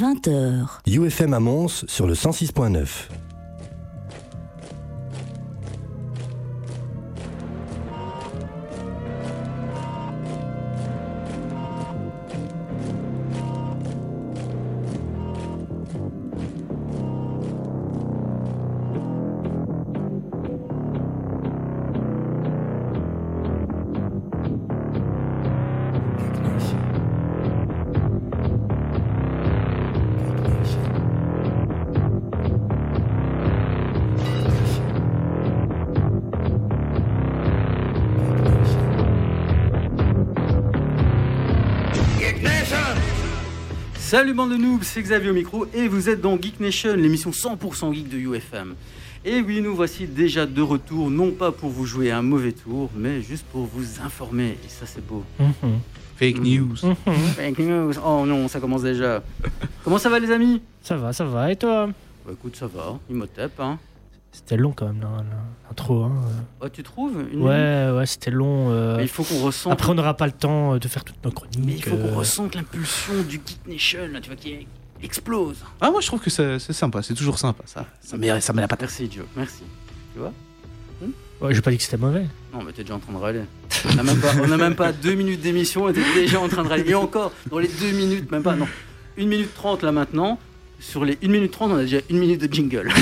20h. UFM à Mons sur le 106.9. Salut bande de noobs, c'est Xavier au micro et vous êtes dans Geek Nation, l'émission 100% geek de UFM. Et oui, nous voici déjà de retour, non pas pour vous jouer un mauvais tour, mais juste pour vous informer. Et ça, c'est beau. Fake news. Fake news. Oh non, ça commence déjà. Comment ça va, les amis? Ça va, ça va. Et toi? Bah écoute, ça va. Imhotep, hein. C'était long quand même, l'intro. Hein. Oh, tu trouves une Ouais, ouais, c'était long. euh. Mais il faut qu'on ressente. Après, on n'aura pas le temps euh, de faire toutes nos chroniques. Mais il faut qu'on euh. ressente l'impulsion du Geek Nation, là, tu vois, qui explose. Ah, moi je trouve que c'est sympa, c'est toujours sympa ça. Ça met, ça met la patate. Merci, Joe. Merci. Tu vois? Ouais, j'ai pas dit que c'était mauvais. Non, mais t'es déjà en train de râler. On n'a même, pas- on a même pas deux minutes d'émission et t'es déjà en train de râler. Et encore, dans les deux minutes, même pas, non. Une minute trente là maintenant. Sur les 1 minute 30, on a déjà une minute de jingle.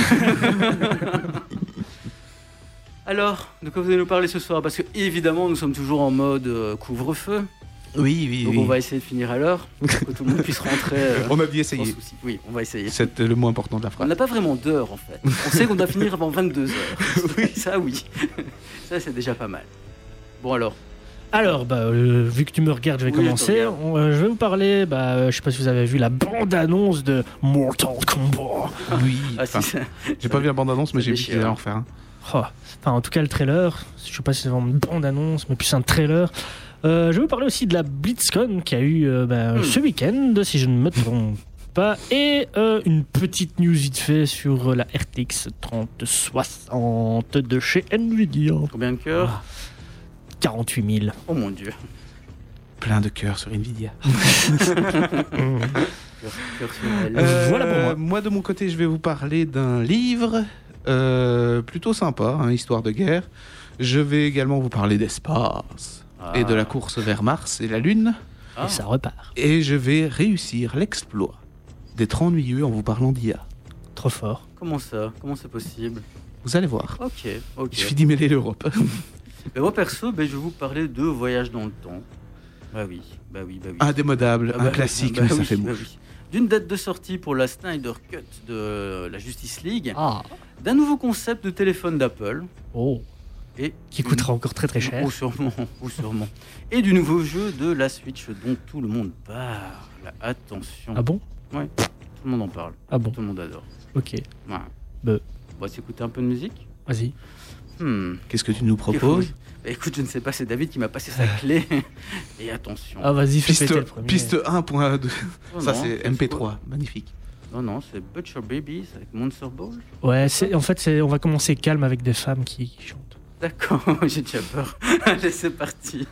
Alors, de quoi vous allez nous parler ce soir? Parce que évidemment, nous sommes toujours en mode euh, couvre-feu. Oui, oui, Donc oui. on va essayer de finir à l'heure pour que tout le monde puisse rentrer euh, On bien sans essayé. souci. Oui, on va essayer. C'est le mot important de la On phrase. n'a pas vraiment d'heure en fait. On sait qu'on doit finir avant 22 heures. Ça oui. Ça c'est déjà pas mal. Bon alors, Alors, bah, euh, vu que tu me regardes, je vais Oui, commencer. On- euh, je vais vous parler, bah, euh, je sais pas si vous avez vu la bande-annonce de Mortal Kombat. Oui. ah, si, Enfin, ça- j'ai pas vu la bande-annonce, mais j'ai vu qu'il allait hein. en refaire un. Oh, Enfin, en tout cas, le trailer, je sais pas si c'est vraiment une bande-annonce, mais plus un trailer. Euh, je vais vous parler aussi de la BlitzCon qui a eu euh, bah, Hmm. ce week-end, si je ne me trompe pas, et euh, une petite news vite fait sur euh, la RTX 3060 de chez Nvidia. combien de cœurs? Ah. 48 000. Oh mon dieu. Plein de cœur sur Nvidia. Euh, Voilà pour moi. de mon côté, je vais vous parler d'un livre euh, plutôt sympa, hein, histoire de guerre. Je vais également vous parler d'espace et de la course vers Mars et la Lune. Ah. Et ça repart. Et je vais réussir l'exploit d'être ennuyeux en vous parlant d'IA. Trop fort. Comment ça? Comment c'est possible? Vous allez voir. Ok, ok. Il suffit d'y mêler l'Europe. Mais moi perso, ben, je vais vous parler de voyage dans le temps. Bah oui, bah oui, bah oui. Indémodable, Ah bah un oui, classique, bah mais ça oui, fait bah mouche. oui. D'une date de sortie pour la Snyder Cut de la Justice League, Ah. d'un nouveau concept de téléphone d'Apple Oh. et Qui coûtera encore très très cher. Ou sûrement, ou sûrement. Et du nouveau jeu de la Switch dont tout le monde parle. Attention, Ah bon? Tout le monde en parle, Ah bon? tout le monde adore. Ok. Voilà. Bah. On va s'écouter un peu de musique? Vas-y. Hmm. Qu'est-ce que tu nous proposes Bah, écoute, je ne sais pas, c'est David qui m'a passé sa clé. Et attention. Ah vas-y, Piste, premier. piste 1.2. Oh Ça, non, c'est c'est MP3. quoi Magnifique. Non, non, c'est Butcher Babies avec Monster Ball. Ouais, c'est en fait c'est on va commencer calme avec des femmes qui, qui chantent. D'accord, j'ai déjà peur. Allez, c'est parti.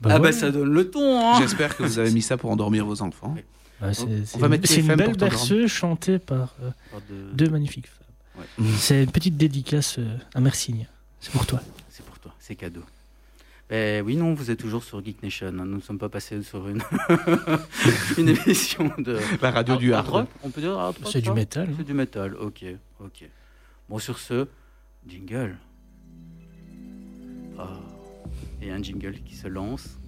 Bah ah ouais. bah ça donne le ton, hein J'espère que vous avez mis ça pour endormir vos enfants. Ouais, c'est- c'est va une- une belle berceuse chantée par euh, Par de- deux magnifiques femmes. Ouais. C'est une petite dédicace euh, à Mersigne. C'est pour toi. C'est pour toi, c'est cadeau. Ben oui, non, vous êtes toujours sur Geek Nation. hein. Nous ne sommes pas passés sur une, une émission de. La radio du hard rock. On peut dire hard rock C'est du ça métal. C'est du métal, ok, ok. Bon, sur ce, jingle. Ah. Et un jingle qui se lance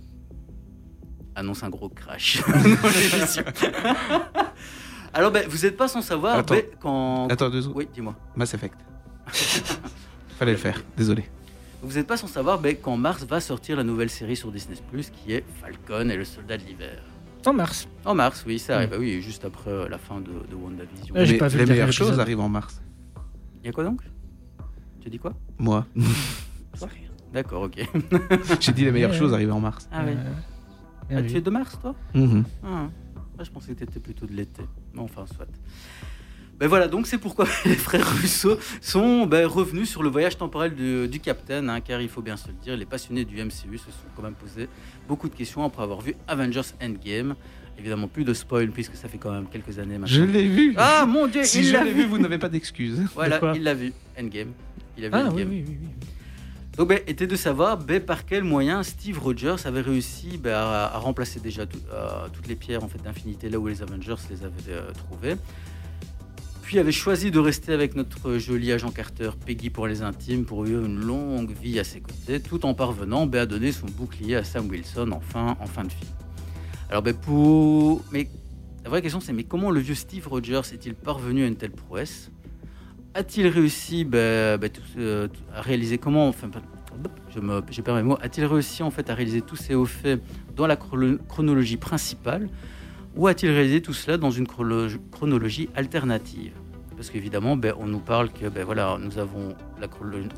annonce un gros crash. Alors, ben, vous n'êtes pas sans savoir Attends. ben, quand. Attends deux secondes. Oui, dis-moi. Mass Effect. Fallait le faire, désolé. Vous n'êtes pas sans savoir ben, qu'en mars va sortir la nouvelle série sur Disney Plus qui est Falcon et le soldat de l'hiver. En mars. En mars, oui, ça arrive. Mm. Ah oui, juste après euh, la fin de, de WandaVision. Ouais, pas vu les meilleures choses arrivent en mars. Il y a quoi donc? Tu dis quoi? Moi. D'accord, ok. J'ai dit les meilleures Ouais. choses arrivent en mars. Ah oui. Euh, Ah, tu es de mars, toi? Mhm. Ah, ah, je pensais que tu étais plutôt de l'été. Mais enfin, soit. Ben voilà, donc c'est pourquoi les frères Russo sont ben, revenus sur le voyage temporel du, du Captain, hein, car il faut bien se le dire, les passionnés du MCU se sont quand même posé beaucoup de questions après avoir vu Avengers Endgame. Évidemment, plus de spoil puisque ça fait quand même quelques années maintenant. Je l'ai vu. Ah mon dieu, si il je l'a l'ai vu vu, vous n'avez pas d'excuses. Voilà, il l'a vu, Endgame. Il a vu Ah oui, Endgame. oui, oui. oui. Donc, ben, était de savoir ben, par quel moyen Steve Rogers avait réussi ben, à, remplacer déjà euh, toutes les pierres d'infinité là où les Avengers les avaient euh, trouvées. Puis avait choisi de rester avec notre joli agent Carter, Peggy pour les intimes, pour vivre une longue vie à ses côtés, tout en parvenant à donner son bouclier à Sam Wilson en fin, en fin de film. Alors, pour... mais la vraie question, c'est mais comment le vieux Steve Rogers est-il parvenu à une telle prouesse? A-t-il réussi tout ce- tout- à réaliser comment, enfin, je me, mes mots, a-t-il réussi en fait à réaliser tous ces hauts faits dans la chrono- chronologie principale, ou a-t-il réalisé tout cela dans une chronologie, alternative? Parce qu'évidemment, ben, on nous parle que ben, voilà, nous avons la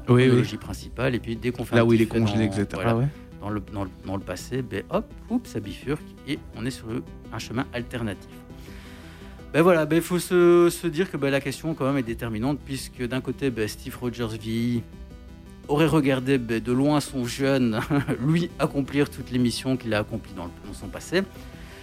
Oui, chronologie principale, et puis dès qu'on fait Là un où il est congelé, etc. voilà, ouais. dans le, dans, le, dans le passé, ben hop, oups, ça bifurque et on est sur un chemin alternatif. Ben voilà, ben il faut se, dire que ben, la question quand même est déterminante puisque d'un côté, ben, Steve Rogers vieillit, aurait regardé ben, de loin son jeune, lui, accomplir toutes les missions qu'il a accomplies dans, dans son passé,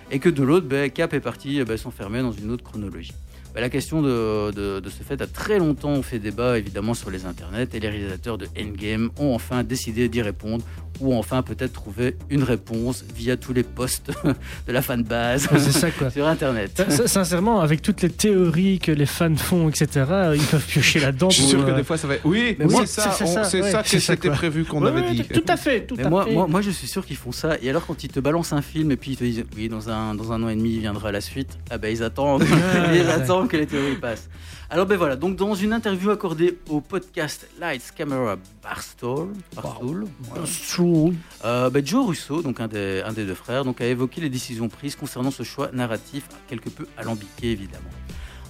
et que de l'autre, ben, Cap est parti ben, s'enfermer dans une autre chronologie. Ben, la question de, de- de ce fait a très longtemps fait débat évidemment sur les internets et les réalisateurs de Endgame ont enfin décidé d'y répondre ou enfin peut-être trouver une réponse via tous les posts de la fanbase ça quoi. sur internet. Sin- Sincèrement, avec toutes les théories que les fans font, etc., ils peuvent piocher là-dedans. Je suis sûr que euh, des fois ça va. Oui, Mais c'est ça, c'est ça, ouais, ça que c'était prévu qu'on ouais, avait ouais, dit. Tout à fait, tout Mais à moi, fait. moi, moi, je suis sûr qu'ils font ça. Et alors, quand ils te balancent un film et puis ils te disent, oui, dans un, dans un an et demi, il viendra la suite, ah ben, ils attendent. Ils ouais. Que les théories passent. Alors, ben voilà. Donc, dans une interview accordée au podcast Lights Camera Barstool, Barstool. True. Euh, ben, Joe Russo, donc un des, un des deux frères, donc, a évoqué les décisions prises concernant ce choix narratif quelque peu alambiqué, évidemment.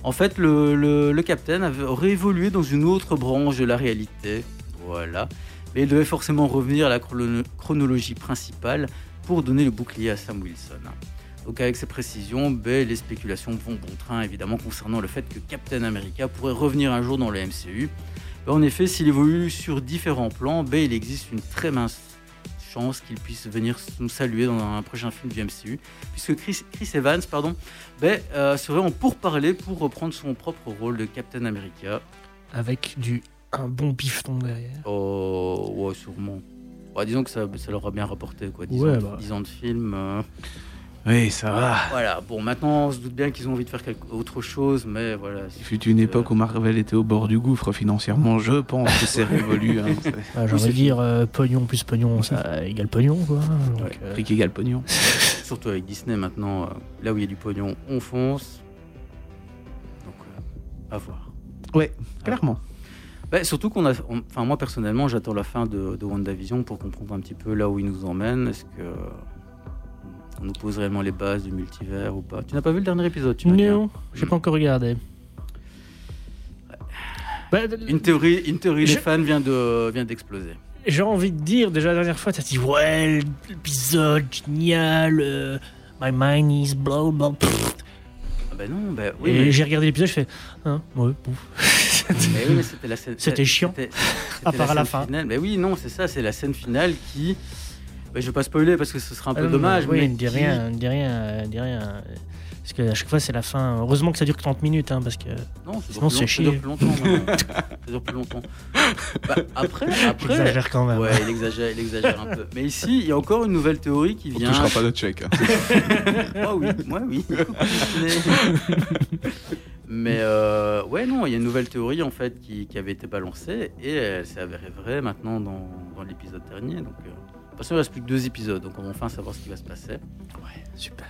En fait, le, le, le capitaine avait, aurait évolué dans une autre branche de la réalité. Voilà. Mais il devait forcément revenir à la chrono- chronologie principale pour donner le bouclier à Sam Wilson. Donc avec ces précisions, ben, les spéculations vont bon train évidemment concernant le fait que Captain America pourrait revenir un jour dans le MCU. Ben, en effet, s'il évolue sur différents plans, ben, il existe une très mince chance qu'il puisse venir nous saluer dans un prochain film du MCU, puisque Chris, Chris Evans pardon, ben, euh, serait en pourparlers pour reprendre son propre rôle de Captain America. Avec du un bon bifton derrière. Oh, ouais, sûrement. Bah, disons que ça, ça leur a bien rapporté, quoi. 10, Ouais, ans, bah. 10 ans de film. euh, Oui, ça va. Voilà, bon, maintenant, on se doute bien qu'ils ont envie de faire quelque... autre chose, mais voilà. Il fut une époque où Marvel était au bord du gouffre financièrement. Je pense que c'est révolu. Hein. Ah, J'ai envie de dire euh, pognon plus pognon, ça égale pognon, quoi. Donc, Ouais. euh, Fric égale pognon. Surtout avec Disney maintenant, euh, là où il y a du pognon, on fonce. Donc, euh, à voir. Ouais, clairement. Bah, surtout qu'on a. Enfin, moi personnellement, j'attends la fin de, de WandaVision pour comprendre un petit peu là où il nous emmène. Est-ce que. On nous pose réellement les bases du multivers ou pas Tu n'as pas vu le dernier épisode tu dit, hein Non, j'ai pas encore regardé. Bah, Une théorie, une théorie des Je- fans vient de vient d'exploser. J'ai envie de dire, déjà la dernière fois, t'as dit ouais, l'épisode génial, euh, my mind is blown. pff. Ah ben non, ben oui. Mais- j'ai regardé l'épisode, je fais, hein, ouais, pouf. Mais oui, mais c'était la scène. C'était chiant. c'était- À c'était part à la fin. finale. Mais oui, non, c'est ça, c'est la scène finale qui. Ben, je vais pas spoiler parce que ce serait un peu Ah dommage. Oui, mais ne dis qui- rien, ne dis rien, euh, ne dis rien. Parce que à chaque fois, c'est la fin. Heureusement que ça dure que 30 minutes, hein, parce que. Non, ça Sinon, c'est long- ça chier. dure plus longtemps. ça dure plus longtemps. Bah, après, après. Exagère quand même. Ouais, il exagère, il exagère un peu. Mais ici, il y a encore une nouvelle théorie qui On vient. touchera pas notre chèque. hein. Moi oui, moi oui. Mais euh, ouais, non, il y a une nouvelle théorie en fait qui, qui avait été balancée et elle s'est avérée vraie maintenant dans, dans l'épisode dernier. Donc, euh, de toute il reste plus que deux épisodes, donc on va enfin savoir ce qui va se passer. Super.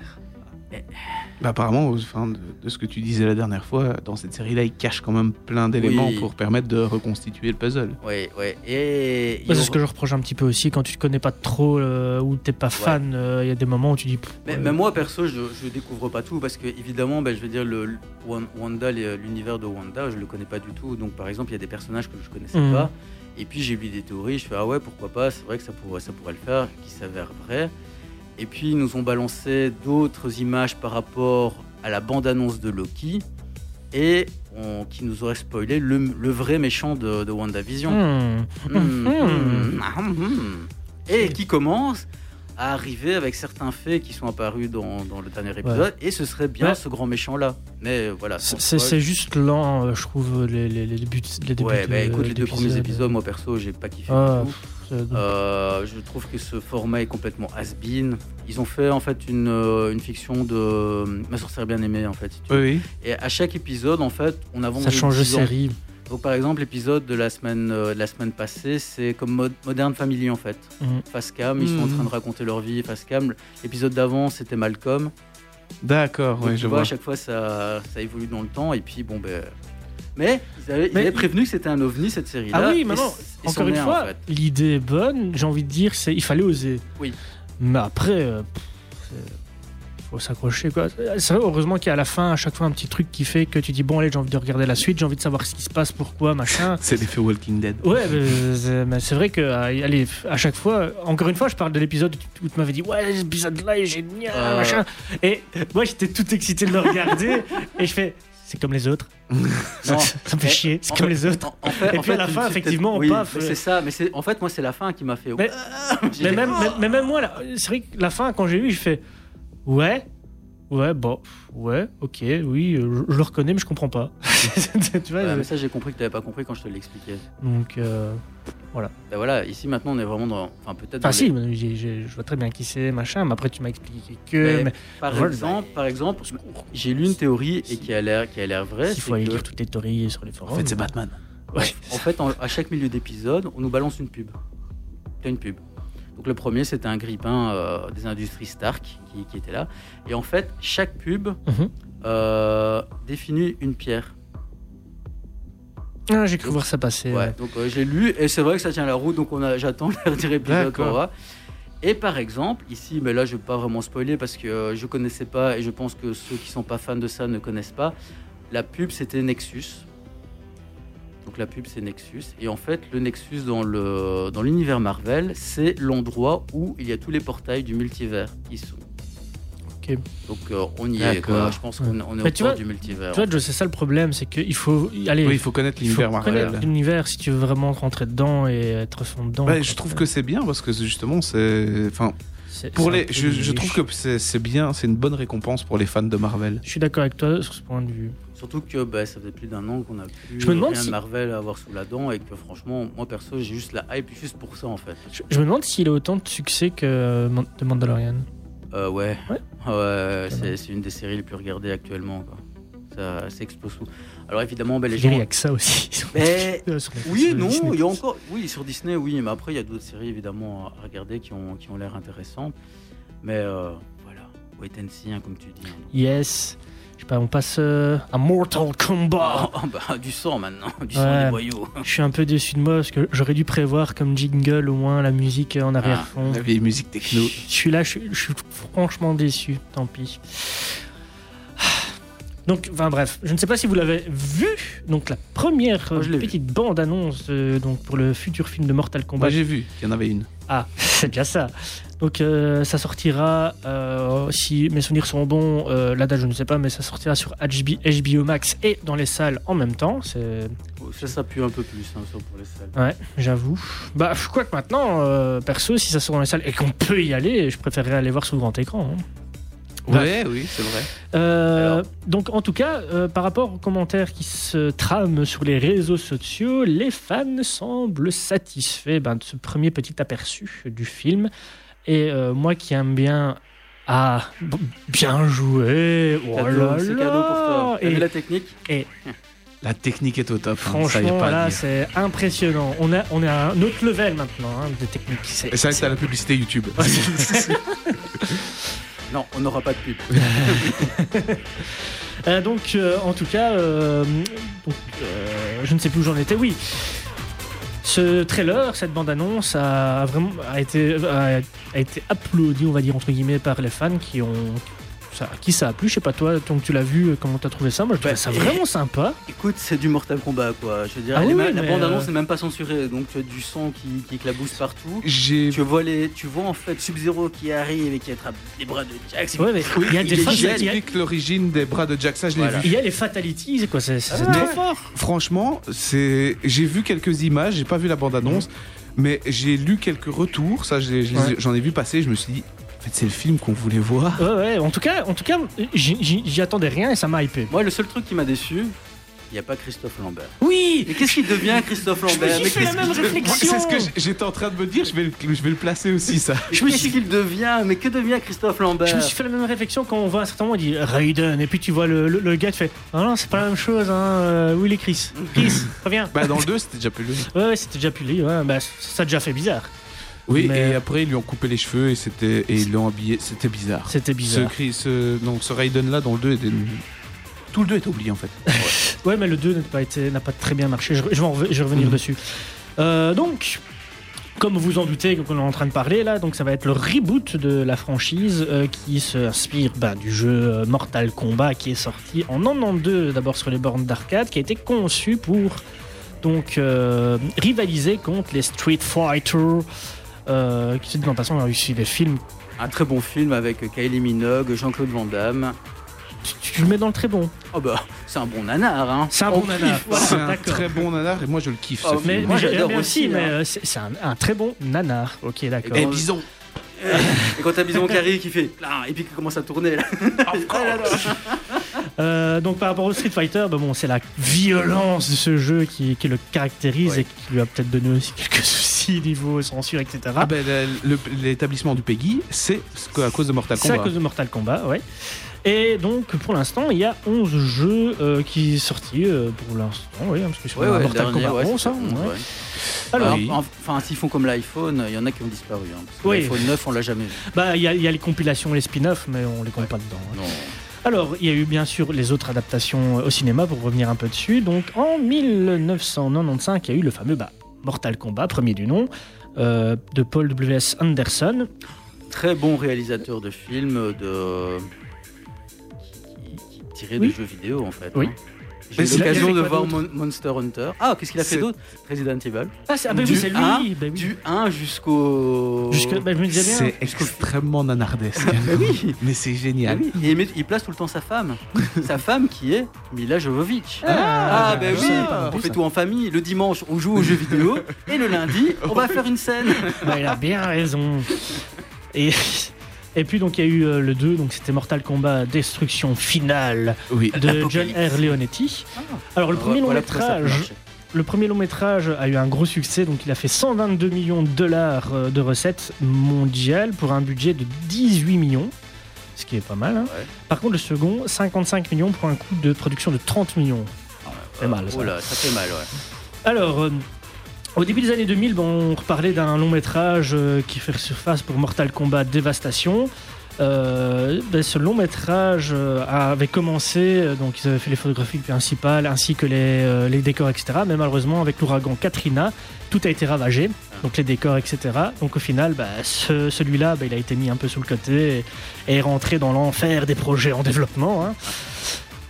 Bah, apparemment, au- enfin, de, de ce que tu disais la dernière fois, dans cette série-là, il cache quand même plein d'éléments Oui. pour permettre de reconstituer le puzzle. Ouais, ouais. Et c'est ce que je reproche un petit peu aussi quand tu te connais pas trop euh, ou t'es pas fan. euh, Il y a des moments où tu dis. Mais, ouais. mais moi perso, je, je découvre pas tout parce que évidemment, ben, je veux dire le, le- Wan- Wanda, l'univers de Wanda, je le connais pas du tout. Donc par exemple, il y a des personnages que je connaissais Mhm. pas. Et puis j'ai lu des théories. Je fais ah ouais, pourquoi pas C'est vrai que ça pourrait, ça pourrait le faire, qui s'avère vrai. Et puis ils nous ont balancé d'autres images par rapport à la bande-annonce de Loki et on- qui nous aurait spoilé le, le vrai méchant de, de WandaVision. Hmm. Hmm, hmm. Et qui commence à arriver avec certains faits qui sont apparus dans, dans le dernier épisode, et ce serait bien Ouais. ce grand méchant-là. Mais euh, voilà. C'est juste lent, euh, je trouve, les, les, les débuts. Les débuts Ouais, bah de- écoute, les deux premiers épisodes, moi perso, j'ai pas kiffé Ah, du tout. Euh, je trouve que ce format est complètement has-been. Ils ont fait en fait une, une fiction de ma sorcière bien aimée en fait. si tu veux. Oui, oui. Et à chaque épisode, en fait, on avance. Ça change de 10 ans. Donc par exemple, l'épisode de la semaine, euh, de la semaine passée, c'est comme Mod- Modern Family en fait. Mhm. Face cam, ils sont en Mhm. train de raconter leur vie face cam. L'épisode d'avant, c'était Malcolm. D'accord, oui, je vois, vois. à chaque fois, ça, ça évolue dans le temps. Et puis, bon, ben. Mais ils avaient, ils Mais- avaient prévenu que c'était un ovni cette série-là. Ah oui, et c'en Encore une fois, en fait. l'idée est bonne. J'ai envie de dire, c'est il fallait oser. Oui. Mais après, euh, pff, faut s'accrocher quoi. C'est vrai, heureusement qu'il y a à la fin à chaque fois un petit truc qui fait que tu dis bon allez, j'ai envie de regarder la suite, j'ai envie de savoir ce qui se passe, pourquoi, machin. C'est l'effet Walking Dead. Ouais, mais c'est- mais c'est vrai que euh, allez, à chaque fois, encore une fois, je parle de l'épisode où tu- m'avais dit ouais, l'épisode-là est génial, Euh. machin. Et moi, j'étais tout excité de le regarder et je fais c'est comme les autres. Non, ça me fait mais- chier, c'est comme fait- les autres. En, en fait, Et puis à la fin, effectivement, oui, paf, euh, C'est ça, mais c'est en fait, moi, c'est la fin qui m'a fait. Mais- même, mais, même moi, là, c'est vrai que la fin, quand j'ai vu, je fais ouais, ouais, bon, ouais, ok, oui, euh, je, je le reconnais, mais je comprends pas. tu vois, Ouais, je- mais ça, j'ai compris que tu n'avais pas compris quand je te l'expliquais. donc, euh, Ben voilà, ici maintenant, on est vraiment dans. Enfin, peut-être. enfin dans si, les- je vois très bien qui c'est, machin, mais après tu m'as expliqué que, Mais- mais Par Voilà. exemple, par exemple, j'ai lu une théorie et qui a l'air, qui a l'air vraie. il faut aller que- lire toutes les théories sur les forums. En fait, c'est Batman. Ouais. En fait, en- à chaque milieu d'épisode, on nous balance une pub. T'as une pub. Donc le premier, c'était un grippin euh, des industries Stark qui, qui était là. Et en fait, chaque pub Mhm. euh, définit une pierre. Ah, j'ai cru voir ça passer. Ouais. Donc euh, j'ai lu et c'est vrai que ça tient la route. Donc on a, j'attends le dernier épisode qu'on aura. Et par exemple, ici, mais là je vais pas vraiment spoiler parce que je connaissais pas et je pense que ceux qui sont pas fans de ça ne connaissent pas. La pub c'était Nexus. Donc la pub c'est Nexus et en fait le Nexus dans le dans l'univers Marvel c'est l'endroit où il y a tous les portails du multivers qui sont. Ok. Donc euh, on y est. Quoi. Je pense qu'on on est Mais au tu vois- du multivers. Tu vois, Joe, c'est ça le problème, c'est qu'il faut aller. Oui, il faut connaître il faut l'univers Marvel. connaître l'univers si tu veux vraiment rentrer dedans et être fond dedans. Bah, je trouve que c'est bien parce que c'est justement c'est enfin C'est- pour c'est les je, trouve que c'est c'est bien c'est une bonne récompense pour les fans de Marvel. Je suis d'accord avec toi sur ce point de vue. Surtout que bah, ça fait plus d'un an qu'on a plus Je me demande rien si- de Marvel à avoir sous la dent et que franchement, moi perso, j'ai juste la hype juste pour ça en fait. Je, je me demande s'il a autant de succès que euh, The Mandalorian. Euh, ouais, Ouais. ouais, c'est c'est une des séries les plus regardées actuellement. Quoi. Ça, ça explose tout. Alors évidemment, bah, les Il gens. y a que ça aussi. Mais euh, sur- oui, sur non, Disney+. il y a encore. Oui, sur Disney, oui, mais après, il y a d'autres séries évidemment à regarder qui ont, qui ont l'air intéressantes. Mais euh, voilà, wait and see, hein, comme tu dis. hein. Yes. Pas, on passe euh, à Mortal Kombat. Ah, bah, du sang maintenant, du sang des boyaux. Je suis un peu déçu de moi parce que j'aurais dû prévoir comme jingle au moins la musique en arrière-fond. La vieille musique techno. Je suis là, je suis, je suis franchement déçu, tant pis. Donc, enfin bref, je ne sais pas si vous l'avez vu. Donc la première Moi, petite bande-annonce euh, donc pour le futur film de Mortal Kombat. Moi j'ai vu qu'il y en avait une. Ah, c'est déjà ça. Donc euh, ça sortira, euh, si mes souvenirs sont bons, euh, la date je ne sais pas, mais ça sortira sur HB HBO Max et dans les salles en même temps. Ça, pue un peu plus, hein, pour les salles. Ouais, j'avoue. Bah, je crois que maintenant, euh, perso, si ça sort dans les salles et qu'on peut y aller, je préférerais aller voir sur grand écran. hein. Ouais, oui, c'est vrai. Euh, donc, en tout cas, euh, par rapport aux commentaires qui se trament sur les réseaux sociaux, les fans semblent satisfaits ben, de ce premier petit aperçu du film. Et euh, moi qui aime bien. Ah, bien joué! Oh là c'est là cadeau pour toi. Et la technique? La technique est au top. hein, Franchement, pas à là, c'est impressionnant. On a, on a un autre level maintenant hein, de technique. C'est, Et ça, c'est- la publicité YouTube. Non, on n'aura pas de pub. Euh, donc, euh, en tout cas, euh, donc, euh, je ne sais plus où j'en étais. Oui, ce trailer, cette bande-annonce a vraiment été, été applaudi, on va dire entre guillemets, par les fans qui ont ça, qui ça a plu. Je sais pas toi, donc tu l'as vu, euh, comment t'as trouvé ça? Moi, je trouvais Bah, ça vraiment sympa. Écoute, c'est du Mortal Kombat, quoi. Je veux dire, Ah oui, ma- la mais, bande-annonce euh, n'est même pas censurée, donc tu as du sang qui, qui éclabousse partout. J'ai Tu vois, les, tu vois en fait Sub-Zero qui arrive et qui attrape les bras de Jax. Ouais, mais il y a des est fa- il y a- il y a- J'explique l'origine des bras de Jack, ça je l'ai Voilà. vu. il y a les fatalities, quoi. C'est c'est Mais trop fort. Franchement, c'est. J'ai vu quelques images, j'ai pas vu la bande-annonce, mais j'ai lu quelques retours. Ça, ai- Ouais. j'en ai vu passer. Je me suis dit, en fait, c'est le film qu'on voulait voir. Ouais, ouais. En tout cas, en tout cas, j'y- attendais rien et ça m'a hypé. Moi, le seul truc qui m'a déçu, il n'y a pas Christophe Lambert. Oui. Mais qu'est-ce qu'il devient, Christophe Je me Lambert suis Mais fait la même réflexion. C'est ce que j'étais en train de me dire. Je vais le, je vais le placer aussi, ça. Je me suis qu'il devient Mais que devient Christophe Lambert Je me suis fait la même réflexion quand on voit à un certain moment, on dit Raiden, et puis tu vois le, le, le gars qui fait Ah non, c'est pas la même chose, hein. euh, Où il est Chris? Chris, reviens. Bah, dans le 2, c'était déjà plus lui. Ouais, ouais, c'était déjà plus lui, ouais, bah, ça a déjà fait bizarre. Oui, Mais- et après, ils lui ont coupé les cheveux et, c'était, et ils l'ont habillé. C'était bizarre. C'était Ce, bizarre. Chris, ce, donc, ce Raiden-là, dans le 2, était. Tout le 2 est oublié en fait. Ouais, mais le 2 n'a pas, été- n'a pas très bien marché, je, je vais, je revenir Mhm. dessus. Euh, donc. Comme vous en doutez, qu'on est en train de parler là, donc ça va être le reboot de la franchise euh, qui s'inspire bah, du jeu euh, Mortal Kombat qui est sorti en 92 d'abord sur les bornes d'arcade, qui a été conçu pour donc euh, rivaliser contre les Street Fighter, euh, qui de toute façon on a réussi des films. Un très bon film avec Kylie Minogue, Jean-Claude Van Damme. Tu, tu le mets dans le très bon. Oh bah, c'est un bon nanar, hein. C'est un On bon nanar. voilà. c'est un très bon nanar et moi je le kiffe. Oh, ce Mais, film. Moi, mais j'adore mais aussi, mais hein. euh, c'est un, un très bon nanar. Ok, d'accord. Eh, bison Et quand t'as Bison qui arrive, qui fait là, et puis qui commence à tourner là. Euh, donc par rapport au Street Fighter, bah bon, c'est la violence de ce jeu qui, qui le caractérise Ouais. et qui lui a peut-être donné aussi quelques soucis niveau censure, etc. Ah ben, l'établissement du Peggy, c'est à cause de Mortal c'est à Kombat. cause de Mortal Kombat, ouais. Et donc pour l'instant, il y a 11 jeux euh, qui sont sortis euh, pour l'instant, oui, parce que sur Ouais, la ouais, le Mortal dernier, Kombat ouais, 11, c'est hein, ça, ouais. ouais. Alors, Oui. Alors, Enfin, s'ils font comme l'iPhone, il y en a qui ont disparu. Hein, Oui. L'iPhone 9, on l'a jamais vu. bah, il y, a- il y a les compilations, les spin-offs, mais on les compte pas dedans. hein. Non. Alors, il y a eu bien sûr les autres adaptations au cinéma pour revenir un peu dessus. Donc, en 1995, il y a eu le fameux bah, Mortal Kombat, premier du nom, euh, de Paul W.S. Anderson. Très bon réalisateur de films de... qui, qui tirait Oui. de jeux vidéo en fait. Oui. hein. J'ai l'occasion de voir Mon- Monster Hunter. Ah, qu'est-ce qu'il a fait d'autre Resident Evil. Ah, c'est, ah bah Du oui, c'est lui. un, bah oui. Du 1 jusqu'au. Jusque, bah, je me disais bien. C'est extrêmement nanardesque. Bah oui. Mais c'est génial. oui, Et il, met- il place tout le temps sa femme. sa femme qui est Mila Jovovich. Ah, Ah, ben je oui, on fait ça. tout en famille. Le dimanche, on joue aux jeux vidéo. Et le lundi, on va faire une scène. Bah, il a bien raison. Et Et puis donc il y a eu euh, le 2, donc c'était Mortal Kombat Destruction Finale Oui. de John R. Leonetti. Alors le premier long Voilà pourquoi ça peut métrage, le premier long métrage a eu un gros succès, donc il a fait 122 millions de dollars euh, de recettes mondiales pour un budget de 18 millions, ce qui est pas mal. hein. Ouais. Par contre le second, 55 millions pour un coût de production de 30 millions. fait mal, ça. Ça fait mal, ouais. Alors, euh, au début des années 2000, bon, on reparlait d'un long métrage euh, qui fait surface pour Mortal Kombat Dévastation. Euh, ben, ce long métrage euh, avait commencé, donc ils avaient fait les photographies principales ainsi que les, décors, etc. Mais malheureusement, avec l'ouragan Katrina, tout a été ravagé, donc les décors, etc. Donc au final, ce- celui-là, bah, il a été mis un peu sous le côté et, et est rentré dans l'enfer des projets en développement. hein.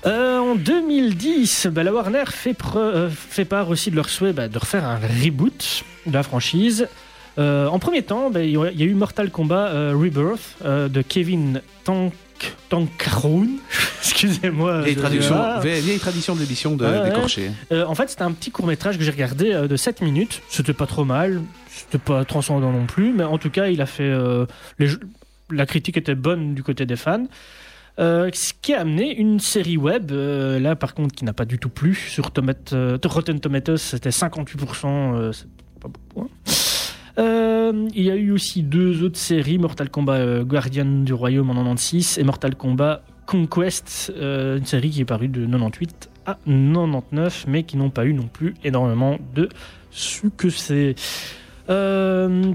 Euh, en 2010, bah, la Warner fait, euh, fait part aussi de leur souhait bah, de refaire un reboot de la franchise. Euh, en premier temps, bah, il y a il y a eu Mortal Kombat Rebirth de Kevin Tank Tankaroun. Excusez-moi. Vieille je- tradition, Ah. vieille, tradition de ouais. d'écorcher. En fait, c'était un petit court métrage que j'ai regardé de 7 minutes. C'était pas trop mal, c'était pas transcendant non plus, mais en tout cas, il a fait. les la critique était bonne du côté des fans. Euh, ce qui a amené une série web, euh, là par contre, qui n'a pas du tout plu. Sur Tomate- euh, Rotten Tomatoes, c'était 58%, euh, c'est pas beaucoup. hein. Il y a eu aussi deux autres séries, Mortal Kombat Guardian du Royaume en 96 et Mortal Kombat Conquest, une série qui est parue de 98 à 99, mais qui n'ont pas eu non plus énormément de succès. Euh,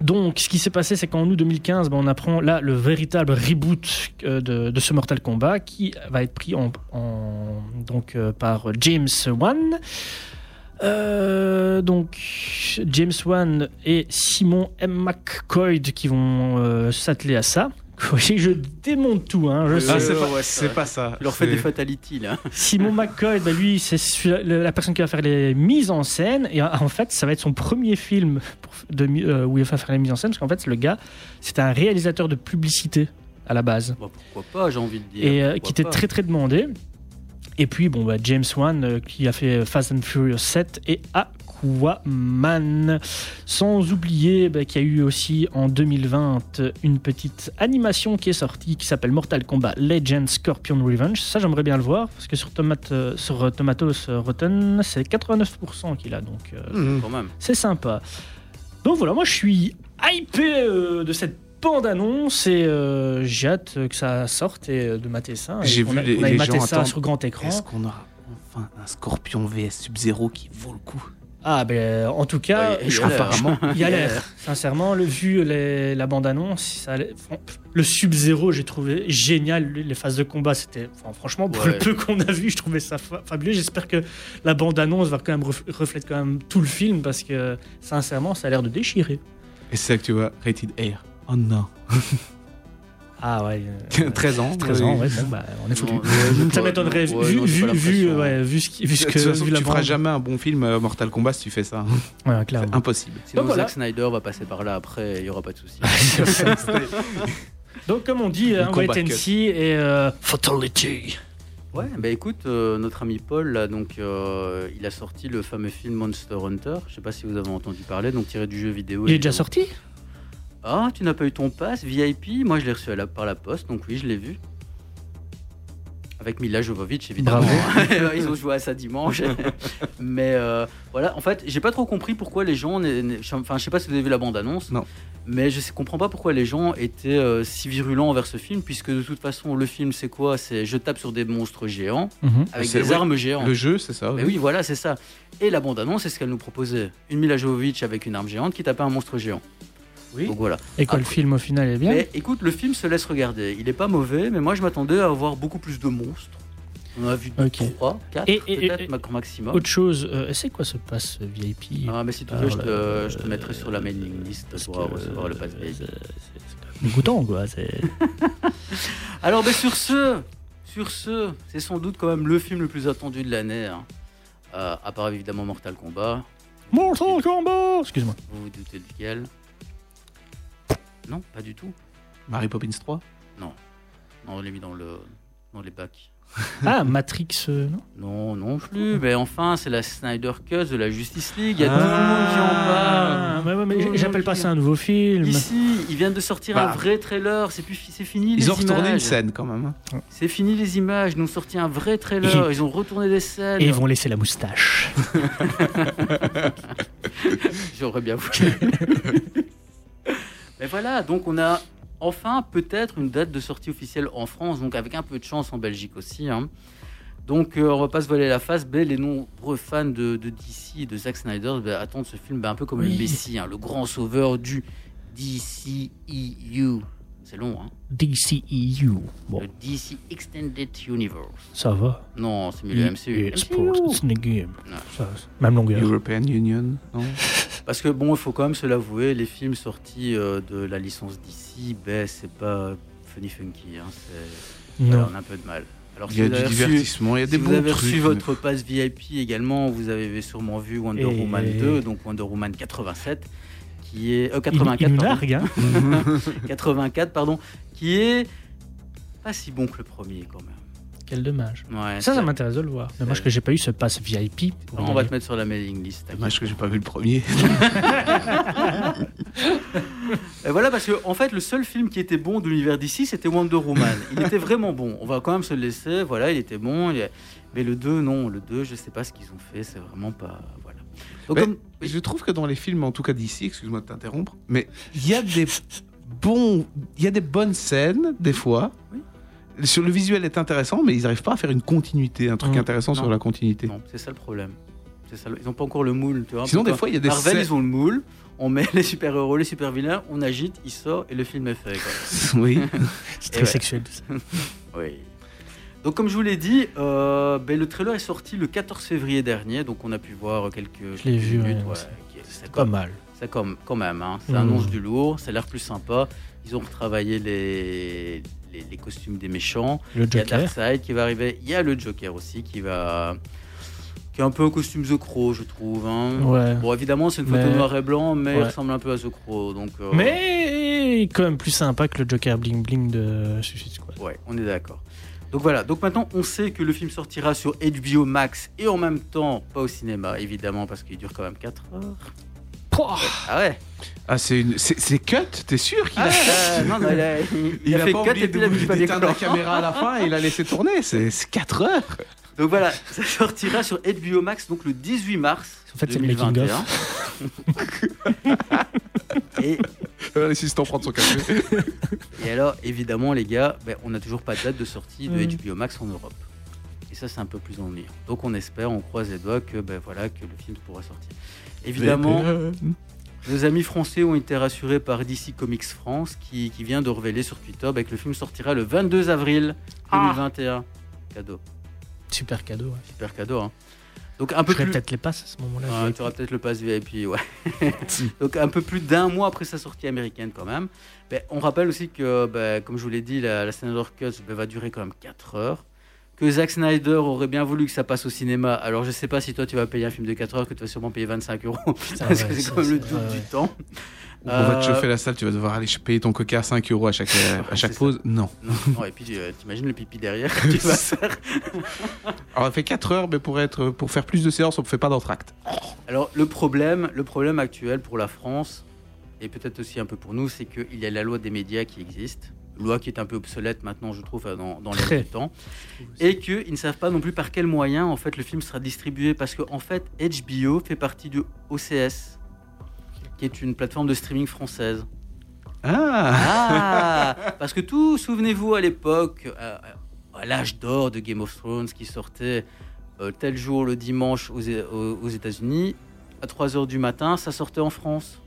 donc, ce qui s'est passé, c'est qu'en août 2015, ben, on apprend là le véritable reboot euh, de, ce Mortal Kombat qui va être pris en, donc, euh, par James Wan. Euh, donc, James Wan et Simon M. McCoy qui vont s'atteler à ça. Vous voyez, je démonte tout. Hein, je. Ah, c'est pas, ouais, c'est ça- pas ça. Il leur fait C'est- des fatalities, là. Simon McCoy, bah lui, c'est la personne qui va faire les mises en scène. Et en fait, ça va être son premier film pour- de, mi- euh, où il va faire les mises en scène. Parce qu'en fait, le gars, c'était un réalisateur de publicité à la base. Bah, pourquoi pas, j'ai envie de dire. Et euh, qui était pas. très très demandé. Et puis, bon, bah, James Wan, euh, qui a fait Fast and Furious 7 et Aquaman. Sans oublier bah, qu'il y a eu aussi en 2020 une petite animation qui est sortie qui s'appelle Mortal Kombat Legend Scorpion Revenge. Ça, j'aimerais bien le voir parce que sur, Tomate, euh, sur euh, Tomatoes euh, Rotten, c'est 89% qu'il a. Donc. Quand même. c'est sympa. Donc voilà, moi je suis hypé euh, de cette bande-annonce et euh, j'ai hâte que ça sorte et de mater ça. J'ai vu a- les- gens ça attendre. sur grand écran. Est-ce qu'on aura enfin un Scorpion VS Sub-Zero qui vaut le coup? Ah ben en tout cas, Ouais, il y a je- l'air. apparemment. il y a l'air. Sincèrement, le vu les- la bande-annonce, le Sub-Zero, j'ai trouvé génial. Les phases de combat, c'était enfin, franchement pour Ouais. le peu qu'on a vu, je trouvais ça fa- fabuleux. J'espère que la bande-annonce va quand même ref- reflète quand même tout le film parce que sincèrement, ça a l'air de déchirer. Et c'est ça que tu vois, Rated Air. Oh non. Ah ouais. euh, 13 ans. 13 oui. ans, ouais, bon, bah, on est foutu. Ça m'étonnerait, ouais, vu, vu, vu, ouais, vu ce, qui- vu ce De que. toute façon, tu feras jamais un bon film euh, Mortal Kombat si tu fais ça. Ouais, clairement. Impossible. Sinon, Donc voilà. Zack Snyder va passer par là après, il n'y aura pas de souci. Donc, comme on dit, hein, wait and see et euh, fatality. Ouais, bah écoute, euh, notre ami Paul, là, donc, euh, il a sorti le fameux film Monster Hunter. Je sais pas si vous avez entendu parler, donc tiré du jeu vidéo. Il est déjà sorti? Ah, tu n'as pas eu ton pass VIP Moi, je l'ai reçu à la- par la poste, donc oui, je l'ai vu. Avec Mila Jovovich, évidemment. Ils ont joué à ça dimanche. Mais euh, voilà, en fait, j'ai pas trop compris pourquoi les gens. Enfin, je sais pas si vous avez vu la bande-annonce. Non. Mais je comprends pas pourquoi les gens étaient euh, si virulents envers ce film, puisque de toute façon, le film, c'est quoi? C'est je tape sur des monstres géants Mhm. avec C'est- des ouais, armes géantes. Le jeu, c'est ça. Mais oui, voilà, c'est ça. Et la bande-annonce, c'est ce qu'elle nous proposait. Une Mila Jovovich avec une arme géante qui tapait un monstre géant. Oui. Donc voilà. Et quoi, le film au final est bien Mais écoute, le film se laisse regarder. Il est pas mauvais, mais moi je m'attendais à avoir beaucoup plus de monstres. On en a vu Ok. 3, 4 Et- et- peut-être maximum. Autre chose, euh, c'est quoi ce pass VIP Ah, mais si tu veux, je, te, euh, je te mettrai sur la mailing list pour recevoir le pass euh, VIP. c'est- dégoûtant, quoi. c'est- Alors, ben, sur ce, sur ce, c'est sans doute quand même le film le plus attendu de l'année. hein. Euh, à part évidemment Mortal Kombat. Mortal Kombat Excuse-moi. Vous vous doutez duquel Non, pas du tout. Mary Poppins 3. Non, on l'a mis dans, le, dans les bacs. Ah, Matrix, euh, non Non, non plus. Mais enfin, c'est la Snyder Cut de la Justice League. Il y a tout le monde qui en parle. Ah, ouais, ouais, mais Tout le j'appelle pas ça un nouveau film. Ici, ils viennent de sortir Bah. un vrai trailer. C'est plus, c'est fini les Ils ont retourné une images. scène quand même. hein. C'est fini les images. Ils ont sorti un vrai trailer. Ils ont retourné des scènes. Et ils vont laisser la moustache. J'aurais bien voulu. Mais voilà, donc on a enfin peut-être une date de sortie officielle en France, donc avec un peu de chance en Belgique aussi. hein. Donc euh, on va pas se voiler la face, mais les nombreux fans de, de DC et de Zack Snyder ben, attendent ce film ben, un peu comme Oui. le Messie, hein, le grand sauveur du DCEU. C'est long, hein DCEU. Bon, Le DC Extended Universe. ça va. Non, c'est mieux le MCU. MCU. sports, it's in the game. Non. Ça, même longueur. European Union, non? Parce que bon, il faut quand même se l'avouer, les films sortis euh, de la licence DC, ben c'est pas funny funky. Hein, voilà, on a un peu de mal. Alors Il y a vous du avez reçu- divertissement, il y a si vous avez trucs. reçu mais- votre passe VIP également, vous avez sûrement vu Wonder Et- Woman 2, donc Wonder Woman 87, qui est euh, Il, 84, il nous pardon, largue, hein 84 pardon, qui est pas si bon que le premier quand même. Quel dommage. Ouais, Ça, ça m'intéresse de le voir. Dommage que j'ai pas eu ce pass VIP. On va te mettre sur la mailing list. Dommage que j'ai pas vu le premier. Et voilà, parce que en fait, le seul film qui était bon de l'univers d'ici, c'était Wonder Woman. Il était vraiment bon. On va quand même se le laisser. Voilà, il était bon. il Mais le 2, non. Le 2, je sais pas ce qu'ils ont fait. C'est vraiment pas. Voilà. Donc, Mais comme- Je trouve que dans les films, en tout cas d'ici, excuse-moi de t'interrompre, mais il y a des bons, il y a des bonnes scènes des fois. Oui. Sur le visuel est intéressant, mais ils n'arrivent pas à faire une continuité, un truc Mm. intéressant sur la continuité. Non, c'est ça le problème. Ça, ils n'ont pas encore le moule. Tu vois, Sinon, des fois, il y a des Marvel, scènes. ils ont le moule. On met les super-héros, les super-vilains, on agite, il sort et le film est fait. quoi. Oui. C'est très ouais. sexuel tout ça. Oui. Donc comme je vous l'ai dit, euh, ben, le trailer est sorti le 14 février dernier, donc on a pu voir quelques, Je quelques vu, minutes. ouais, c'est- Pas mal. C'est comme, quand même, hein. ça Mhm. annonce du lourd, ça a l'air plus sympa. Ils ont retravaillé les, les, les costumes des méchants. Le Il y a Joker. Darkseid qui va arriver. Il y a le Joker aussi qui va. qui est un peu un costume The Crow, je trouve. hein. Ouais. Bon, évidemment, c'est une photo Mais- noir et blanc, mais il ressemble un peu à The Crow. Donc, euh, Mais quand même plus sympa que le Joker bling bling de Suicide Squad. Ouais, on est d'accord. Donc voilà, donc maintenant on sait que le film sortira sur HBO Max et en même temps pas au cinéma, évidemment, parce qu'il dure quand même 4 heures. Pouah Ah ouais Ah, c'est une... c'est cut T'es sûr qu'il Ah, a euh, Non, non, il a, il, il Il a a fait pas 4 oublié et puis il a mis du de- papier d'éteindre la caméra à la fin et il a laissé tourner. C'est 4 heures. Donc voilà, ça sortira sur HBO Max donc le 18 mars. En fait, c'est le making 2021. et, L'assistant prend son café. et alors, évidemment, les gars, ben, on n'a toujours pas de date de sortie de. HBO Max en Europe. Et ça, c'est un peu plus ennuyant. Donc on espère, on croise les doigts que, ben, voilà, que le film pourra sortir. Évidemment, Nos amis français ont été rassurés par DC Comics France qui, qui vient de révéler sur Twitter bah, que le film sortira le 22 avril Ah. 2021. Cadeau, Super cadeau. Ouais. super cadeau. Hein. Donc un peu plus. peut-être les passes à ce moment-là. Ah, tu auras peut-être le pass VIP, ouais. Donc un peu plus d'un mois après sa sortie américaine quand même. Ben, on rappelle aussi que, ben, comme je vous l'ai dit, la, la Snyder Cut ben, va durer quand même 4 heures. Que Zack Snyder aurait bien voulu que ça passe au cinéma. Alors je sais pas si toi tu vas payer un film de 4 heures, que tu vas sûrement payer 25 euros. Parce ouais, que c'est quand même le double du ouais. temps. On va te Euh, chauffer la salle, tu vas devoir aller payer ton coca à 5 euros à chaque, à chaque c'est pause. Non. Non, non, et puis euh, t'imagines le pipi derrière que tu vas faire. Alors, on fait 4 heures, mais pour, être, pour faire plus de séances, on ne fait pas d'entracte. Alors le problème, le problème actuel pour la France et peut-être aussi un peu pour nous, c'est qu'il y a la loi des médias qui existe, loi qui est un peu obsolète maintenant, je trouve, dans, dans l'air Très. du temps, et qu'ils ne savent pas non plus par quels moyens en fait le film sera distribué, parce que en fait HBO fait partie du OCS, qui est une plateforme de streaming française. Ah Ah Parce que tout, souvenez-vous à l'époque, euh, à l'âge d'or de Game of Thrones qui sortait euh, tel jour le dimanche aux, États-Unis, à 3h du matin, ça sortait en France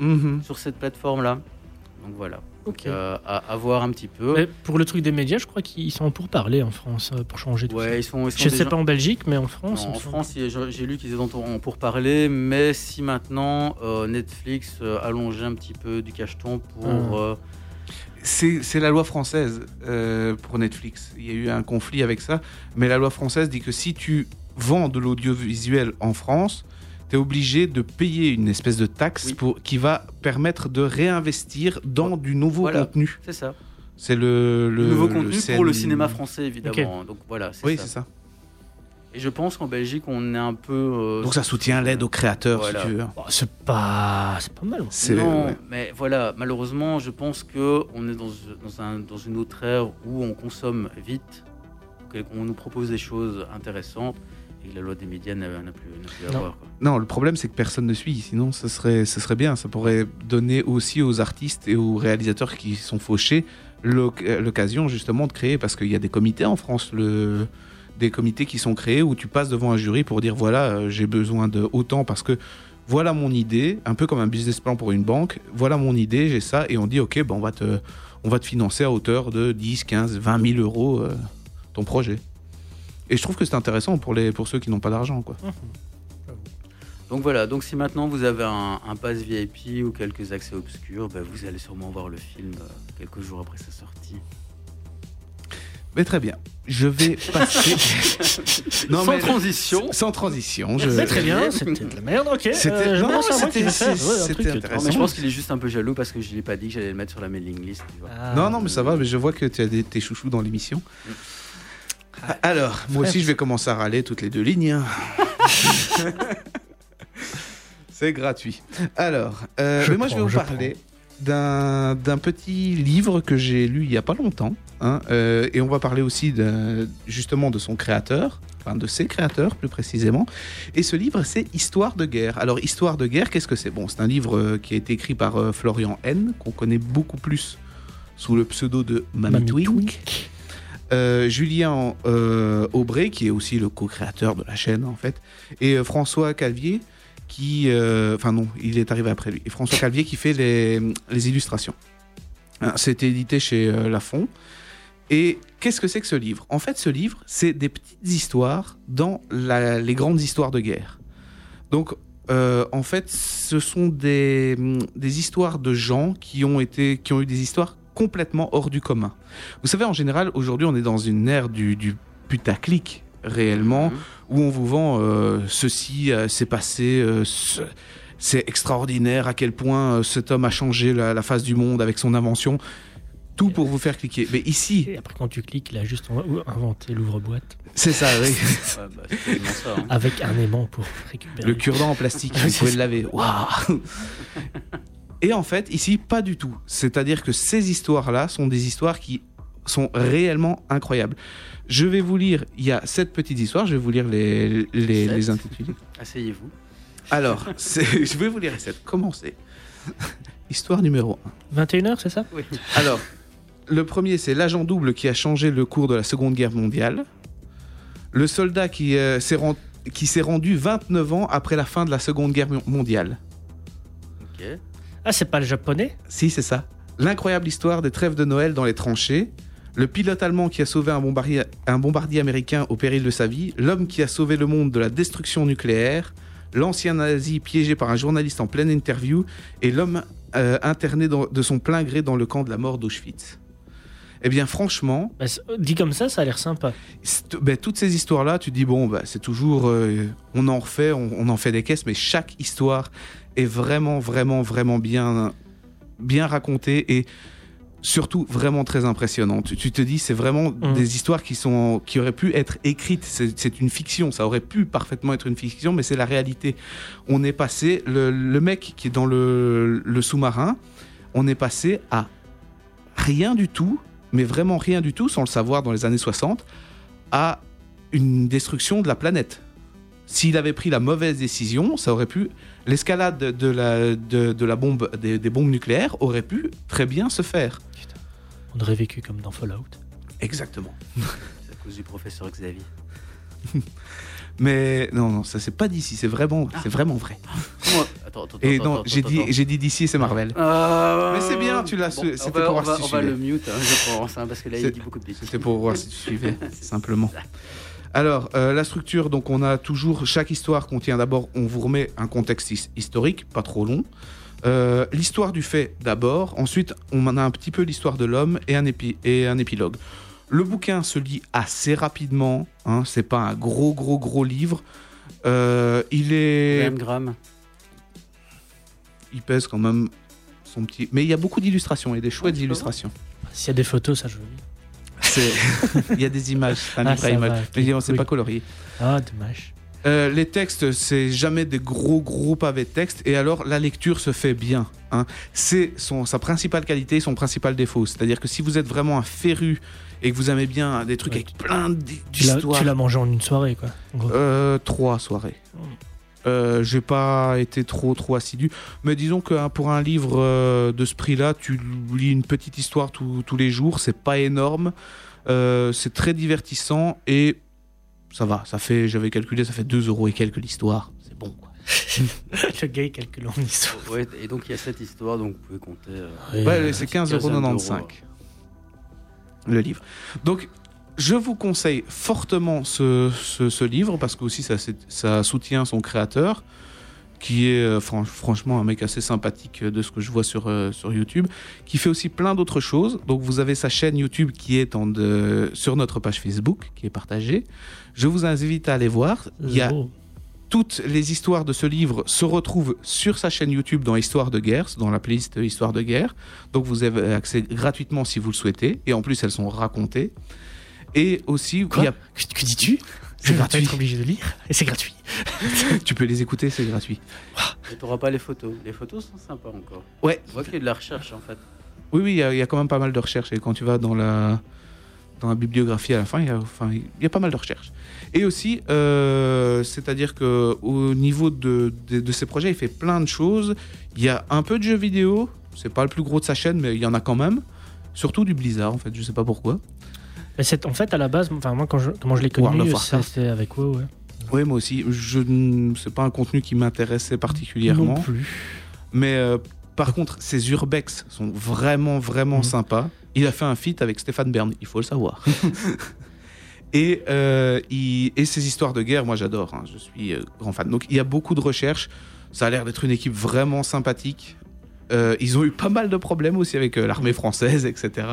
Mhm. sur cette plateforme-là. Donc voilà. Euh, à, à voir un petit peu. Mais pour le truc des médias, je crois qu'ils sont pour parler en France euh, pour changer tout ça. Ouais, ils sont, ils sont Je sais déjà- pas en Belgique, mais en France. Non, en. France, j'ai lu qu'ils étaient en pour parler, mais si maintenant euh, Netflix allongeait un petit peu du cacheton pour. Euh, C'est c'est la loi française euh, pour Netflix. Il y a eu un conflit avec ça, mais la loi française dit que si tu vends de l'audiovisuel en France, tu es obligé de payer une espèce de taxe Oui. pour, qui va permettre de réinvestir dans du nouveau Voilà. contenu. c'est ça. C'est le, Le, le nouveau contenu CN pour le cinéma français, évidemment. Donc voilà, c'est Oui, ça. c'est ça. Et je pense qu'en Belgique, on est un peu. euh, Donc ça soutient l'aide aux créateurs, Voilà. si tu veux. Oh, c'est pas, c'est pas mal. C'est non, ouais. mais voilà, malheureusement, je pense que on est dans, dans, un, dans une autre ère où on consomme vite, qu'on nous propose des choses intéressantes et la loi des médias n'a plus, à Non. voir. quoi. Non, le problème c'est que personne ne suit. Sinon, ce serait, ce serait bien. Ça pourrait donner aussi aux artistes et aux réalisateurs qui sont fauchés euh, l'occasion justement de créer. Parce qu'il y a des comités en France, le, des comités qui sont créés où tu passes devant un jury pour dire voilà, euh, j'ai besoin de autant parce que voilà mon idée, un peu comme un business plan pour une banque. Voilà mon idée, j'ai ça, et on dit ok, ben on va te, on va te financer à hauteur de 10, 15, 20 000 euros euh, ton projet. Et je trouve que c'est intéressant pour, les, pour ceux qui n'ont pas d'argent. quoi. Donc voilà, donc si maintenant vous avez un, un pass VIP ou quelques accès obscurs, bah, vous allez sûrement voir le film euh, quelques jours après sa sortie. Mais très bien. Je vais passer. Non, Sans mais- transition. Sans transition. Je... Mais très bien, c'était de la merde, ok. C'était- Euh, c'est- ouais, intéressant. Mais je pense qu'il est juste un peu jaloux parce que je ne l'ai pas dit que j'allais le mettre sur la mailing list. tu vois. Ah. Non, non, mais ça va. Mais je vois que tu as des, tes chouchous dans l'émission. Alors, moi aussi, je vais commencer à râler toutes les deux lignes. hein. C'est gratuit. Alors, euh, mais moi, je vais vous parler d'un petit livre que j'ai lu il y a pas longtemps. hein, euh, et on va parler aussi de- justement de son créateur, enfin de ses créateurs plus précisément. Et ce livre, c'est Histoire de guerre. Alors, Histoire de guerre, qu'est-ce que c'est? Bon, c'est un livre euh, qui a été écrit par euh, Florian N, qu'on connaît beaucoup plus sous le pseudo de Mamie Mamie Twink. Euh, Julien euh, qui est aussi le co-créateur de la chaîne en fait, et euh, François Calvier, qui, euh, enfin non, il est arrivé après lui, et François Calvier qui fait les, illustrations. Hein, C'est édité chez Lafon. Et qu'est-ce que c'est que ce livre? En fait, ce livre, c'est des petites histoires dans les grandes histoires de guerre. Donc, en fait, ce sont des, des histoires de gens qui ont, été, qui ont eu des histoires complètement hors du commun. Vous savez, en général, aujourd'hui, on est dans une ère du, du putaclic, réellement, Mhm. où on vous vend euh, ceci euh, s'est passé, euh, ce- c'est extraordinaire à quel point euh, cet homme a changé la, la face du monde avec son invention. Tout pour vous faire cliquer. Mais ici, Et après, quand tu cliques, il a juste en- inventé l'ouvre-boîte c'est ça, oui. Ouais, bah, ça. hein. avec un aimant pour récupérer. Le cure-dent en plastique, vous pouvez le laver. Waouh Et en fait, ici, pas du tout. C'est-à-dire que ces histoires-là sont des histoires qui sont réellement incroyables. Je vais vous lire, il y a sept petites histoires, je vais vous lire les, les, intitulés. Asseyez-vous. Alors, je vais vous lire les sept. Commencez. Histoire numéro 21h, c'est ça? Oui. 1. Alors, le premier, c'est l'agent double qui a changé le cours de la Seconde Guerre mondiale. Le soldat qui euh, s'est ren- qui s'est rendu 29 ans après la fin de la Seconde Guerre mon- mondiale. Ok. Ah, c'est pas le japonais? Si, c'est ça. L'incroyable histoire des trêves de Noël dans les tranchées. Le pilote allemand qui a sauvé un bombardier, un bombardier américain au péril de sa vie. L'homme qui a sauvé le monde de la destruction nucléaire. L'ancien nazi piégé par un journaliste en pleine interview. Et l'homme euh, interné dans- de son plein gré dans le camp de la mort d'Auschwitz. Eh bien, franchement, Bah, c'est- Dit comme ça, ça a l'air sympa. ben, toutes ces histoires-là, tu dis, bon, bah, c'est toujours. euh, on en refait, on, on en fait des caisses, mais chaque histoire est vraiment, vraiment, vraiment bien, bien racontée et surtout vraiment très impressionnante. Tu, tu te dis, c'est vraiment Mhm. des histoires qui, sont, qui auraient pu être écrites. C'est c'est une fiction, ça aurait pu parfaitement être une fiction, mais c'est la réalité. On est passé, le, le mec qui est dans le, le sous-marin, on est passé à rien du tout, mais vraiment rien du tout, sans le savoir dans les années 60, à une destruction de la planète. S'il avait pris la mauvaise décision, ça aurait pu. L'escalade de la, de, de la bombe, des, des bombes nucléaires aurait pu très bien se faire. On aurait vécu comme dans Fallout. Exactement. C'est à cause du professeur Xavier. Mais non, non, ça c'est pas d'ici, c'est vraiment, c'est vraiment vrai. Comment- Attends, attends, Et attends, non, j'ai dit, j'ai dit d'ici, c'est Marvel. Euh, Mais c'est bien, tu l'as su- on c'était va- pour on voir va, si tu on va suivais. le mute, hein, je pense, hein, parce que là, il dit beaucoup de bêtises. C'était pour voir si tu suivais, simplement. ça. Alors, euh, la structure, donc on a toujours, chaque histoire contient d'abord, on vous remet un contexte his- historique, pas trop long. Euh, l'histoire du fait d'abord, ensuite on en a un petit peu l'histoire de l'homme et, un épi- et un épilogue. Le bouquin se lit assez rapidement, hein, c'est pas un gros gros gros livre. Euh, il est, 20 grammes. il pèse quand même son petit, mais il y a beaucoup d'illustrations et des chouettes illustrations. S'il y a des photos, ça je veux. Il y a des images, un Ah, livre à ça images. va, Mais on ne sait pas colorier. Ah, dommage. Euh, les textes, c'est jamais des gros gros pavés de texte. Et alors, la lecture se fait bien. hein. C'est sa principale qualité, et son principal défaut. C'est-à-dire que si vous êtes vraiment un féru et que vous aimez bien des trucs Ouais. avec plein d- Tu l'as d'histoires, tu l'as mangé en une soirée, quoi. en gros. Euh, trois soirées. Euh, j'ai pas été trop trop assidu, mais disons que hein, pour un livre euh, de ce prix-là, tu lis une petite histoire tous tous les jours, c'est pas énorme, Euh, c'est très divertissant et ça va, ça fait, j'avais calculé, ça fait 2 euros et quelques l'histoire, c'est bon quoi. Le gars, il calcule en histoire. Ouais, et donc il y a cette histoire, donc vous pouvez compter. euh, Ouais, c'est 15,95 quinzaine euros le livre. Donc, je vous conseille fortement ce, ce- ce livre parce que aussi ça, soutient son créateur, qui est euh, fran- franchement un mec assez sympathique euh, de ce que je vois sur, euh, sur YouTube, qui fait aussi plein d'autres choses. Donc, vous avez sa chaîne YouTube qui est en de- sur notre page Facebook, qui est partagée. Je vous invite à aller voir. Il y a toutes les histoires de ce livre se retrouvent sur sa chaîne YouTube dans Histoire de guerre, dans la playlist Histoire de guerre. Donc vous avez accès gratuitement si vous le souhaitez. Et en plus, elles sont racontées. Et aussi, Quoi il y a- Que, que dis-tu C'est Je vais être obligé de lire. Et c'est gratuit. tu peux les écouter, c'est gratuit. Et t'auras pas les photos. Les photos sont sympas encore. Ouais. On voit qu'il y a de la recherche en fait. Oui, oui, il y, a- il y a quand même pas mal de recherches. Et quand tu vas dans la, dans la bibliographie à la fin, il y a, enfin, il y a pas mal de recherches. Et aussi, euh, c'est-à-dire que au niveau de, de, de ses projets, il fait plein de choses. Il y a un peu de jeux vidéo. C'est pas le plus gros de sa chaîne, mais il y en a quand même. Surtout du Blizzard, en fait. Je sais pas pourquoi. Mais c'est en fait à la base, enfin moi quand je, comment je l'ai connu, c'était avec WoW. Ouais. Oui, moi aussi. Je, c'est pas un contenu qui m'intéressait particulièrement. Non plus. Mais euh, par contre, ses urbex sont vraiment, vraiment Mhm. sympas. Il a fait un feat avec Stéphane Bern, il faut le savoir. et, euh, il- et ses histoires de guerre, moi j'adore, hein, je suis euh, grand fan. Donc il y a beaucoup de recherches, ça a l'air d'être une équipe vraiment sympathique. Euh, ils ont eu pas mal de problèmes aussi avec euh, l'armée française, etc.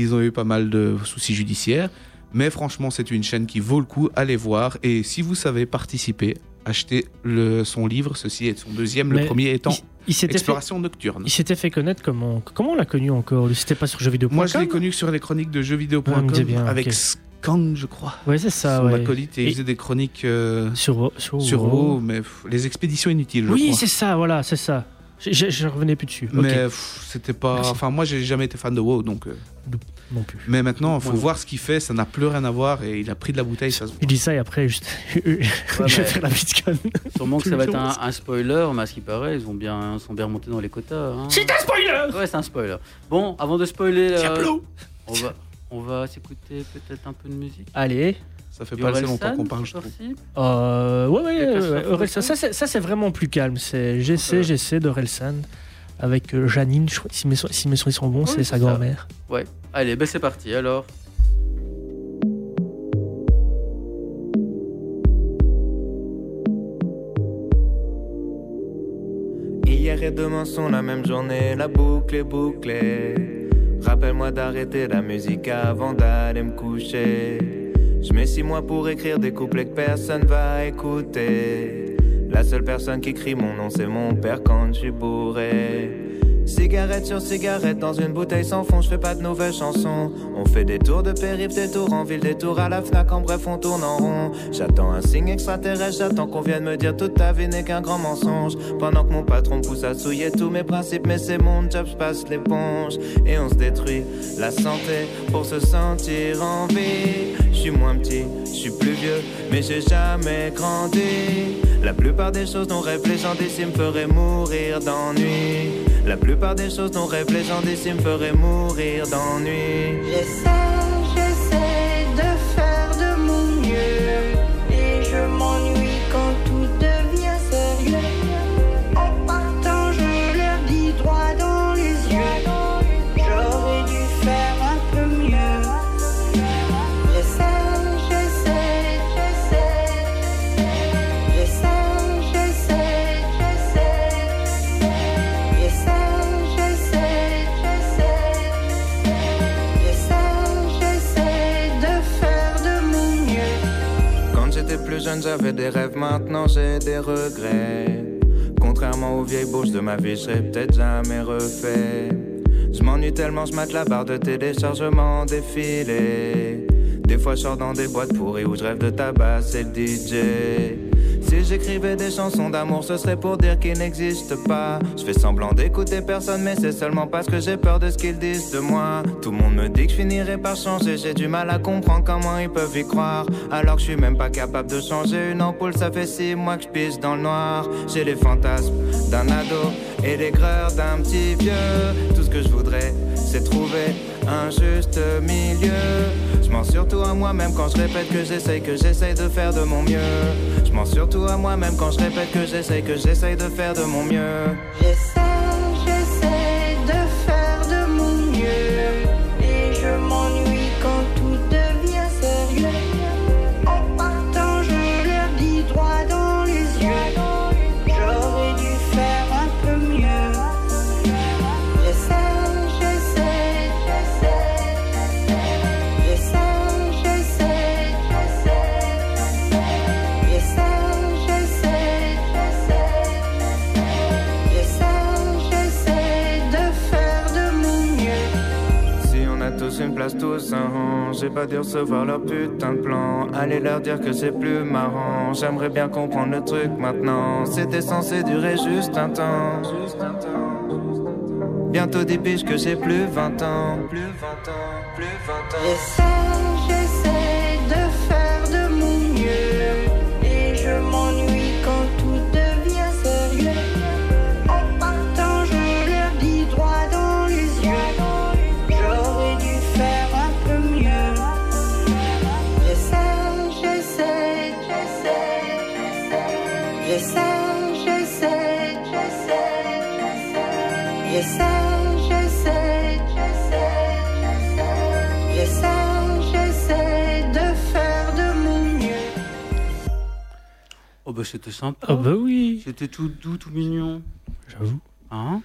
Ils ont eu pas mal de soucis judiciaires. Mais franchement, c'est une chaîne qui vaut le coup, allez voir. Et si vous savez participer, achetez le, son livre. Ceci est son deuxième, le premier étant Il, il s'était fait, Exploration nocturne. il s'était fait connaître comment comment on l'a connu encore C'était pas sur jeuxvideo.com Moi, je l'ai connu sur les chroniques de jeuxvideo.com bien, avec ok. Scan, je crois. Ouais, c'est ça. son ouais. acolyte, et, Et- il faisait des chroniques euh, Sur sur, sur WoW. Mais pff, les expéditions inutiles, Oui, c'est ça. Voilà, c'est ça. Je, je, je revenais plus dessus. Mais c'était pas. Merci. Enfin, moi, j'ai jamais été fan de WoW, donc. euh, Non plus. Mais maintenant, il faut Ouais. voir ce qu'il fait. Ça n'a plus rien à voir et il a pris de la bouteille. Ça se voit. Il dit ça et après juste je vais faire la BlitzCon. Sûrement que ça va être un, spoiler, mais à ce qui paraît, ils ont bien, sont bien remontés dans les quotas. hein. C'est un spoiler. Ouais, c'est un spoiler. Bon, avant de spoiler, euh, on va, on va s'écouter peut-être un peu de musique. Allez. Ça fait Du pas assez Orelsan, longtemps qu'on parle, je trouve. Euh, ouais, ouais, ouais, Orelsan. Ça, c'est- ça, c'est vraiment plus calme. C'est j'essaie, Ouais. j'essaie d'Orelsan avec euh, Janine. Je crois, si mes, sons- si mes sons ils sont bons, Oui, c'est sa grand-mère. Ouais. Allez, ben c'est parti alors. Hier et demain sont la même journée, la boucle est bouclée. Rappelle-moi d'arrêter la musique avant d'aller me coucher. Je mets six mois pour écrire des couplets que personne va écouter. La seule personne qui crie mon nom, c'est mon père quand je suis bourré. Cigarette sur cigarette dans une bouteille sans fond, je fais pas de nouvelles chansons. On fait des tours de périph', des tours en ville, des tours à la Fnac, en bref on tourne en rond. J'attends un signe extraterrestre, j'attends qu'on vienne me dire toute ta vie n'est qu'un grand mensonge. Pendant que mon patron pousse à souiller tous mes principes, mais c'est mon job, je passe l'éponge. Et on se détruit la santé pour se sentir en vie. Je suis moins petit, je suis plus vieux, mais j'ai jamais grandi. La plupart des choses dont rêvent les gens me feraient mourir d'ennui. La plupart des choses dont rêvent les gens d'ici me feraient mourir d'ennui. Plus jeune, j'avais des rêves, maintenant j'ai des regrets. Contrairement aux vieilles bouches de ma vie, je serais peut-être jamais refait. Je m'ennuie tellement, je mate la barre de téléchargement défilé. Des fois, je sors dans des boîtes pourries où je rêve de tabac, c'est le DJ. Si j'écrivais des chansons d'amour, ce serait pour dire qu'ils n'existent pas. Je fais semblant d'écouter personne, mais c'est seulement parce que j'ai peur de ce qu'ils disent de moi. Tout le monde me dit que je finirai par changer, j'ai du mal à comprendre comment ils peuvent y croire. Alors que je suis même pas capable de changer une ampoule, ça fait six mois que je pige dans le noir. J'ai les fantasmes d'un ado et l'aigreur d'un petit vieux. Tout ce que je voudrais, c'est trouver un juste milieu. Je mens surtout à moi-même quand je répète que j'essaye, que j'essaye de faire de mon mieux. Je mens surtout à moi-même quand je répète que j'essaye, que j'essaye de faire de mon mieux. Tous un rang, j'ai pas dû recevoir leur putain de plan. Allez leur dire que c'est plus marrant. J'aimerais bien comprendre le truc maintenant. C'était censé durer juste un temps. Bientôt des piges que j'ai plus 20 ans. Plus 20 ans, plus 20 ans. J'essaie, j'essaie bah c'était sympa. Ah bah oui, C'était tout doux, tout mignon. j'avoue. Hein?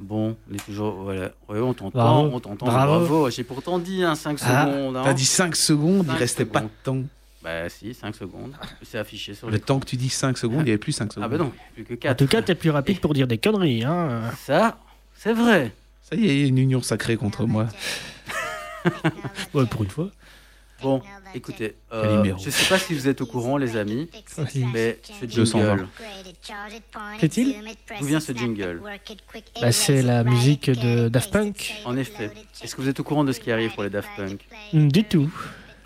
Bon, on est toujours. Voilà. Ouais, on t'entend, Bravo. on t'entend. Bravo. Bravo. J'ai pourtant dit hein, 5 Ah, secondes. hein. T'as dit 5 secondes, il Cinq restait pas de temps. Bah si, 5 secondes. C'est affiché sur Le le. temps que tu dis 5 secondes, il n'y avait plus 5 secondes. Ah bah non, plus que 4. En tout cas, t'es plus rapide pour dire des conneries. Hein. Ça, c'est vrai. Ça y est, il y a une union sacrée contre moi. Ouais, pour une fois. Bon, écoutez, euh, je sais pas si vous êtes au courant, les amis, mais ce 220. jingle, Qu'est-il D'où vient ce jingle Bah, c'est la musique de Daft Punk. en effet, est-ce que vous êtes au courant de ce qui arrive pour les Daft Punk Mm, Du tout.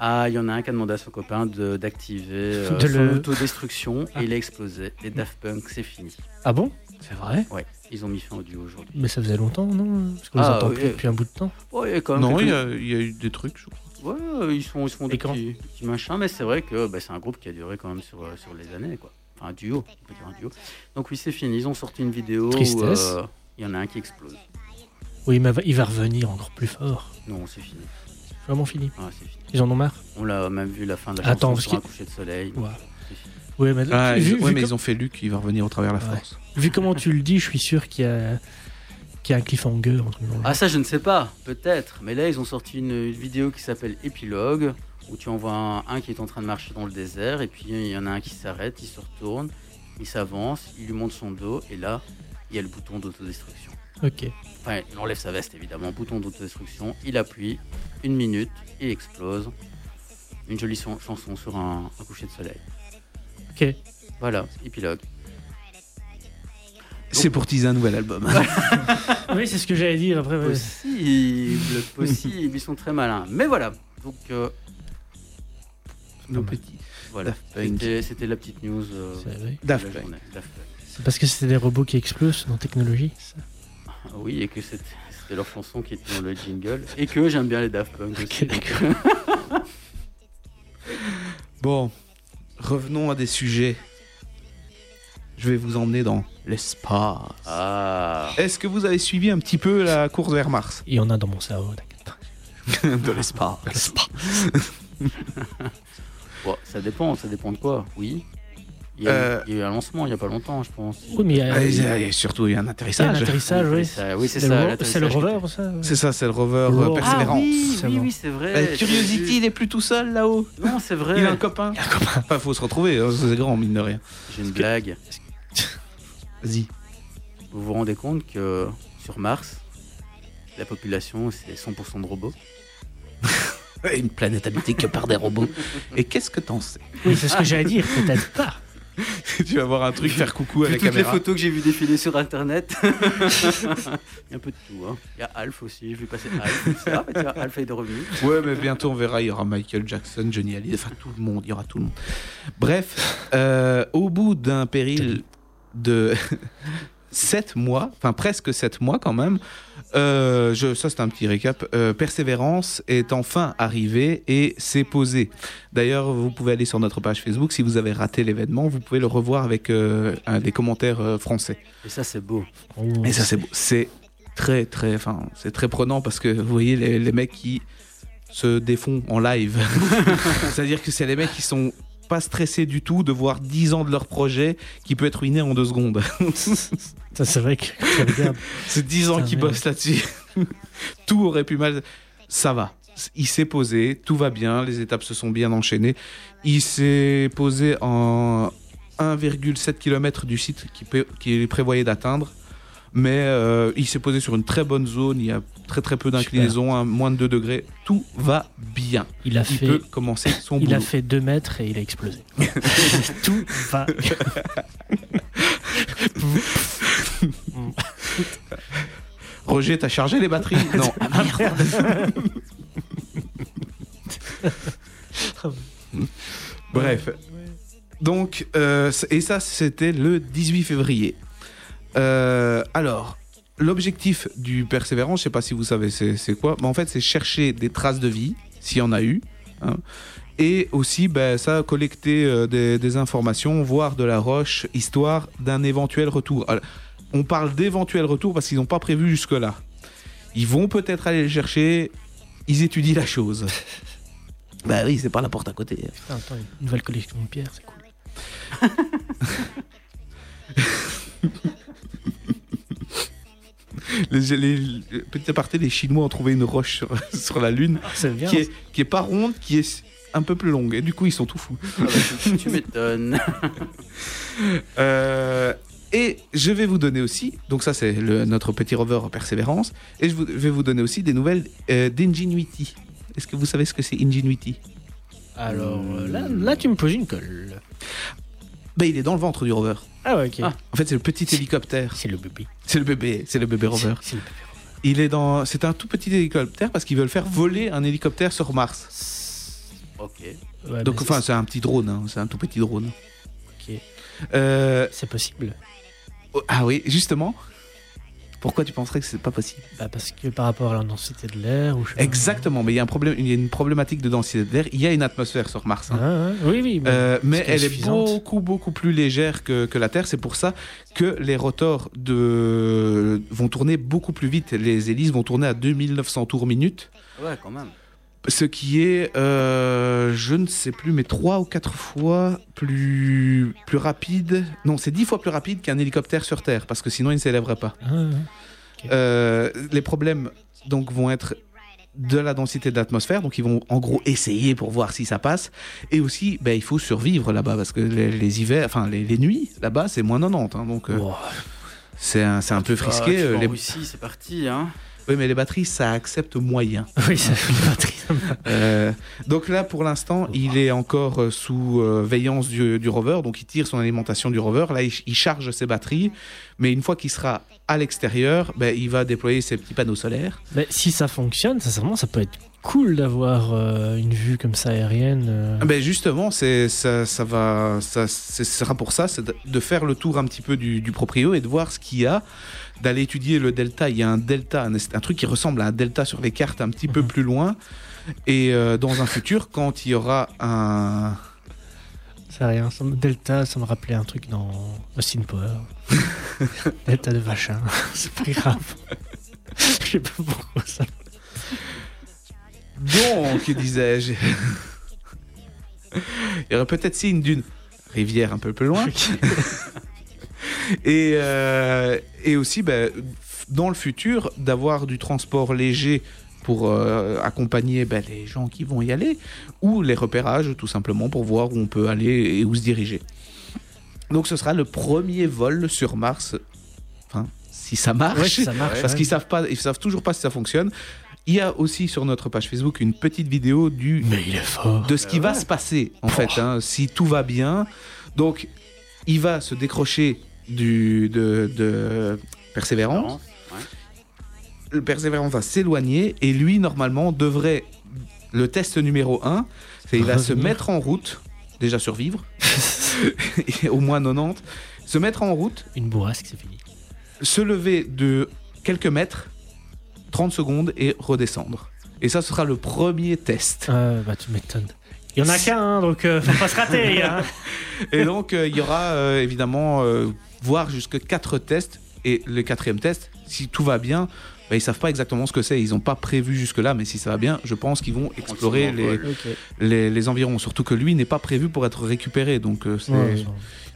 Ah, il y en a un qui a demandé à son copain de- d'activer euh, De son le- autodestruction et il a explosé. Les Daft Punk, c'est fini. Ah bon? C'est vrai? Ouais, ils ont mis fin au duo aujourd'hui. Mais ça faisait longtemps, non? Parce qu'on les Ah, entend oui, plus depuis un bout de temps. Ouais, il y a quand même Non, il quelques- y, a, il y a eu des trucs, je crois. Ouais, ils sont, ils sont des petits, petits machins, mais c'est vrai que bah, c'est un groupe qui a duré quand même sur, euh, sur les années, quoi. Enfin, un duo, on peut dire un duo. Donc oui, c'est fini. Ils ont sorti une vidéo Tristesse. où euh, il y en a un qui explose. Oui, mais il va revenir encore plus fort. Non, c'est fini. Vraiment fini. Ah, fini. Ils en ont marre? On l'a même vu la fin de la Attends, chanson parce sur un coucher de soleil. Ouais. Oui, mais Ah, vu, ils, vu ouais, mais com- ils ont fait Luc, il va revenir au travers la Ouais. force. vu comment tu le dis, je suis sûr qu'il y a, qu'il y a un cliffhanger. Ah ça je ne sais pas, peut-être. Mais là ils ont sorti une, une vidéo qui s'appelle Épilogue, où tu en vois un, un qui est en train de marcher dans le désert, et puis il y en a un qui s'arrête, il se retourne, il s'avance, il lui monte son dos, et là il y a le bouton d'autodestruction. Ok. Enfin, il enlève sa veste évidemment, bouton d'autodestruction, il appuie, une minute, il explose. Une jolie chan- chanson sur un, un coucher de soleil. Ok. Voilà, épilogue. C'est pour teaser un nouvel album. Oui, c'est ce que j'allais dire après. Possible, possible, ils sont très malins. Mais voilà, donc euh, Nos petits. voilà, c'était la petite news. euh, C'est vrai. de Daft Punk. C'est parce que c'était des robots qui explosent dans technologie. ça Ah Oui, et que c'était leur chanson qui était dans le jingle. Et que j'aime bien les Daft Punk aussi. Bon, revenons à des sujets. Je vais vous emmener dans l'espace. Ah, Est-ce que vous avez suivi un petit peu la course vers Mars? Il y en a dans mon cerveau, t'inquiète. De l'espace. bon, ça dépend, ça dépend de quoi. Oui. Il y, a, Euh. il y a eu un lancement il n'y a pas longtemps, je pense. Oui, mais il y a, Ah, il il y a a- il y a surtout il y a un un atterrissage. atterrissage, oui. C'est ça. c'est le rover, ça C'est ça, c'est le rover euh, Rover. Ah Persévérance. oui, oui, oui, c'est vrai. Euh, Curiosity, il est plus tout seul là-haut. Non, c'est vrai. Il a un copain. Enfin, faut se retrouver, hein, c'est grand, mine de rien. J'ai une blague. Vas-y. Vous vous rendez compte que sur Mars, La population, c'est 100% de robots? Une planète habitée que par des robots. Et qu'est-ce que t'en sais? Oui, c'est ce que j'allais dire, peut-être pas. Tu vas voir un truc faire coucou à la toutes les caméra. photos que j'ai vues défiler sur internet. Il y a un peu de tout. hein. Il y a Alf aussi, je vais passer Alf. Ah, bah, tiens, Alf est de revenu. Ouais, mais bientôt on verra, il y aura Michael Jackson, Johnny Hallyday, enfin tout le monde, il y aura tout le monde. Bref, euh, au bout d'un péril de 7 mois, enfin presque 7 mois quand même, euh, je, ça c'est un petit récap, euh, Persévérance est enfin arrivé et s'est posé. D'ailleurs, vous pouvez aller sur notre page Facebook, si vous avez raté l'événement, vous pouvez le revoir avec euh, un des commentaires euh, français. Et ça, c'est beau. Oh. Et ça, c'est beau. C'est très, très, enfin, c'est très prenant parce que vous voyez les, les mecs qui se défont en live. C'est-à-dire que c'est les mecs qui sont pas stressés du tout de voir 10 ans de leur projet qui peut être ruiné en deux secondes. Ça, c'est vrai que c'est 10 ans qu'ils bossent là-dessus. tout aurait pu mal. Ça va. Il s'est posé, tout va bien, les étapes se sont bien enchaînées. Il s'est posé en 1,7 km du site qu'il prévoyait d'atteindre. Mais euh, il s'est posé sur une très bonne zone, il y a très très peu d'inclinaison, hein, moins de 2 degrés. Tout va bien. Il a Il fait, peut commencer son il boulot. a fait 2 mètres et il a explosé. Tout va. Roger, t'as chargé les batteries? Non. Ah merde Bref. Donc, euh, et ça, c'était le 18 février. Euh, alors, l'objectif du persévérance, je sais pas si vous savez c'est c'est quoi, mais en fait, c'est chercher des traces de vie, s'il y en a eu. hein. et aussi, ben, ça, collecter euh, des, des informations, voir de la roche, histoire d'un éventuel retour. Alors, on parle d'éventuel retour parce qu'ils n'ont pas prévu jusque-là. Ils vont peut-être aller le chercher, ils étudient la chose. bah oui, c'est pas la porte à côté. Putain, attends, une nouvelle collection de pierres, c'est cool. Les, les- petit aparté, les Chinois ont trouvé une roche sur, sur la Lune Ah, bien. qui est, qui est pas ronde, qui est un peu plus longue. Et du coup, ils sont tout fous. Ah bah, tu m'étonnes. Euh, et je vais vous donner aussi, donc ça c'est notre petit rover Persévérance, et je vous- vais vous donner aussi des nouvelles euh, d'Ingenuity. Est-ce que vous savez ce que c'est Ingenuity? Alors euh, là, là, tu me poses une colle. Ben, il est dans le ventre du rover. Ah ouais, ok. Ah. En fait, c'est le petit hélicoptère. C'est le bébé. C'est le bébé, c'est le bébé rover. C'est le bébé. Il est dans, c'est un tout petit hélicoptère parce qu'ils veulent faire voler un hélicoptère sur Mars. Ok. Ouais, Donc, enfin, c'est- c'est un petit drone, hein, c'est un tout petit drone. ok. Euh, c'est possible. oh, ah oui, justement. Pourquoi tu penserais que c'est pas possible? Bah, parce que par rapport à la densité de l'air ou. Exactement, mais il y a un problème, il y a une problématique de densité d'air. Il y a une atmosphère sur Mars. hein. Ah, ouais. Oui, oui. mais- Euh, mais elle est beaucoup beaucoup plus légère que, que la Terre. C'est pour ça que les rotors de... vont tourner beaucoup plus vite. Les hélices vont tourner à 2900 tours minute. Ouais, quand même. Ce qui est, euh, je ne sais plus, mais trois ou quatre fois plus, plus rapide. Non, c'est dix fois plus rapide qu'un hélicoptère sur Terre, parce que sinon il ne s'élèverait pas. Ah, ouais. Euh, les problèmes donc vont être de la densité de l'atmosphère, donc ils vont en gros essayer pour voir si ça passe. Et aussi, ben, il faut survivre là-bas, parce que les, les hivers, enfin les, les nuits là-bas, c'est moins 90. hein, donc euh, Wow. c'est un, c'est un peu Ah, frisqué. les... C'est parti. Hein. Oui, mais les batteries, ça accepte moyen. Oui, ça fait une batterie. ça me- Euh, donc là, pour l'instant, il est encore euh, sous euh, veillance du, du rover, donc il tire son alimentation du rover. Là, il, il charge ses batteries, mais une fois qu'il sera à l'extérieur, ben, il va déployer ses petits panneaux solaires. Mais si ça fonctionne, sincèrement, ça peut être cool d'avoir euh, une vue comme ça aérienne. euh. Ah Ben justement, c'est ça, ça va, ça, ce sera pour ça, c'est de- de faire le tour un petit peu du, du proprio et de voir ce qu'il y a, d'aller étudier le delta. Il y a un delta, un, un truc qui ressemble à un delta sur les cartes un petit peu Mhm. plus loin. Et euh, dans un futur, quand il y aura un, C'est rien. ça me- Delta, ça me rappelait un truc dans Austin Power. Delta de Vachin. C'est pas grave. Je sais pas pourquoi ça. Donc, disais-je. Il y aurait peut-être signe d'une rivière un peu plus loin. et, euh, et aussi, ben, dans le futur, d'avoir du transport léger pour euh, accompagner ben, les gens qui vont y aller, ou les repérages, tout simplement, pour voir où on peut aller et où se diriger. Donc ce sera le premier vol sur Mars, enfin, si ça marche. Ouais, si ça marche. Parce ouais. qu'ils savent pas, ils savent toujours pas si ça fonctionne. Il y a aussi sur notre page Facebook une petite vidéo du Mais il est fort. de ce qui va se passer en fait, hein, si tout va bien. Donc, il va se décrocher du de, de persévérance. Le persévérance va s'éloigner et lui normalement devrait le test numéro 1, c'est il va se mettre en route, déjà survivre, et au moins 90, se mettre en route, Une bourrasque, c'est fini. se lever de quelques mètres, 30 secondes et redescendre. Et ça, ce sera le premier test. Euh, bah, tu m'étonnes. Il y en a qu'un, hein, donc euh, faut pas se rater. Et donc, euh, il y aura euh, évidemment, euh, voire jusque 4 tests. Et le quatrième test, si tout va bien, bah, ils savent pas exactement ce que c'est. Ils n'ont pas prévu jusque-là, mais si ça va bien, je pense qu'ils vont explorer les, les, les environs. Surtout que lui n'est pas prévu pour être récupéré. Donc, euh, Ouais,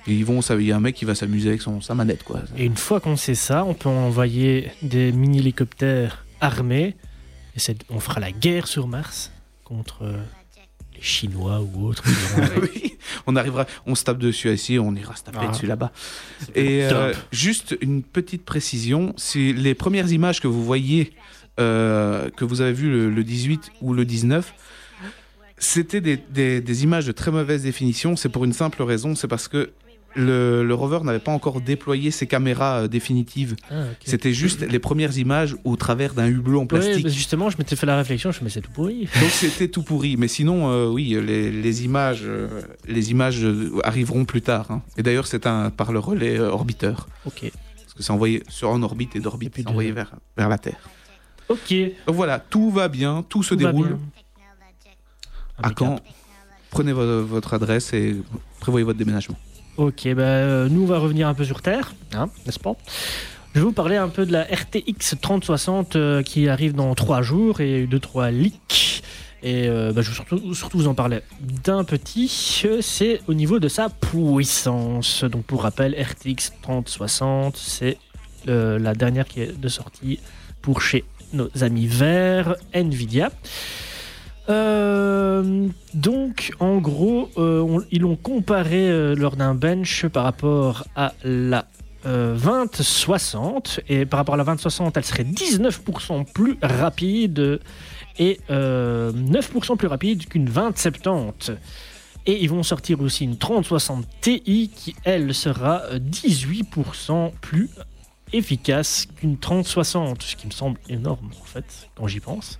ils vont, il y a un mec qui va s'amuser avec son, sa manette. Quoi. Et une fois qu'on sait ça, on peut envoyer des mini-hélicoptères armés. Et c'est- on fera la guerre sur Mars contre euh, les Chinois ou autres. Oui, on arrivera, on se tape dessus ici, on ira se taper Ah. dessus là-bas. Et euh, juste une petite précision, c'est les premières images que vous voyez, euh, que vous avez vues le, le 18 ou le 19, c'était des, des- des images de très mauvaise définition. C'est pour une simple raison, c'est parce que le, le rover n'avait pas encore déployé ses caméras euh, définitives. Ah. C'était juste les premières images au travers d'un hublot en Ouais, plastique. bah, justement, je m'étais fait la réflexion, je me c'est tout pourri. Donc c'était tout pourri. Mais sinon, euh, oui, les, les images, euh, les images euh, arriveront plus tard. hein. Et d'ailleurs, c'est un par le relais orbiteur, Ok. parce que c'est envoyé sur en orbite et d'orbite, puis c'est envoyé vers vers la Terre. Ok. Donc voilà, tout va bien, tout se Tout va déroule. À quand? Prenez vo- votre adresse et prévoyez votre déménagement. Ok, euh, nous on va revenir un peu sur Terre, hein, n'est-ce pas? Je vais vous parler un peu de la RTX 3060 euh, qui arrive dans trois jours et il y a eu deux trois leaks. Et euh, bah, je vais surtout, vous en parler d'un petit, c'est au niveau de sa puissance. Donc pour rappel, RTX 3060, c'est la dernière qui est de sortie pour chez nos amis verts Nvidia. Euh, donc, en gros, euh, ils l'ont comparé euh, lors d'un bench par rapport à la euh, 2060. Et par rapport à la 2060, elle serait 19% plus rapide et euh, 9% plus rapide qu'une 2070. Et ils vont sortir aussi une 3060 Ti qui, elle, sera euh, 18% plus efficace qu'une 3060, ce qui me semble énorme en fait, quand j'y pense.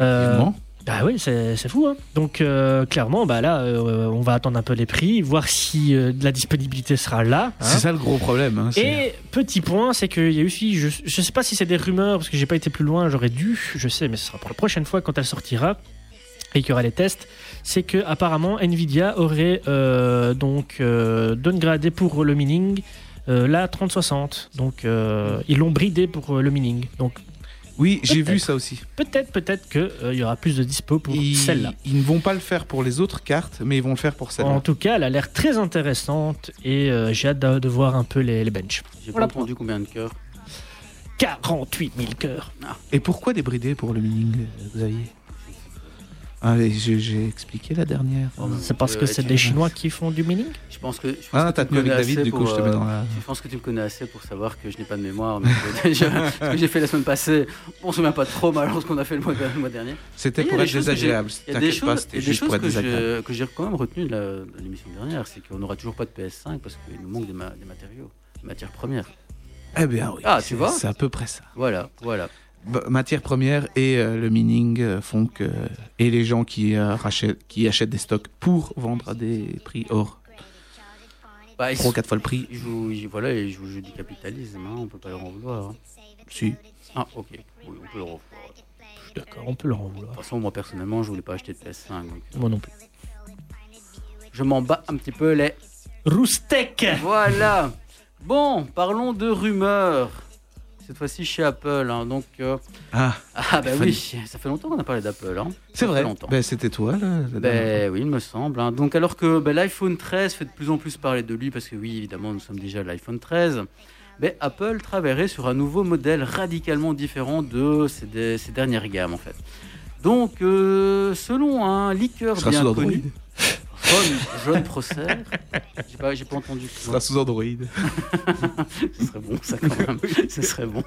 Euh, bah oui, c'est fou. hein. Donc euh, clairement, bah là, euh, on va attendre un peu les prix, voir si euh, la disponibilité sera là. hein. C'est ça le gros problème. hein, Et petit point, c'est qu'il y a aussi, je, je sais pas si c'est des rumeurs parce que j'ai pas été plus loin, j'aurais dû, je sais, mais ce sera pour la prochaine fois quand elle sortira et qu'il y aura les tests. C'est que apparemment Nvidia aurait donc downgradé pour le mining la 3060. Donc ils l'ont bridé pour le mining. Donc Oui, j'ai vu ça aussi. peut-être, peut-être que euh, il y aura plus de dispo pour celle-là. ils ne vont pas le faire pour les autres cartes, mais ils vont le faire pour En celle-là. tout cas, elle a l'air très intéressante et euh, j'ai hâte de, de voir un peu les, les benches. J'ai pas entendu combien de cœurs. 48 000 cœurs. Et pourquoi débridé pour le mining, euh, Xavier? Allez, j'ai j'ai expliqué la dernière. C'est parce que c'est des Chinois qui font du mining? Je pense que. Je pense Ah, t'as tu tenu me avec connais David, assez du coup, pour, je te mets euh, dans la. Je pense que tu me connais assez pour savoir que je n'ai pas de mémoire. mais ce que j'ai fait la semaine passée, on se souvient pas trop mal lorsqu'on a fait le mois, le mois dernier. C'était pour être désagréable. Il y a des pas, choses, c'était il y a des juste pour choses être que désagréable. j'ai que j'ai quand même retenu de l'émission dernière, c'est qu'on n'aura toujours pas de PS5 parce qu'il nous manque des, ma- des matériaux, des matières premières. Eh bien oui. Ah, tu c'est- vois C'est à peu près ça. Voilà, voilà. Bah, matières premières et euh, le mining euh, font que et les gens qui euh, rachètent, qui achètent des stocks pour vendre à des prix hors Bah, trois quatre fois le prix. ils jouent, ils- voilà, ils jouent au jeu du capitalisme, hein, on peut pas leur en vouloir. hein. Si. Ah, ok, oui, on peut leur en vouloir. D'accord, on peut leur en De vouloir. toute façon, moi personnellement, je voulais pas acheter de PS5. donc, euh, Moi non plus. je m'en bats un petit peu les. Roustek Voilà. Bon, parlons de rumeurs. Cette fois-ci chez Apple. hein, donc, euh, Ah, ah bah oui, ça fait longtemps qu'on a parlé d'Apple. Hein. c'est vrai. Ben, c'était toi là. Ben oui, il me semble. hein. Donc alors que ben, l'iPhone 13 fait de plus en plus parler de lui, parce que oui, évidemment, nous sommes déjà à l'iPhone 13, ben, Apple travaillerait sur un nouveau modèle radicalement différent de ses, de- ses dernières gammes, en fait. Donc, euh, selon un sera bien connu... Jaune, jaune Procer. J'ai pas, j'ai pas entendu. Ce sera sous Android. Ce serait bon, ça quand même. Ce serait bon.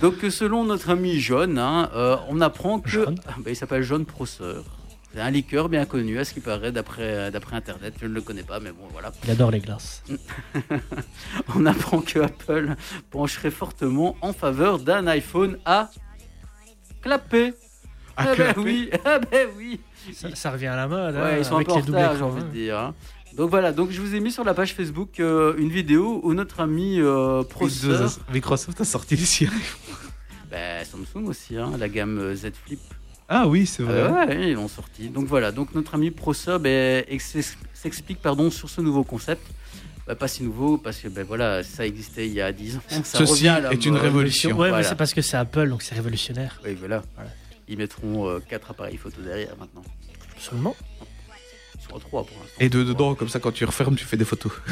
Donc, euh, selon notre ami John, hein, euh, on apprend que. John Ah, bah, il s'appelle John Prosser. C'est un liqueur bien connu, à ce qui paraît, d'après d'après Internet. Je ne le connais pas, mais bon, voilà. Il adore les glaces. On apprend que Apple pencherait fortement en faveur d'un iPhone à clapper. Ah ben oui, ah ben oui. Ça, ça revient à la mode. hein, Ouais, ils sont un avec peu les retard, j'ai envie de hein. dire. hein. Donc voilà, donc je vous ai mis sur la page Facebook euh, une vidéo où notre ami euh, Microsoft a sorti les Siri. bah, Samsung aussi, hein, la gamme euh, Z Flip, Ah oui, c'est vrai. Euh, ouais, ils l'ont sorti. Donc voilà, donc notre ami ben, ex- s'explique pardon sur ce nouveau concept. Bah, pas si nouveau parce que ben voilà, ça existait il y a 10 ans. Ça Ceci revient à la est une révolution. Ouais, Voilà. mais c'est parce que c'est Apple, donc c'est révolutionnaire. Oui, voilà. Voilà. Ils mettront euh, quatre appareils photo derrière maintenant. Sont à trois pour l'instant. Et de dedans, comme ça, quand tu refermes, tu fais des photos.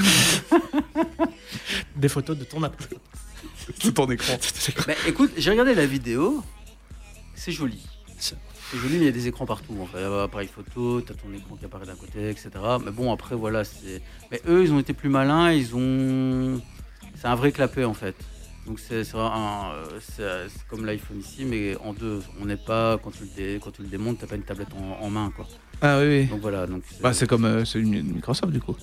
Des photos de ton Apple. C'est ton écran. Bah, écoute, j'ai regardé la vidéo. C'est joli. C'est- C'est joli, mais il y a des écrans partout. En fait. Appareil photo, t'as ton écran qui apparaît d'un côté, etc. Mais bon, après, voilà. c'est. Mais eux, ils ont été plus malins. Ils ont. C'est un vrai clapet, en fait. Donc, c'est un- euh, c'est- comme l'iPhone ici, mais en deux. On n'est pas. Quand tu le, dé- quand tu le démontes, t'as pas une tablette en, en main, quoi. Ah oui, oui. Donc voilà. Donc, Bah, c'est comme euh, c'est une Microsoft du coup.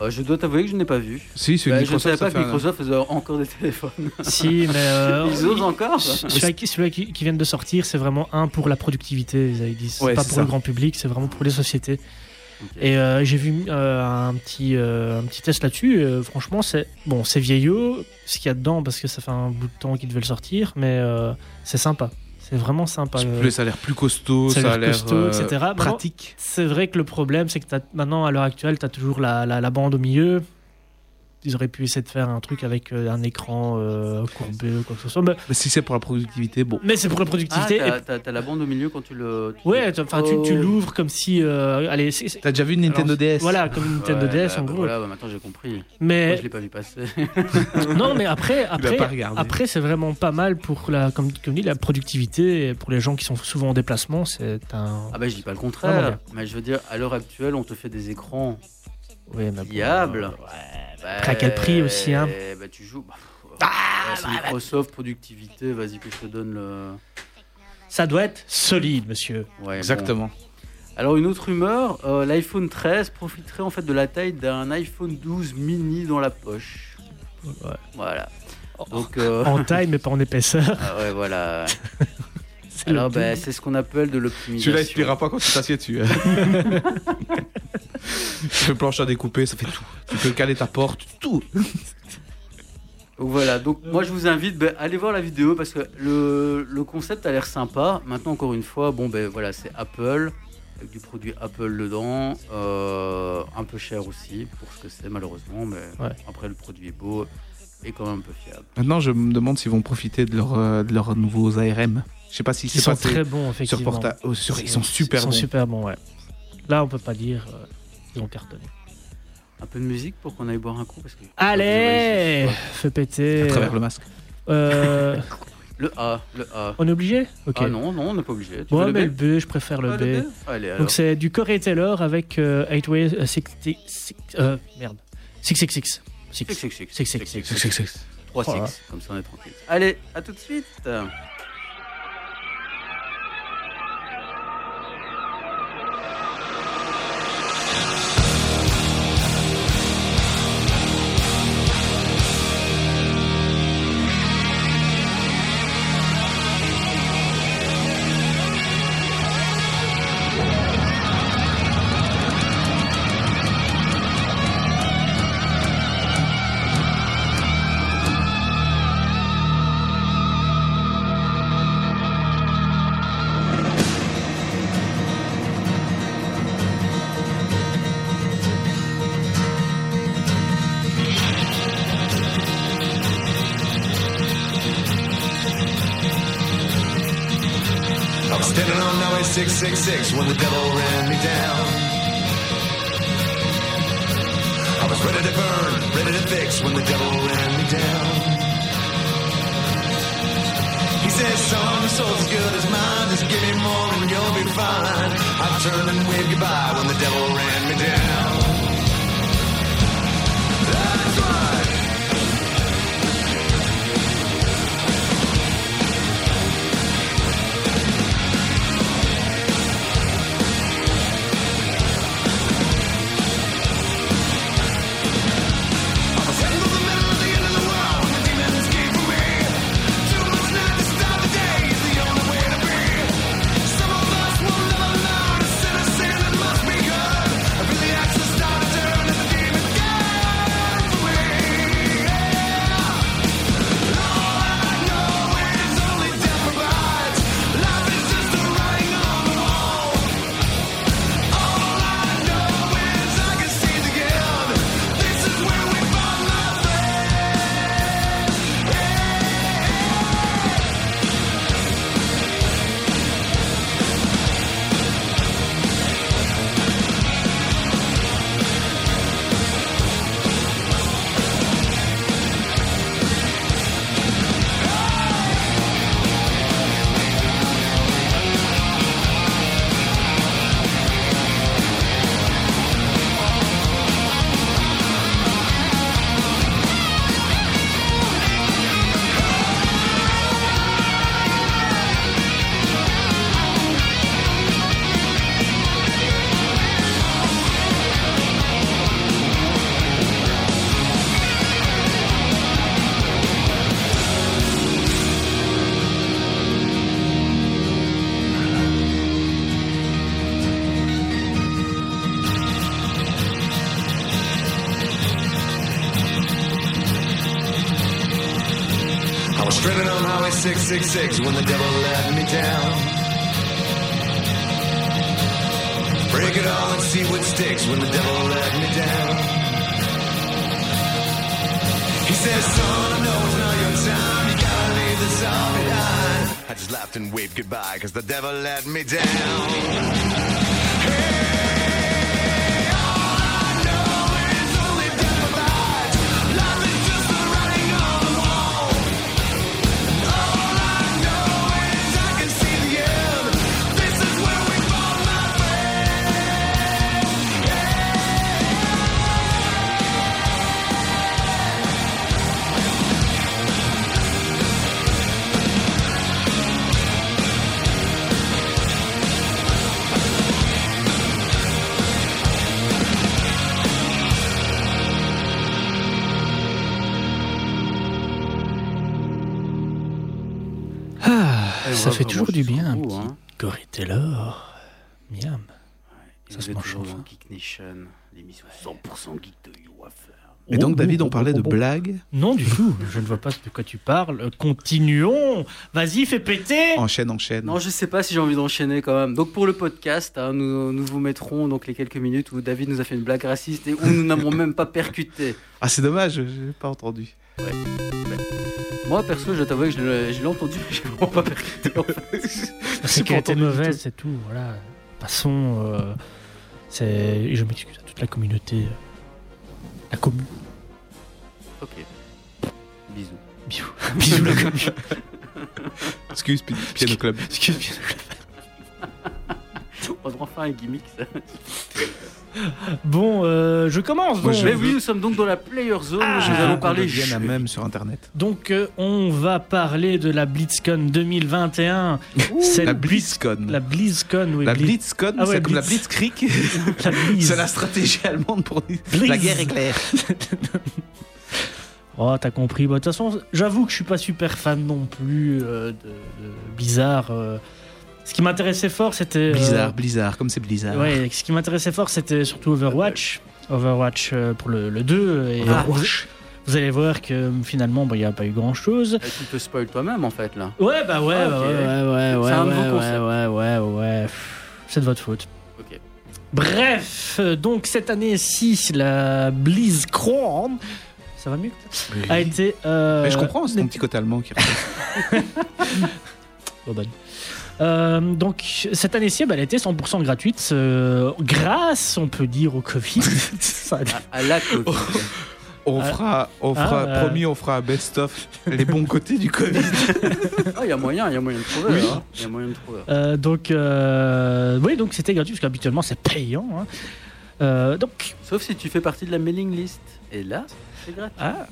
Euh, je dois t'avouer que je n'ai pas vu. Si, c'est Bah, je ne Microsoft. savais pas que fait un- Microsoft faisait encore des téléphones. si, mais. euh, Ils osent encore Celui qui, celui qui, qui viennent de sortir, c'est vraiment un pour la productivité. Ils disent, c'est Ouais, pas pour ça. le grand public, c'est vraiment pour les sociétés. Et euh, j'ai vu euh, un petit euh, un petit test là-dessus. franchement, c'est bon, c'est vieillot ce qu'il y a dedans parce que ça fait un bout de temps qu'ils devaient le sortir, mais c'est sympa. C'est vraiment sympa. Plus, ça a l'air plus costaud, ça, ça a l'air euh, pratique. C'est vrai que le problème, c'est que t'as- maintenant, à l'heure actuelle, tu as toujours la, la, la bande au milieu. Ils auraient pu essayer de faire un truc avec euh, un écran euh, courbé ou quoi que ce soit. Mais, Mais si c'est pour la productivité, bon. mais c'est pour la Ah, productivité. t'as, et- t'as- t'as la bande au milieu quand tu le. tu- ouais, enfin, tu, tu Oh. l'ouvres comme si. euh, allez, c'est- c'est- T'as déjà vu une Nintendo alors, DS Voilà, comme une Nintendo Ouais, DS bah, en bah, gros. Voilà, bah, maintenant j'ai compris. Moi, Mais je l'ai pas vu passer. non, mais après, après, après, c'est vraiment pas mal pour la, comme, comme dit, la productivité et pour les gens qui sont souvent en déplacement. C'est un. Ah bah je dis pas le contraire. Mais je veux dire, à l'heure actuelle, on te fait des écrans Oui, mais bon, pliables. Euh, Bah, Après, à quel prix aussi, hein Bah tu joues. bah, Ah, ouais, bah, bah. Microsoft productivité. Vas-y que je te donne le. Ça doit être solide, monsieur. Ouais, bon. Exactement. Alors une autre rumeur, euh, l'iPhone 13 profiterait en fait de la taille d'un iPhone 12 mini dans la poche. Ouais. Voilà. Donc euh, En taille, mais pas en épaisseur. ah ouais voilà. C'est Alors le bah, double. c'est ce qu'on appelle de l'optimisation. Celui-là, il pliera pas quand tu t'assieds dessus. tu peux planche à découper, ça fait tout. Tu peux caler ta porte, tout. Donc voilà, donc moi je vous invite, ben, allez voir la vidéo parce que le, le concept a l'air sympa. Maintenant encore une fois, bon ben voilà, c'est Apple, avec du produit Apple dedans, euh, un peu cher aussi pour ce que c'est malheureusement, mais Ouais. après le produit est beau et quand même un peu fiable. Maintenant, je me demande s'ils vont profiter de, leur, euh, de leurs nouveaux ARM. Je sais pas si Ils c'est sont passé très bons, sur effectivement. porta- oh, sur- Ils sont super Ils sont bons. super bons, ouais. Là, on peut pas dire. euh, ils ont cartonné. Un peu de musique pour qu'on aille boire un coup parce que Allez Fais péter. À travers le masque. Euh, le A, le A. on est obligé Ok. Ah non, non, on n'est pas obligé. Tu Ouais, veux mais le B je préfère le Ah, B. Allez alors. Donc c'est du Corey Taylor avec euh, 8-Way euh, 66. Euh, merde. 666. 6. Six, six, six. 666. Six, six, 3 Voilà. 6 comme ça on est tranquille. Allez, à tout de suite. 666 when the devil ran me down. I was ready to burn, ready to fix when the devil ran me down. He says, son, your soul's as good as mine. Just give me more and you'll be fine. I turned and waved goodbye when the devil ran me down. 666 when the devil Ça va fait vraiment toujours du bien, un petit hein. Corey Taylor. Miam. Et Ça se mange hein. Geek Nation, l'émission 100% geek de. Et donc, Oh, David, oh, on parlait oh, de oh, oh. blagues. Non, du tout. Je ne vois pas de quoi tu parles. Euh, Continuons. Vas-y, fais péter. Enchaîne, enchaîne. Non, je sais pas si j'ai envie d'enchaîner quand même. Donc pour le podcast, hein, nous, nous vous mettrons donc les quelques minutes où David nous a fait une blague raciste et où nous n'avons même pas percuté. Ah, c'est dommage, j'ai pas entendu. Moi perso, je t'avoue que je l'ai je entendu, mais j'ai vraiment pas percuté. en fait. C'est qu'elle était mauvaise, c'est tout. Voilà. Passons. euh, c'est. Je m'excuse à toute la communauté. euh, La commune. Ok. Bisous. Bisous. Bisous la commune. Excuse, Pi- Piano Club. On va devoir faire un gimmick. Ça. Bon, euh, je commence. Moi, donc. je Mais oui, nous sommes donc dans la Player Zone. Ah, nous allons Qu'on parler jeux. même sur Internet. Donc, euh, on va parler de la BlitzCon 2021. Cette La Blitz- BlitzCon. La BlizzCon, oui. La Blitz- BlitzCon, Ah ouais, c'est comme la Blitz. Blitzkrieg. La Blizz. c'est la stratégie allemande pour dire Blitz. la guerre éclair. Oh, t'as compris. Bah, De toute façon, j'avoue que je suis pas super fan non plus euh, de, de Blizzard. Ce qui m'intéressait fort, c'était. euh, Blizzard, Blizzard, comme c'est Blizzard. Ouais, ce qui m'intéressait fort, c'était surtout Overwatch. Overwatch euh, pour le, le 2. Et Ah. vous, vous allez voir que euh, finalement, il n'y a pas eu grand chose. Eh, Tu te spoil toi-même en fait là. Ouais, bah ouais, Ah, bah ouais, ouais, ouais, C'est un ouais, ouais, ouais, ouais, ouais. C'est de votre faute. Ok. Bref, donc cette année-ci, la BlizzCon, ça va mieux Oui. a été. euh, Mais je comprends, c'est ton petit côté allemand qui. Euh, donc cette année-ci, bah, elle a été 100% gratuite euh, grâce, on peut dire, au Covid. Ça À, à la Covid. On Ah. fera, on Ah, fera, euh. promis, on fera un best-of les bons côtés du Covid. Ah, il y a moyen, il y a moyen de trouver. Oui. hein. Y a moyen de trouver. Euh, donc, euh, oui, donc c'était gratuit parce qu'habituellement c'est payant. hein. Euh, donc, Sauf si tu fais partie de la mailing list. Et là, c'est gratuit. ah,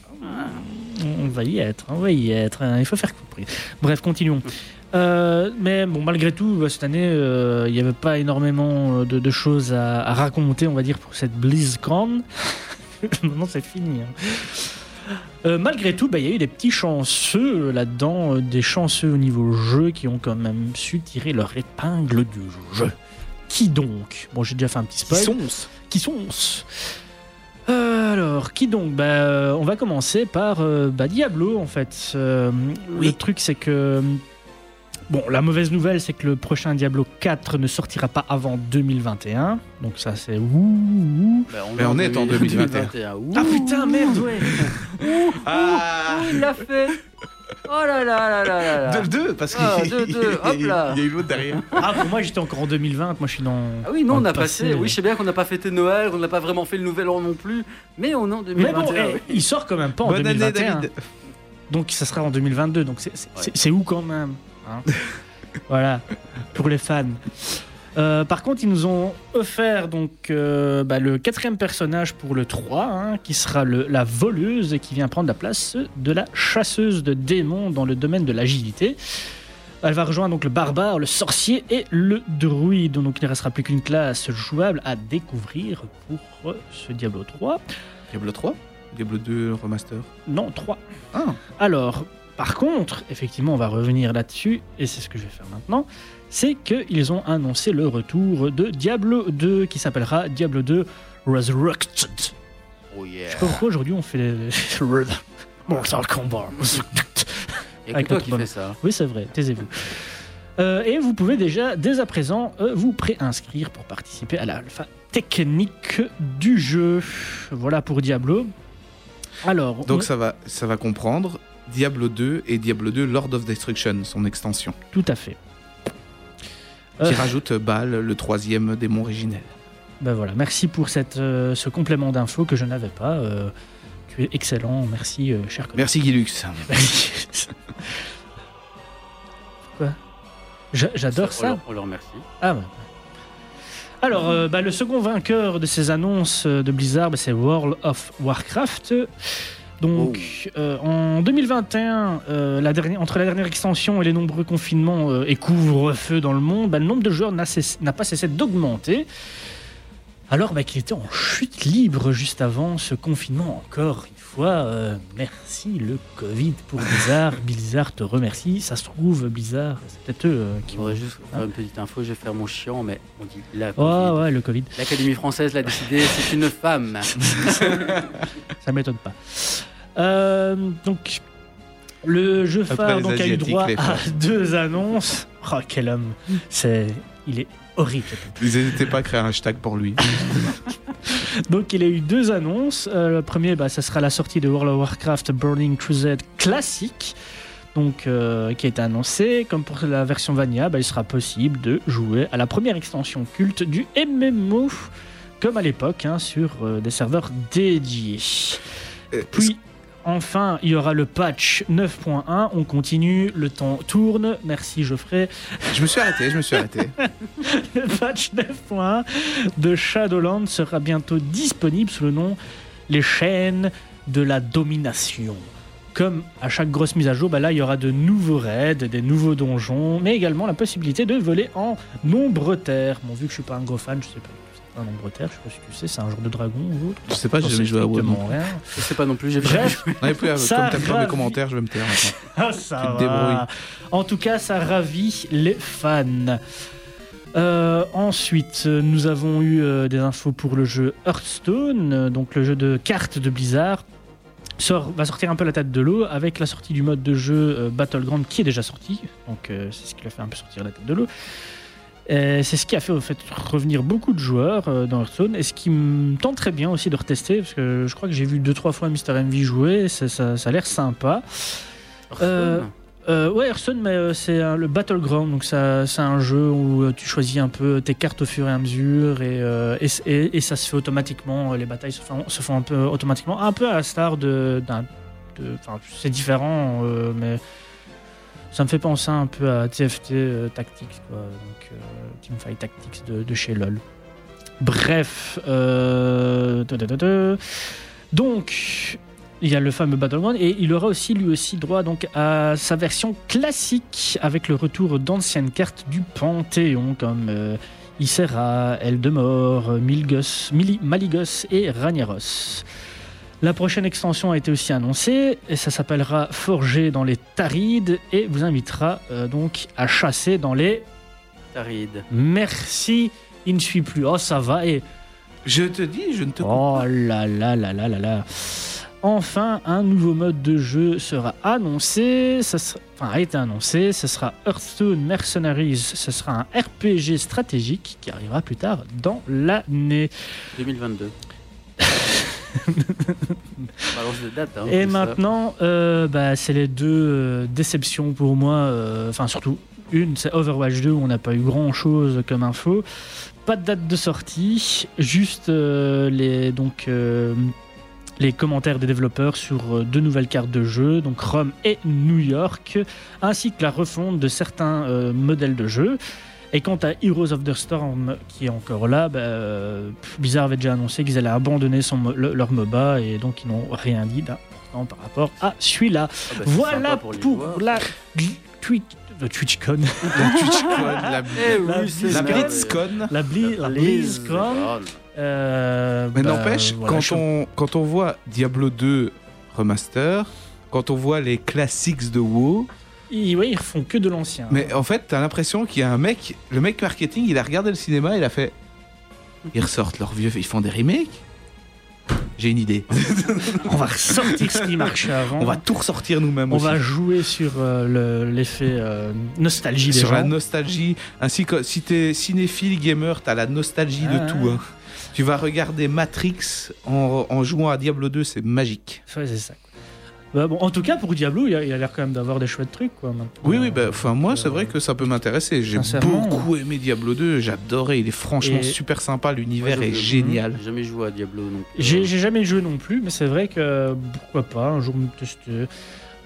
on va y être, on va y être. hein, il faut faire compris. Bref, continuons. Euh, mais bon, malgré tout, bah, cette année, euh, il n'y avait pas énormément euh, de, de choses à, à raconter, on va dire, pour cette BlizzCon. Maintenant, c'est fini. hein. Euh, malgré tout, bah, il y a eu des petits chanceux euh, là-dedans, euh, des chanceux au niveau jeu qui ont quand même su tirer leur épingle du jeu. Qui donc? Bon, j'ai déjà fait un petit spoil. Qui sont Euh, alors, qui donc? Bah, euh, On va commencer par euh, bah, Diablo, en fait. Euh, Le truc, c'est que... Bon, la mauvaise nouvelle, c'est que le prochain Diablo 4 ne sortira pas avant 2021. Donc ça, c'est ouh, ouh. Bah, Mais on est en 2021. Ouh. Ah putain, merde, ouais Ah Ouh, il l'a fait Oh là là là là là là Deux, deux, parce qu'il Ah, deux, deux, hop là. il y a eu l'autre derrière. Ah, pour moi, j'étais encore en 2020. Moi, je suis dans... Ah oui, non, on a passé. passé. Oui, je sais bien qu'on n'a pas fêté Noël, qu'on n'a pas vraiment fait le nouvel an non plus, mais on est en Mais 2021. bon, eh, oui. il sort quand même pas en Bonne année, 2021. David. Donc ça sera en 2022. Donc Ouais. c'est où quand même? Hein Voilà, pour les fans. Euh, par contre, ils nous ont offert donc euh, bah, le quatrième personnage pour le 3, hein, qui sera le, la voleuse et qui vient prendre la place de la chasseuse de démons dans le domaine de l'agilité. Elle va rejoindre donc le barbare, le sorcier et le druide. Donc il ne restera plus qu'une classe jouable à découvrir pour euh, ce Diablo 3. Diablo 3 Diablo 2 Remaster? Non, 3. Ah. Alors, par contre, effectivement, on va revenir là-dessus, et c'est ce que je vais faire maintenant, c'est qu'ils ont annoncé le retour de Diablo 2, qui s'appellera Diablo 2 Resurrected. Oh yeah. Je sais pas pourquoi aujourd'hui on fait Mortal Kombat. Il y a que Avec toi qui fais ça. Oui, c'est vrai, taisez-vous. Euh, et vous pouvez déjà, dès à présent, euh, vous préinscrire pour participer à l'alpha technique du jeu. Voilà pour Diablo. Alors, Donc on- ça va, ça va comprendre Diablo 2 et Diablo 2 Lord of Destruction, son extension, tout à fait. qui Euh, rajoute Baal, le troisième démon originel. Ben voilà, merci pour cette, euh, ce complément d'info que je n'avais pas. euh, tu es excellent, merci, euh, cher collègue. Merci Guilux. Quoi? J'a- J'adore ça. On leur remercie. Ah ouais. Alors, euh, bah, le second vainqueur de ces annonces euh, de Blizzard, bah, c'est World of Warcraft. Donc, euh, en 2021, euh, la dernière, entre la dernière extension et les nombreux confinements euh, et couvre-feu dans le monde, bah, le nombre de joueurs n'a pas cessé d'augmenter. Alors bah, qu'il était en chute libre juste avant ce confinement, encore euh, merci le Covid pour Blizzard. Blizzard te remercie. Ça se trouve, Blizzard, c'est peut-être eux euh, qui vont. juste faire une petite info, je vais faire mon chiant, mais on dit la Oh Covid. ouais, le Covid. L'Académie française l'a décidé, c'est une femme. Ça m'étonne pas. Euh, donc, le jeu phare donc, a eu droit à deux annonces. Oh, quel homme C'est, Il est horrible. N'hésitez pas à créer un hashtag pour lui. Donc il a eu deux annonces. Euh, le premier, bah, ça sera la sortie de World of Warcraft Burning Crusade classique. Donc, euh, qui a été annoncé. Comme pour la version Vanilla, bah, il sera possible de jouer à la première extension culte du MMO, comme à l'époque, hein, sur euh, des serveurs dédiés. Puis, enfin, il y aura le patch 9.1. On continue, le temps tourne. Merci Geoffrey. Je me suis arrêté, je me suis arrêté. Le patch 9.1 de Shadowlands sera bientôt disponible sous le nom Les chaînes de la domination. Comme à chaque grosse mise à jour, bah là il y aura de nouveaux raids, des nouveaux donjons, mais également la possibilité de voler en nombre terre. Bon, vu que je suis pas un gros fan, je sais pas. Un nombre terre, je sais pas si tu sais, c'est un genre de dragon ou autre. Je sais pas, j'ai jamais joué à WoW. Je sais pas non plus, j'ai Bref, Non, euh, Ça comme t'aimes pas mes commentaires, je vais me taire maintenant. Ah, Tu ça te va. débrouilles. En tout cas, ça ravit les fans. Euh, ensuite, nous avons eu euh, des infos pour le jeu Hearthstone, euh, donc le jeu de cartes de Blizzard. Sort, va sortir un peu la tête de l'eau avec la sortie du mode de jeu euh, Battleground qui est déjà sorti. Donc euh, c'est ce qui l'a fait un peu sortir la tête de l'eau. Et C'est ce qui a fait au fait revenir beaucoup de joueurs euh, dans Hearthstone et ce qui me tente très bien aussi de retester parce que je crois que j'ai vu deux trois fois Mr MV jouer, ça, ça- ça a l'air sympa. Euh, Euh, ouais, Hearthstone, mais euh, c'est euh, le Battleground, donc c'est un jeu où euh, tu choisis un peu tes cartes au fur et à mesure et, euh, et, et- et ça se fait automatiquement. euh, Les batailles se font, se font un peu automatiquement, un peu à la star de, enfin, c'est différent, euh, mais ça me fait penser un peu à TFT euh, Tactics, quoi, donc euh, Teamfight Tactics de, chez LoL. Bref, euh, donc il y a le fameux Battleground et il aura aussi lui aussi droit donc à sa version classique avec le retour d'anciennes cartes du Panthéon comme euh, Ysera, Eldemort, Milgos, Mili- Maligos et Ragnaros. La prochaine extension a été aussi annoncée et ça s'appellera Forger dans les Tarides et vous invitera euh, donc à chasser dans les Taride. Merci, il ne suit plus. Oh ça va et Je te dis, je ne te Oh là là là là là là. Enfin, un nouveau mode de jeu sera annoncé. Ça sera- enfin, a été annoncé. Ce sera Hearthstone Mercenaries. Ce sera un RPG stratégique qui arrivera plus tard dans l'année. 2022. Balance. Hein, Et maintenant, euh, bah, c'est les deux euh, déceptions pour moi. euh, Enfin, surtout une, c'est Overwatch 2 où on n'a pas eu grand chose comme info. Pas de date de sortie, juste les donc les commentaires des développeurs sur deux nouvelles cartes de jeu, donc Rome et New York, ainsi que la refonte de certains euh, modèles de jeu. Et quant à Heroes of the Storm, qui est encore là, bah, euh, Blizzard avait déjà annoncé qu'ils allaient abandonner son, mo- le- leur MOBA et donc ils n'ont rien dit d'important par rapport à celui-là. Ah bah, voilà pour, la Twitch, le TwitchCon, La TwitchCon, la, Eh La oui, la la, Bli- la BlizzCon. euh, Mais bah, n'empêche, voilà, quand, je- on, quand on voit Diablo 2 remaster, quand on voit les classiques de WoW, Ils, ouais, ils font que de l'ancien. mais en fait, t'as l'impression qu'il y a un mec, le mec marketing, il a regardé le cinéma, il a fait. Ils ressortent leurs vieux, ils font des remakes? J'ai une idée. On va ressortir ce qui marchait avant. On va tout ressortir nous-mêmes On aussi. va jouer sur euh, le- l'effet euh, nostalgie des Sur la nostalgie, ainsi que si t'es cinéphile gamer, t'as la nostalgie Ah. de tout. hein. Tu vas regarder Matrix en, en jouant à Diablo 2, c'est magique. Ouais, c'est ça. Bah, bon, en tout cas, pour Diablo, il a, l'air quand même d'avoir des chouettes trucs. Quoi, maintenant. Oui, oui, bah, Euh, enfin moi, c'est vrai que ça peut m'intéresser. J'ai beaucoup aimé Diablo 2, j'adorais, il est franchement Et- super sympa, l'univers Ouais, est génial. J'ai jamais joué à Diablo donc. euh, J'ai jamais joué non plus, mais c'est vrai que pourquoi pas un jour me tester.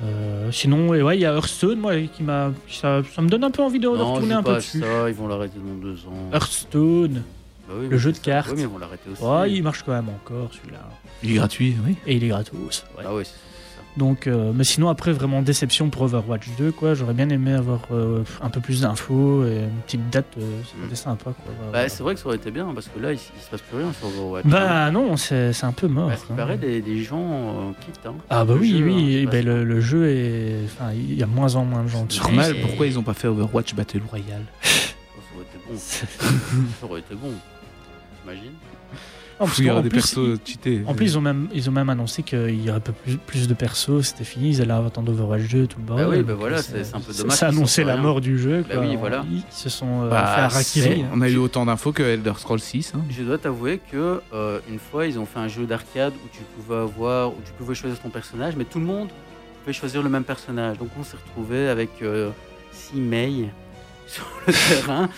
Euh, sinon, et ouais, il y a Hearthstone, moi, qui m'a, ça, ça me donne un peu envie de, de Non, retourner un pas peu dessus. ça, ils vont l'arrêter dans deux ans. Hearthstone, Bah oui, le jeu de ça. cartes. Oui, mais ils vont l'arrêter aussi. ouais, il marche quand même encore celui-là, Il est gratuit, oui. et il est gratos. ouais. Ah oui, c'est ça. Donc, euh, mais sinon après vraiment déception pour Overwatch 2, quoi. J'aurais bien aimé avoir euh, un peu plus d'infos et une petite date, euh, ça aurait été sympa, quoi. Bah, Voilà. c'est vrai que ça aurait été bien parce que là, il, il se passe plus rien sur Overwatch. Bah non, c'est un peu mort. Bah, hein. paraît, des, des gens euh, quittent. Hein. Ah bah Le oui, jeu, hein, oui, pas- le, le jeu est... Enfin, il y a moins en moins de gens dessus. Normal, pourquoi ils ont pas fait Overwatch Battle Royale? Ça aurait été bon. ça aurait été bon. T'imagines En plus, Il y aura des plus, persos cheatés. En plus, ils ont même, ils ont même annoncé qu'il y aurait pas plus, plus de persos, c'était fini, ils allaient attendre Overwatch 2, tout le bordel. oui, bah Donc, voilà, euh, c'est- un peu dommage Ça annonçait la rien. mort du jeu. Bah quoi. oui, voilà. Ils se sont euh, Bah, fait harakiri. c'est- on a eu autant d'infos que Elder Scrolls 6. hein. Je dois t'avouer que euh, une fois, ils ont fait un jeu d'arcade où tu pouvais avoir, où tu pouvais choisir ton personnage, mais tout le monde pouvait choisir le même personnage. Donc on s'est retrouvé avec euh, six Mei sur le terrain.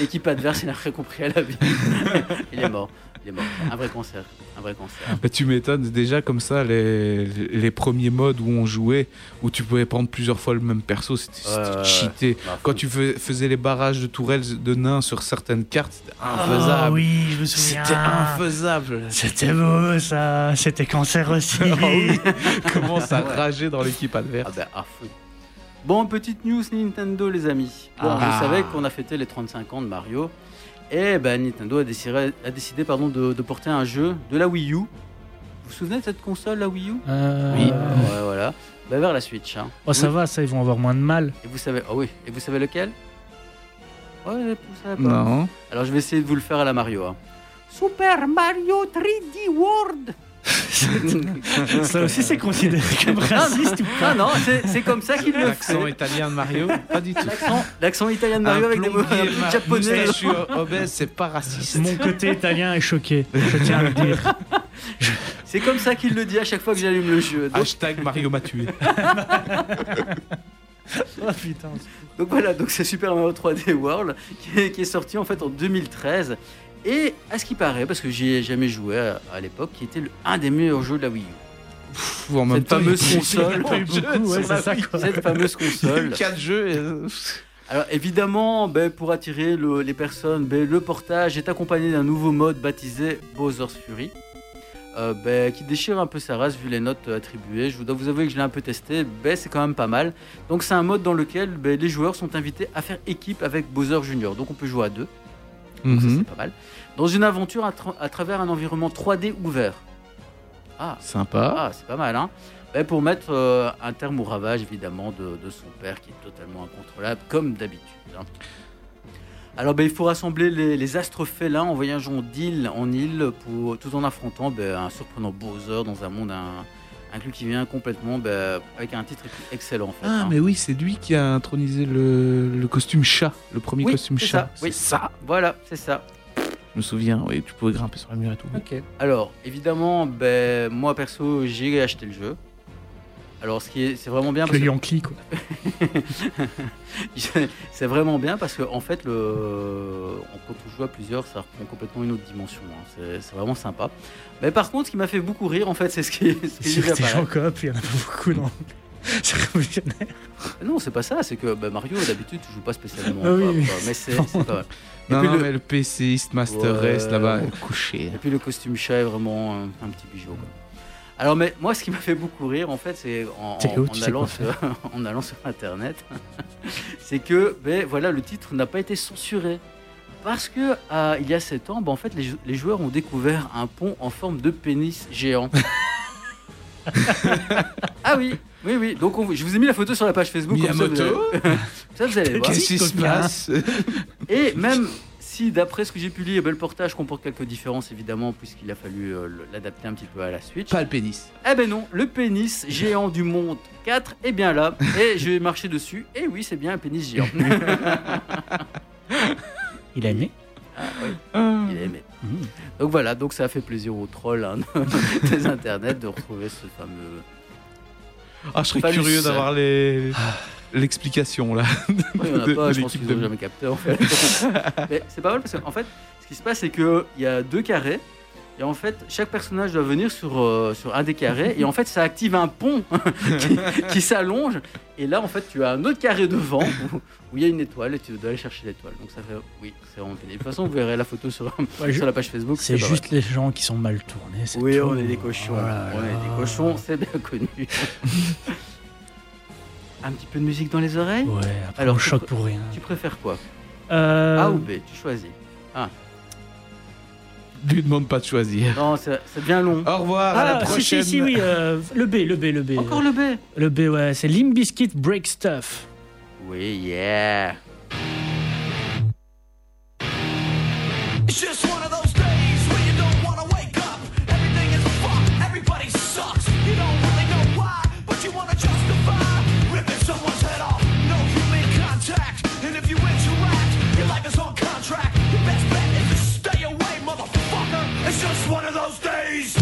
L'équipe adverse, il n'a rien compris à la vie. il est mort. Il est mort. Un vrai cancer. Un vrai cancer. Bah, tu m'étonnes, déjà comme ça, les, les premiers modes où on jouait, où tu pouvais prendre plusieurs fois le même perso, c'était c'était Ouais, ouais, ouais. cheaté. Bah, Quand tu fais- faisais les barrages de tourelles de nains sur certaines cartes, c'était Ah infaisable. oui, je me souviens. C'était infaisable. C'était beau ça, c'était cancer aussi. Ah oui, commence à rager dans l'équipe adverse. Ah bah, à fond. Bon, petite news Nintendo, les amis. Bon, Ah. vous savez qu'on a fêté les 35 ans de Mario. Et ben, Nintendo a décidé, a décidé pardon, de, de porter un jeu de la Wii U. Vous vous souvenez de cette console, la Wii U? Euh, Ouais, voilà. Bah, vers la Switch. hein. Oh, ça Oui. va, ça, ils vont avoir moins de mal. Et vous savez, ah oui, et vous savez lequel? Ouais, vous savez pas. Non. Alors je vais essayer de vous le faire à la Mario. hein. Super Mario 3D World ça aussi, c'est considéré comme raciste ou Ah non, c'est comme ça qu'il le L'accent fait. italien de Mario Pas du tout. L'accent- L'accent italien de Mario Un avec des mots japonais. moustachu obèse, c'est pas raciste. Mon côté italien est choqué, je tiens à le dire. C'est comme ça qu'il le dit à chaque fois que j'allume le jeu. Donc, Hashtag Mario m'a tué. Oh putain. Donc voilà, donc c'est Super Mario 3D World qui est, qui est sorti en fait en 2013. Et à ce qui paraît, parce que j'y ai jamais joué à, à l'époque, qui était le- un des meilleurs jeux de la Wii U. Pff, en même Cette fameuse eu console. beaucoup, ouais, ça. Cette fameuse console. 4 jeux. et, Alors évidemment, ben, pour attirer le- les personnes, ben, le portage est accompagné d'un nouveau mode baptisé Bowser's Fury. euh, ben, qui déchire un peu sa race vu les notes attribuées. Je dois vous avouer que je l'ai un peu testé, ben, c'est quand même pas mal. Donc c'est un mode dans lequel ben, les joueurs sont invités à faire équipe avec Bowser Junior. Donc on peut jouer à deux, donc mhm. c'est pas mal. Dans une aventure à, tra- à travers un environnement 3D ouvert. Ah, Sympa. ah, c'est pas mal, hein Ben, Pour mettre euh, un terme au ravage, évidemment, de, de son père, qui est totalement incontrôlable, comme d'habitude. hein. Alors, ben, il faut rassembler les, les astres félins en voyageant d'île en île, pour, tout en affrontant ben, un surprenant Bowser dans un monde un, inclus qui vient complètement ben, avec un titre excellent, en fait. Ah, hein. mais oui, c'est lui qui a intronisé le, le costume chat, le premier Oui, costume chat. ça, oui. C'est ça. Voilà, c'est ça. Je me souviens, oui, tu pouvais grimper sur la mur et tout. Ok. Alors, évidemment, ben, moi, perso, j'ai acheté le jeu. Alors, ce qui est, c'est vraiment bien parce Le que Yankee quoi. c'est vraiment bien parce que en fait, le... quand on joue à plusieurs, ça reprend complètement une autre dimension. hein. C'est- C'est vraiment sympa. Mais par contre, ce qui m'a fait beaucoup rire, en fait, c'est ce qui, ce qui C'est vient que en coop, il y en a pas beaucoup non. C'est révolutionnaire. Non, c'est pas ça. C'est que bah, Mario, d'habitude, tu joues pas spécialement. Ah oui, coop, oui. Mais c'est c'est pas Non, puis non, le- mais le PCiste Master Ouais. Race là-bas, est couché. Et puis le costume chat est vraiment un, un petit bijou. quoi. Alors, mais moi, ce qui m'a fait beaucoup rire, en fait, c'est en, allant, sur, en allant sur Internet, c'est que, ben voilà, le titre n'a pas été censuré. Parce que euh, il y a 7 ans, ben, en fait, les, jou- les joueurs ont découvert un pont en forme de pénis géant. ah oui, oui, oui. Donc, on- je vous ai mis la photo sur la page Facebook. comme ça, vous Miyamoto allez- ça, vous allez voir. Qu'est-ce qui se passe? Et même si, d'après ce que j'ai pu lire, ben, le portage comporte quelques différences, évidemment, puisqu'il a fallu euh, l'adapter un petit peu à la Switch. Pas le pénis. Eh ben non, le pénis géant du monde 4 est bien là. Et je vais marcher dessus. Et oui, c'est bien un pénis géant. Il a aimé? Ah oui, il a aimé. Mmh. Donc voilà, donc ça a fait plaisir aux trolls hein, des internets de retrouver ce fameux. Ah, je serais Phallus. curieux d'avoir les... l'explication là. Oui, il y en a De- pas, je pense qu'ils n'ont de- jamais capté en fait. Mais c'est pas mal parce qu'en fait, ce qui se passe, c'est qu'il y a deux carrés. Et en fait, chaque personnage doit venir sur, euh, sur un des carrés. Et en fait, ça active un pont qui, qui s'allonge. Et là, en fait, tu as un autre carré devant où, où il y a une étoile et tu dois aller chercher l'étoile. Donc ça fait. Oui, c'est vraiment pénible. De toute façon, vous verrez la photo sur, Ouais, sur la page Facebook. C'est juste les gens qui sont mal tournés. c'est Oui, tout. on est des cochons. Oh là on est des cochons, c'est bien connu. Un petit peu de musique dans les oreilles Ouais, après Alors, on pr- pour rien. Tu préfères quoi Euh, A ou B Tu choisis. Lui demande pas de choisir. Non, ça devient long. Au revoir, à la Ah, si, prochaine. si, si, oui, euh, le B, le B, le B. Encore le B Le B, ouais, c'est Limp Bizkit Break Stuff. Oui, yeah. Just those days.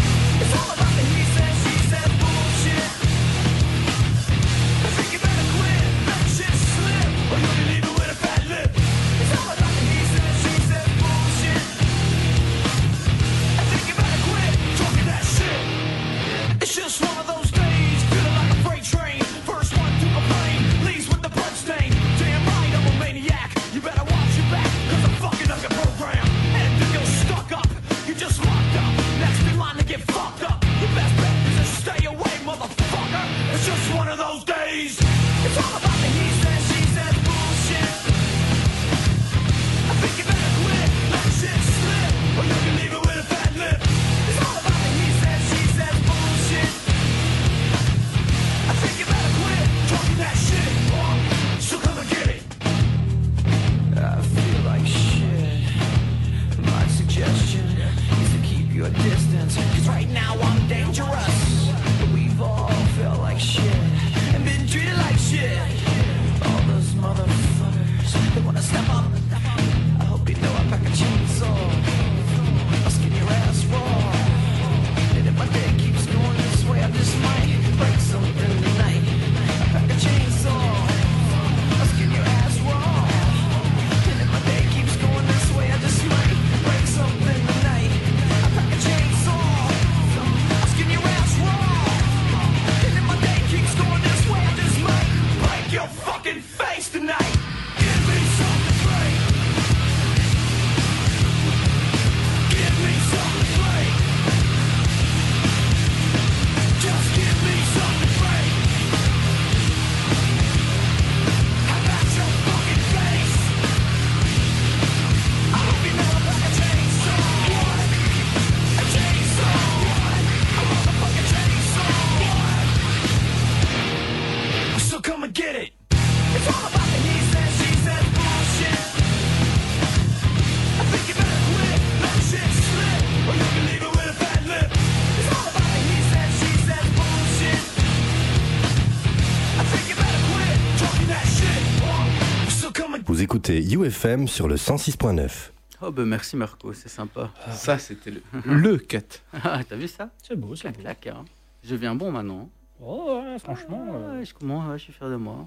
Écoutez UFM sur le 106.9. Oh, bah merci Marco, c'est sympa. Ça, c'était le, le cut. Ah, T'as vu ça? C'est beau, c'est Clac, beau. clac. hein. Je viens bon maintenant. Oh, ouais, franchement. euh, Ouais, je, commence, ouais, je suis fier de moi.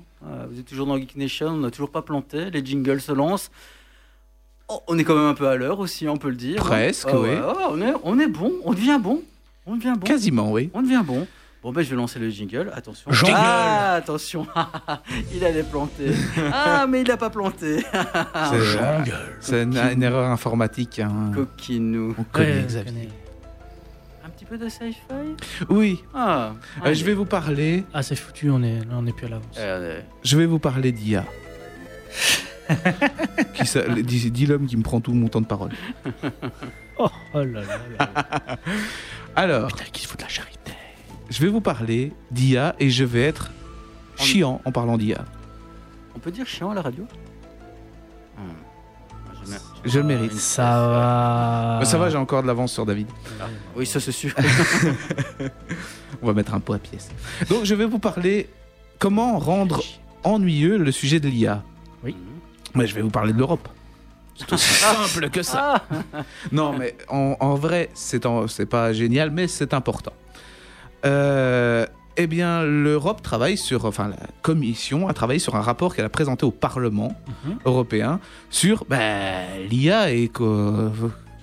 Vous êtes toujours dans Geek Nation, on n'a toujours pas planté, les jingles se lancent. Oh, on est quand même un peu à l'heure aussi, on peut le dire. hein. Presque, Ah oui. ouais, ouais, on, est, on est bon, on devient bon. On devient bon. Quasiment, oui. On devient bon. Bon, ben je vais lancer le jingle. Attention. Jingle. Ah, attention. il allait planter. Ah, mais il n'a pas planté. C'est c'est une, une erreur informatique. hein. Coquinou. On connaît ouais. Un petit peu de sci-fi Oui, Ah. euh, je vais vous parler. Ah, c'est foutu, on est, là, on est plus à l'avance. Euh, Je vais vous parler d'IA. Dis l'homme qui me prend tout mon temps de parole. Oh, oh là là là là. Alors, Putain, qui se fout de la charité. Je vais vous parler d'IA et je vais être chiant en parlant d'IA. on peut dire chiant à la radio? Hmm. Je le mérite. Ça va. Mais Ça va, j'ai encore de l'avance sur David. Oui, ça c'est sûr. On va mettre un pot à pièce. Donc, je vais vous parler comment rendre ennuyeux le sujet de l'IA. Oui. Mais je vais vous parler de l'Europe. C'est aussi simple que ça. Ah. Non, mais en, en vrai, c'est pas génial, mais c'est important. Euh, eh bien, l'Europe travaille sur, enfin, la Commission a travaillé sur un rapport qu'elle a présenté au Parlement Mhm. européen sur ben, l'IA et que-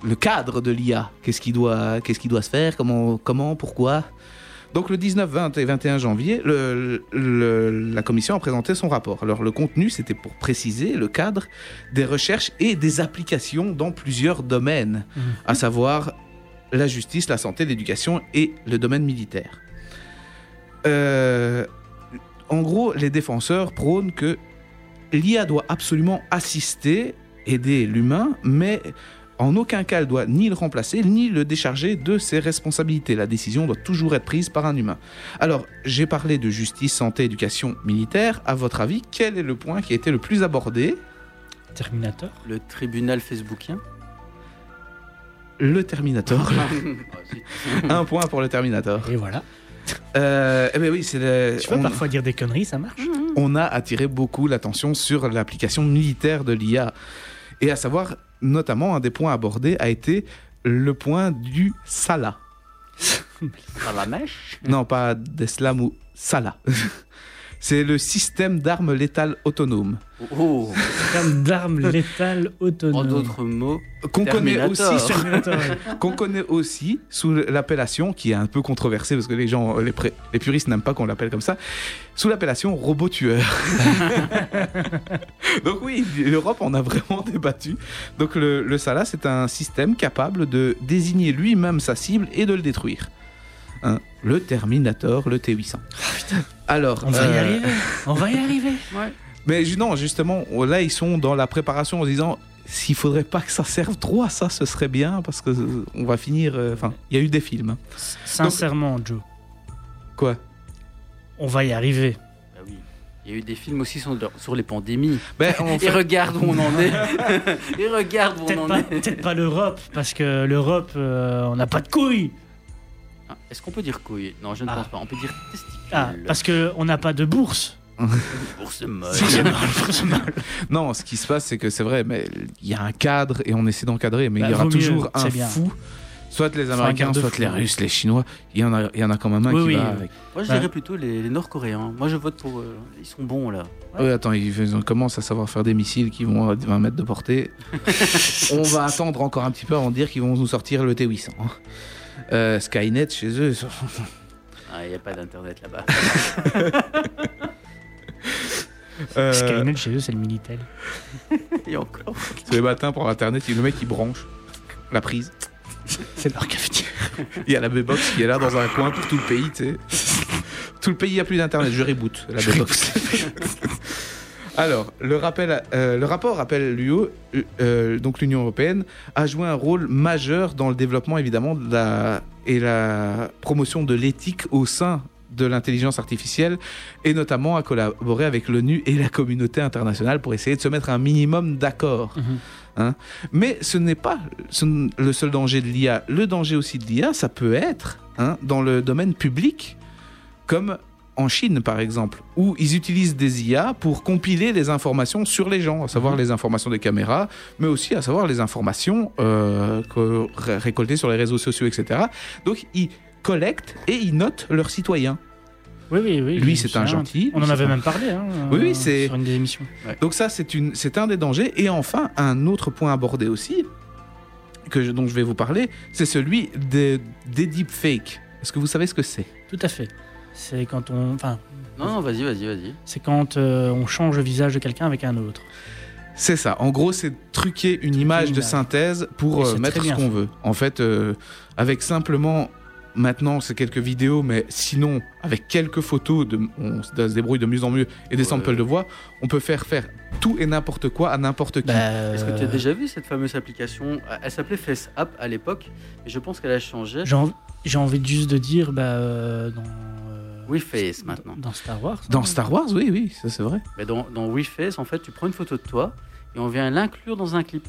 le cadre de l'IA. Qu'est-ce qui doit, qu'est-ce qui doit se faire, comment, comment, pourquoi? Donc le 19, 20 et 21 janvier, le- le- la Commission a présenté son rapport. Alors le contenu, c'était pour préciser le cadre des recherches et des applications dans plusieurs domaines, Mhm. à savoir la justice, la santé, l'éducation et le domaine militaire. Euh, en gros, les défenseurs prônent que l'IA doit absolument assister, aider l'humain, mais en aucun cas elle doit ni le remplacer, ni le décharger de ses responsabilités. La décision doit toujours être prise par un humain. Alors, j'ai parlé de justice, santé, éducation, militaire. À votre avis, quel est le point qui a été le plus abordé? Terminator. Le tribunal facebookien Le Terminator. Ah, un point pour le Terminator. Et voilà. Euh, eh ben oui, c'est le- Tu peux on- parfois dire des conneries, ça marche. on a attiré beaucoup l'attention sur l'application militaire de l'IA. Et à savoir, notamment, un des points abordés a été le point du Salah. Par la mèche Non, pas d'Eslam ou Salah. C'est le système d'armes létales autonomes. Oh, Terme d'armes létales en autonomes. d'autres mots, Qu'on connaît, Terminator. aussi, Terminator, ouais. qu'on connaît aussi sous l'appellation, qui est un peu controversée parce que les gens, les, pré- les puristes n'aiment pas qu'on l'appelle comme ça, sous l'appellation robot tueur. Donc oui, l'Europe en a vraiment débattu. Donc le, le Salah, c'est un système capable de désigner lui-même sa cible et de le détruire. Hein, le Terminator, le T800. Alors, On va y euh, arriver. On va y arriver. mais non, justement, là, ils sont dans la préparation en se disant s'il faudrait pas que ça serve trop à ça, ce serait bien parce que euh, on va finir. euh, Enfin, il y a eu des films. Sincèrement, Joe, Quoi? On va y arriver. bah oui. Il y a eu des films aussi sur, sur les pandémies. ben, en Et regarde où on en est. Et regarde où on Peut-être en pas, est. peut-être pas l'Europe, parce que l'Europe, euh, on n'a pas de couilles. Est-ce qu'on peut dire couille? Non, je ne Ah. pense pas. On peut dire testicule. Ah, parce qu'on n'a pas de bourse. Bourse molle. non, ce qui se passe, c'est que c'est vrai, mais il y a un cadre et on essaie d'encadrer, mais Bah, il y aura mieux, toujours un c'est bien. fou. Soit les Américains, soit les Russes, les Chinois. Il y en a, il y en a quand même un Oui, qui oui. va avec. Moi, je Ouais. dirais plutôt les, les Nord-Coréens. Moi, je vote pour. eux. Ils sont bons là. Oui, attends, ils, ils commencent à savoir faire des missiles qui vont à 20 mètres de portée. On va attendre encore un petit peu avant de dire qu'ils vont nous sortir le T800. Euh, Skynet, chez eux, Ah, Il n'y a pas d'internet là-bas. Euh, Skynet, chez eux, c'est le Minitel. Et encore. tous les matins pour Internet, il y a le mec qui branche la prise. C'est leur cafetière. Il y a la B-Box qui est là dans un coin pour tout le pays, tu sais. Tout le pays a plus d'internet, je reboot la B-Box. Alors, le, rappel, euh, le rapport rappelle l'UE, euh, donc l'Union européenne, a joué un rôle majeur dans le développement évidemment de la, et la promotion de l'éthique au sein de l'intelligence artificielle et notamment à collaborer avec l'ONU et la communauté internationale pour essayer de se mettre un minimum d'accord. Mhm. Hein. Mais ce n'est pas le seul danger de l'IA. Le danger aussi de l'IA, ça peut être hein, dans le domaine public, comme en Chine par exemple, où ils utilisent des IA pour compiler les informations sur les gens, à savoir les informations des caméras, mais aussi à savoir les informations euh, récoltées sur les réseaux sociaux, etc. Donc ils collectent et ils notent leurs citoyens. Oui, oui, oui. Lui, c'est un gentil. On en avait même parlé. Hein, Oui, oui, c'est- Sur une des émissions. Donc ça, c'est un des dangers. Et enfin, un autre point abordé aussi, que je- dont je vais vous parler, c'est celui des, des deepfakes. Est-ce que vous savez ce que c'est? Tout à fait. C'est quand on. Enfin, Non, non, vas-y, vas-y, vas-y. c'est quand euh, on change le visage de quelqu'un avec un autre. C'est ça. En gros, c'est truquer une image une de synthèse pour euh, mettre ce qu'on veut. En fait, euh, avec simplement, maintenant, c'est quelques vidéos, mais sinon, avec quelques photos, de, on se débrouille de mieux en mieux, et des Ouais. samples de voix, on peut faire faire tout et n'importe quoi à n'importe qui. Bah, Est-ce que tu as déjà vu cette fameuse application? Elle s'appelait FaceApp à l'époque, mais je pense qu'elle a changé. J'ai envie, juste de dire, bah, euh, dans. Euh, WeFace maintenant. Dans Star Wars. Dans hein. Star Wars, oui, oui, ça c'est vrai. Mais dans, dans WeFace, en fait, tu prends une photo de toi et on vient l'inclure dans un clip.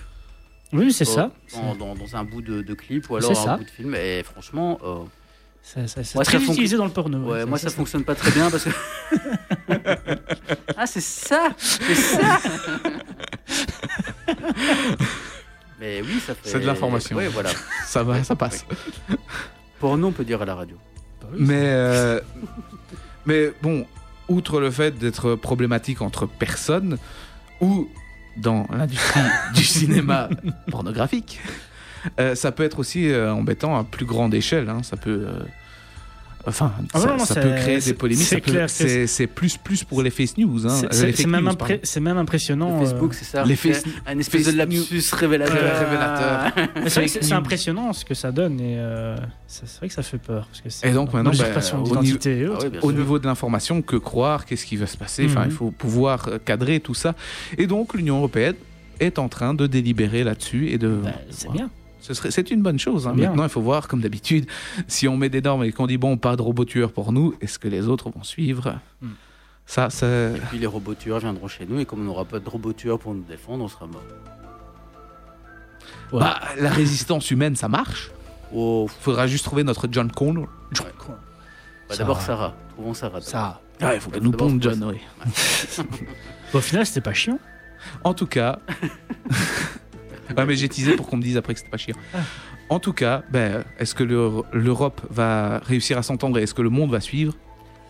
Oui, c'est Oh, ça. Dans, dans- dans un bout de, de clip ou alors un ça. bout de film. Et franchement, euh, C'est ça- Moi, très ça fonc- utilisé dans le porno. ouais, moi ça, ça fonctionne pas très bien parce que. ah, c'est ça C'est ça Mais oui, ça fait. C'est de l'information. Oui, voilà. Ça va, ça passe. Porno, on peut dire à la radio. Mais, euh, mais bon, outre le fait d'être problématique entre personnes ou dans l'industrie du cinéma pornographique, euh, ça peut être aussi euh, embêtant à plus grande échelle. hein. Ça peut. Enfin, Ah ça, non, non, ça c'est- peut créer des polémiques. c'est clair C'est plus plus pour les face news. Hein, C'est- même, news, impré- pardon. c'est même impressionnant. Le Facebook, c'est ça. les face- un espèce de lapsus révélateur. Euh, révélateur. c'est impressionnant ce que ça donne et euh, c'est vrai que ça fait peur. Parce que c'est Et donc, maintenant, bah, au d'identité et Ah autres. oui, bien au niveau de l'information, que croire, qu'est-ce qui va se passer? Enfin, Mhm. il faut pouvoir euh, cadrer tout ça. Et donc, l'Union européenne est en train de délibérer là-dessus et de. Bah, c'est voilà. Bien. Ce serait, c'est une bonne chose. hein. Maintenant, il faut voir, comme d'habitude, si on met des normes et qu'on dit bon, pas de robots tueurs pour nous, est-ce que les autres vont suivre? Hmm. Ça, c'est. Et puis les robots tueurs viendront chez nous et comme on n'aura pas de robots tueurs pour nous défendre, on sera mort. Ouais. Bah, la résistance humaine, ça marche. Oh, Faudra juste trouver notre John Connor. Bah, d'abord Sarah. Trouvons Sarah. d'abord. Ça. Ah, il faut qu'elle nous faut John, oui. Au final, c'était pas chiant. En tout cas. ouais, mais j'ai teasé pour qu'on me dise après que c'était pas chiant. En tout cas, ben, est-ce que l'Euro- l'Europe va réussir à s'entendre et est-ce que le monde va suivre?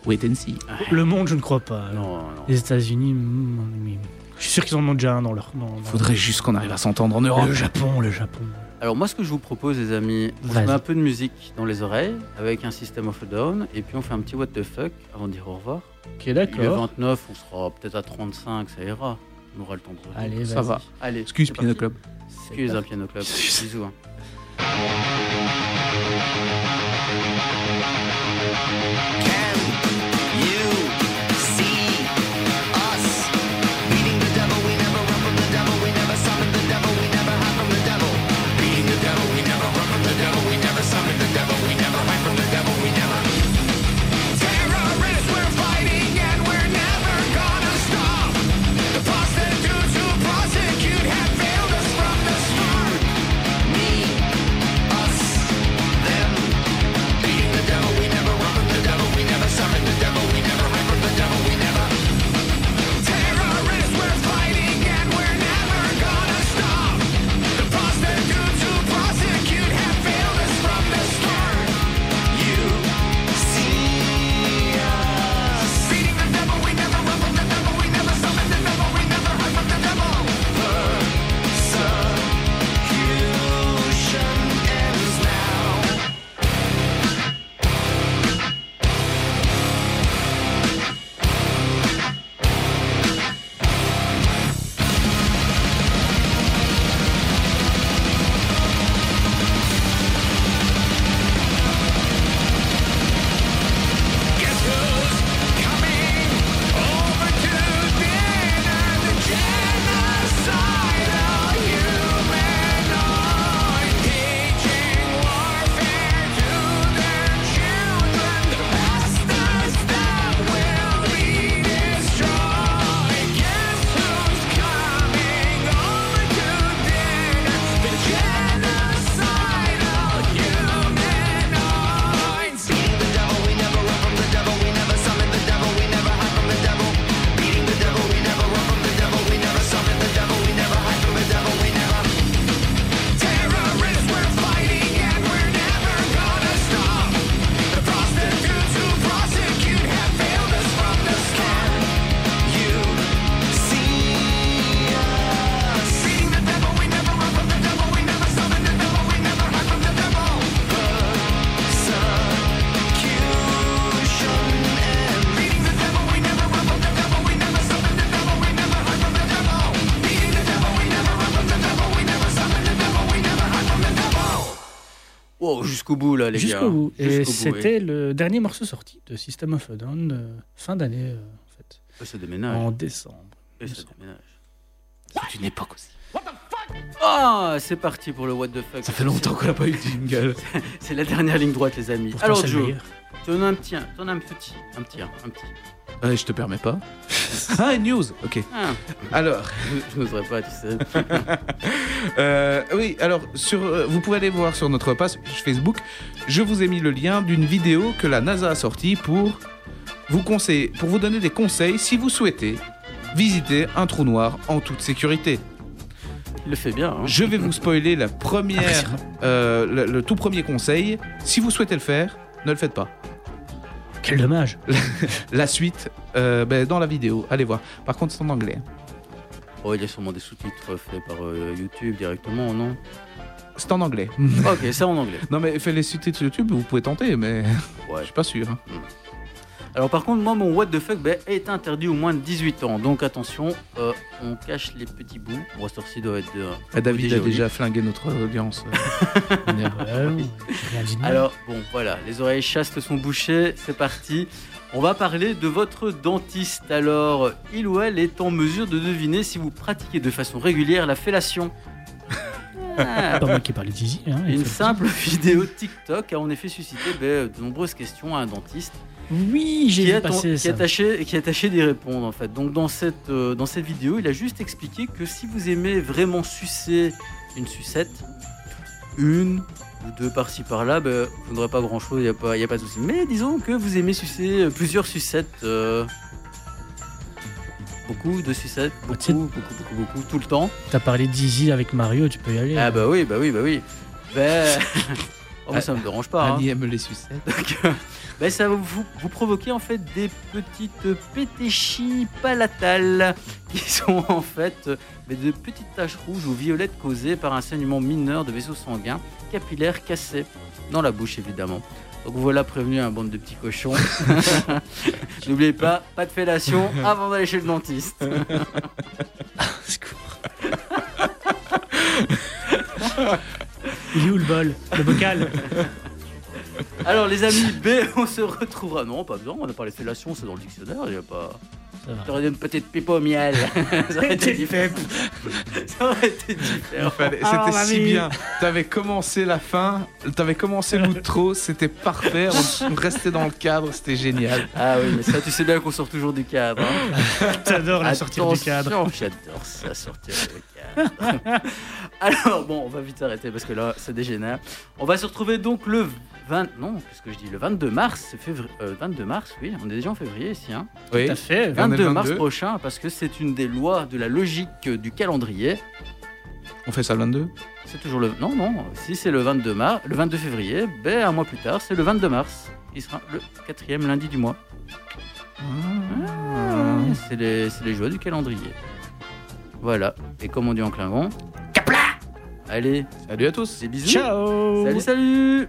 Wait and see. Le monde, je ne crois pas. Non, non. Les États-Unis, mm, oui. je suis sûr qu'ils en ont déjà un dans leur. Dans- Faudrait juste qu'on arrive à s'entendre en Europe. Le Japon, le Japon. Alors moi, ce que je vous propose, les amis, on se met un peu de musique dans les oreilles avec un système of a down et puis on fait un petit what the fuck avant de dire au revoir. Ok, Il est d'accord. 29, on sera peut-être à 35, ça ira. On aura le temps de revenir. Allez, Ça va. Allez, Excuse parti. Club. Excuse un piano club. Bisous. hein. jusqu'au bout là, les gars. Jusqu'au bout. Et c'était le dernier morceau sorti de System of a Down, euh, fin d'année, euh, en fait, oui. Ça déménage. en décembre. Et ça déménage. C'est une époque aussi. Ah, c'est parti pour le what the fuck. Ça fait longtemps qu'on n'a pas eu de jingle. C'est la dernière ligne droite, les amis. Pourtant, Alors, Joe, meilleur. tu en as un petit, un, petit, un petit, un petit. Euh, je te permets pas. ah, news. Ok. Ah, Alors, je, n'oserais pas, tu sais. euh, oui, alors, sur, euh, vous pouvez aller voir sur notre page Facebook. Je vous ai mis le lien d'une vidéo que la NASA a sortie pour vous conseiller, pour vous donner des conseils si vous souhaitez visiter un trou noir en toute sécurité. Il le fait bien. Hein. Je vais vous spoiler la première, euh, le, le tout premier conseil. Si vous souhaitez le faire, ne le faites pas. Quel dommage. La suite, euh, ben, dans la vidéo, allez voir. Par contre, c'est en anglais. Oh, il y a sûrement des sous-titres faits par euh, YouTube directement, non? C'est en anglais. Ok, c'est en anglais. Non, mais faites les sous-titres YouTube, vous pouvez tenter, mais Ouais. je suis pas sûr. hein. Alors par contre, moi, mon what the fuck ben, est interdit au moins de 18 ans. Donc attention, euh, on cache les petits bouts. Bon, doit être de... Ah, David déjà a déjà flingué notre audience. euh. De mal. Alors bon, voilà, les oreilles chastes sont bouchées, c'est parti. On va parler de votre dentiste. Alors, il ou elle est en mesure de deviner si vous pratiquez de façon régulière la fellation? Ah, pas moi qui d'Easy. Hein, Une simple vidéo TikTok a en effet suscité ben, de nombreuses questions à un dentiste Oui, j'ai qui vu a, passer qui, a ça. tâché, qui a tâché d'y répondre en fait. Donc dans cette, euh, dans cette vidéo, il a juste expliqué que si vous aimez vraiment sucer une sucette, une ou deux par-ci par-là, ben, vous n'aurez pas grand-chose, il n'y a, pas- y a pas de souci. Mais disons que vous aimez sucer euh, plusieurs sucettes, euh, beaucoup de sucettes, beaucoup, tu sais- beaucoup, beaucoup, beaucoup, tout le temps. T'as parlé d'Easy avec Mario, tu peux y aller. Ah bah oui, bah oui, bah oui. Ben... oh, moi, ça me dérange pas. hein. Annie aime les sucettes. Donc, ben, ça va vous, vous provoquer en fait des petites pétéchies palatales qui sont en fait mais de petites taches rouges ou violettes causées par un saignement mineur de vaisseaux sanguins capillaires cassés dans la bouche évidemment. Donc voilà prévenu un bande de petits cochons. N'oubliez pas, pas de fellation avant d'aller chez le dentiste. Il est où le bol Le bocal? Alors les amis, B, on se retrouvera. Non, pas besoin, on a parlé de fellation, c'est dans le dictionnaire, il n'y a pas... T'aurais une petite pipe au miel. ça aurait été différent. Ça aurait été différent. Fallait- C'était si bien. T'avais commencé la fin, t'avais commencé l'outro, c'était parfait. On, restait dans le cadre, c'était génial. Ah oui, mais ça, tu sais bien qu'on sort toujours du cadre. hein. T'adores la sortie du cadre. Attention, J'adore ça, sortir du cadre. Alors, bon, on va vite arrêter parce que là, ça dégénère. On va se retrouver donc le 20... Non, qu'est-ce que je dis Le 22 mars, c'est février... euh, 22 mars, oui, on est déjà en février ici. Hein. Oui. Tout à fait. On est le 22 mars 22. prochain, parce que c'est une des lois de la logique du calendrier. On fait ça le 22 C'est toujours le. Non, non. Si c'est le 22 mars, le 22 février, ben un mois plus tard, c'est le 22 mars. Il sera le quatrième lundi du mois. Ah, c'est les, c'est les joies du calendrier. Voilà. Et comme on dit en Klingon. Capla Allez, Salut à tous. des bisous. Ciao Salut, salut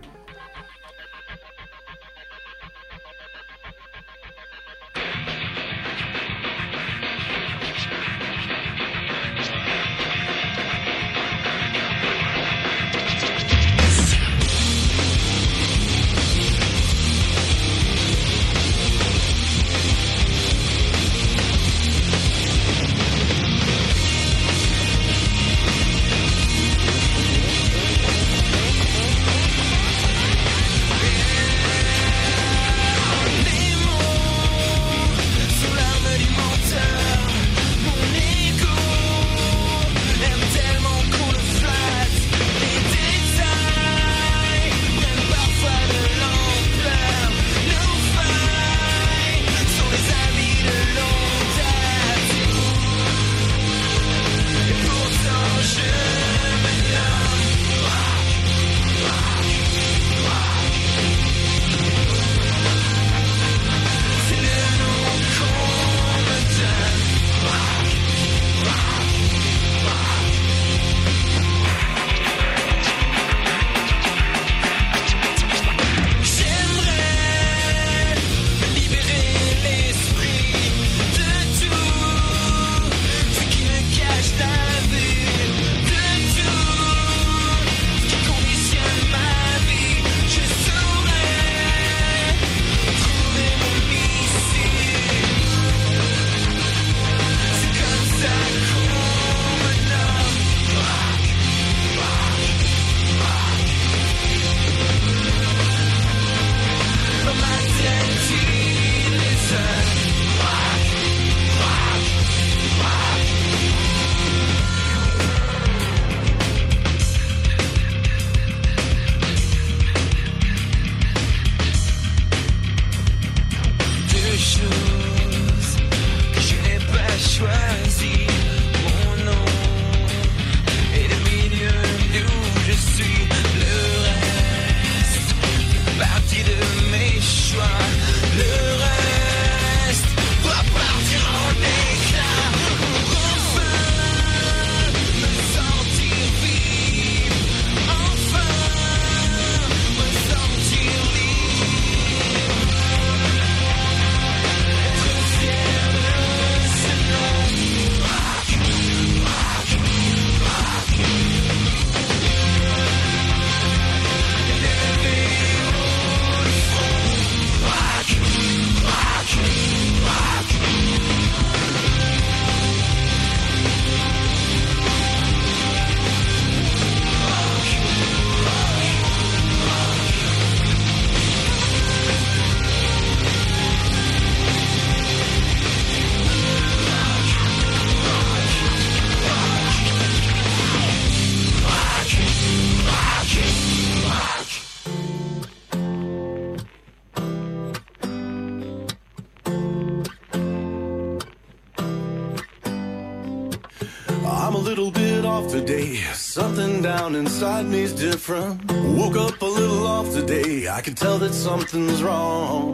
inside me's different. Woke up a little off today. I can tell that something's wrong.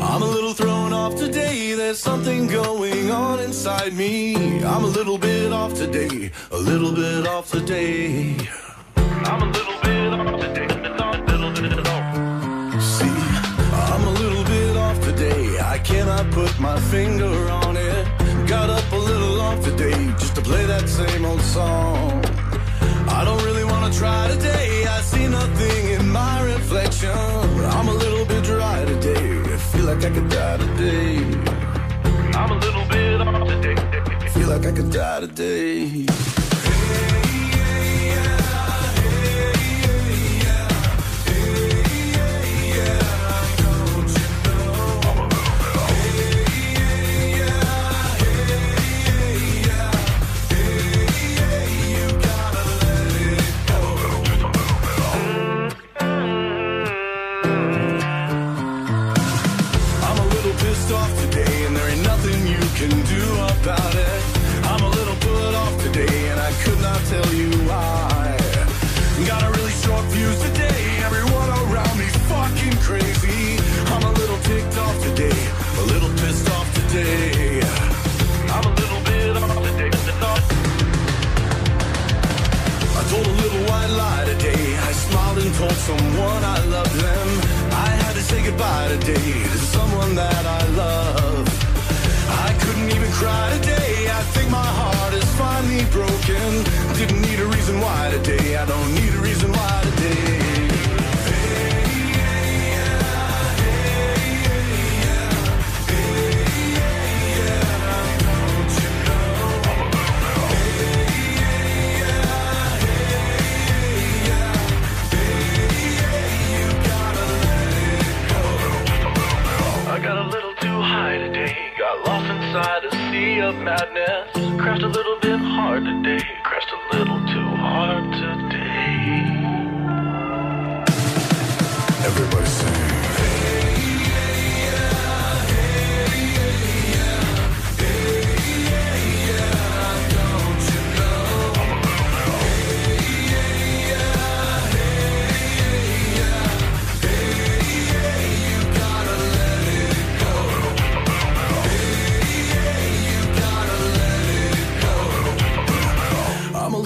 I'm a little thrown off today. There's something going on inside me. I'm a little bit off today. A little bit off today. I'm a little bit off today. Little bit off. See, I'm a little bit off today. I cannot put my finger on it. Got up a little off today just to play that same old song. Try today. I see nothing in my reflection. I'm a little bit dry today. I feel like I could die today. I'm a little bit off today. Feel like I could die today. Goodbye today to someone that I love. I couldn't even cry today. I think my heart is finally broken. Didn't need a reason why today. I don't need Got lost inside a sea of madness. Crashed a little bit hard today.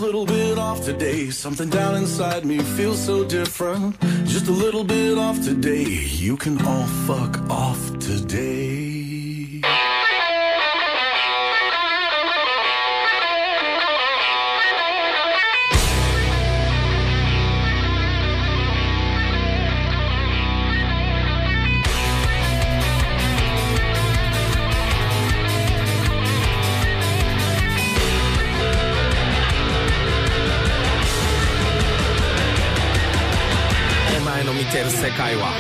Little bit off today. Something down inside me feels so different. Just a little bit off today. You can all fuck off today.「てる世界は」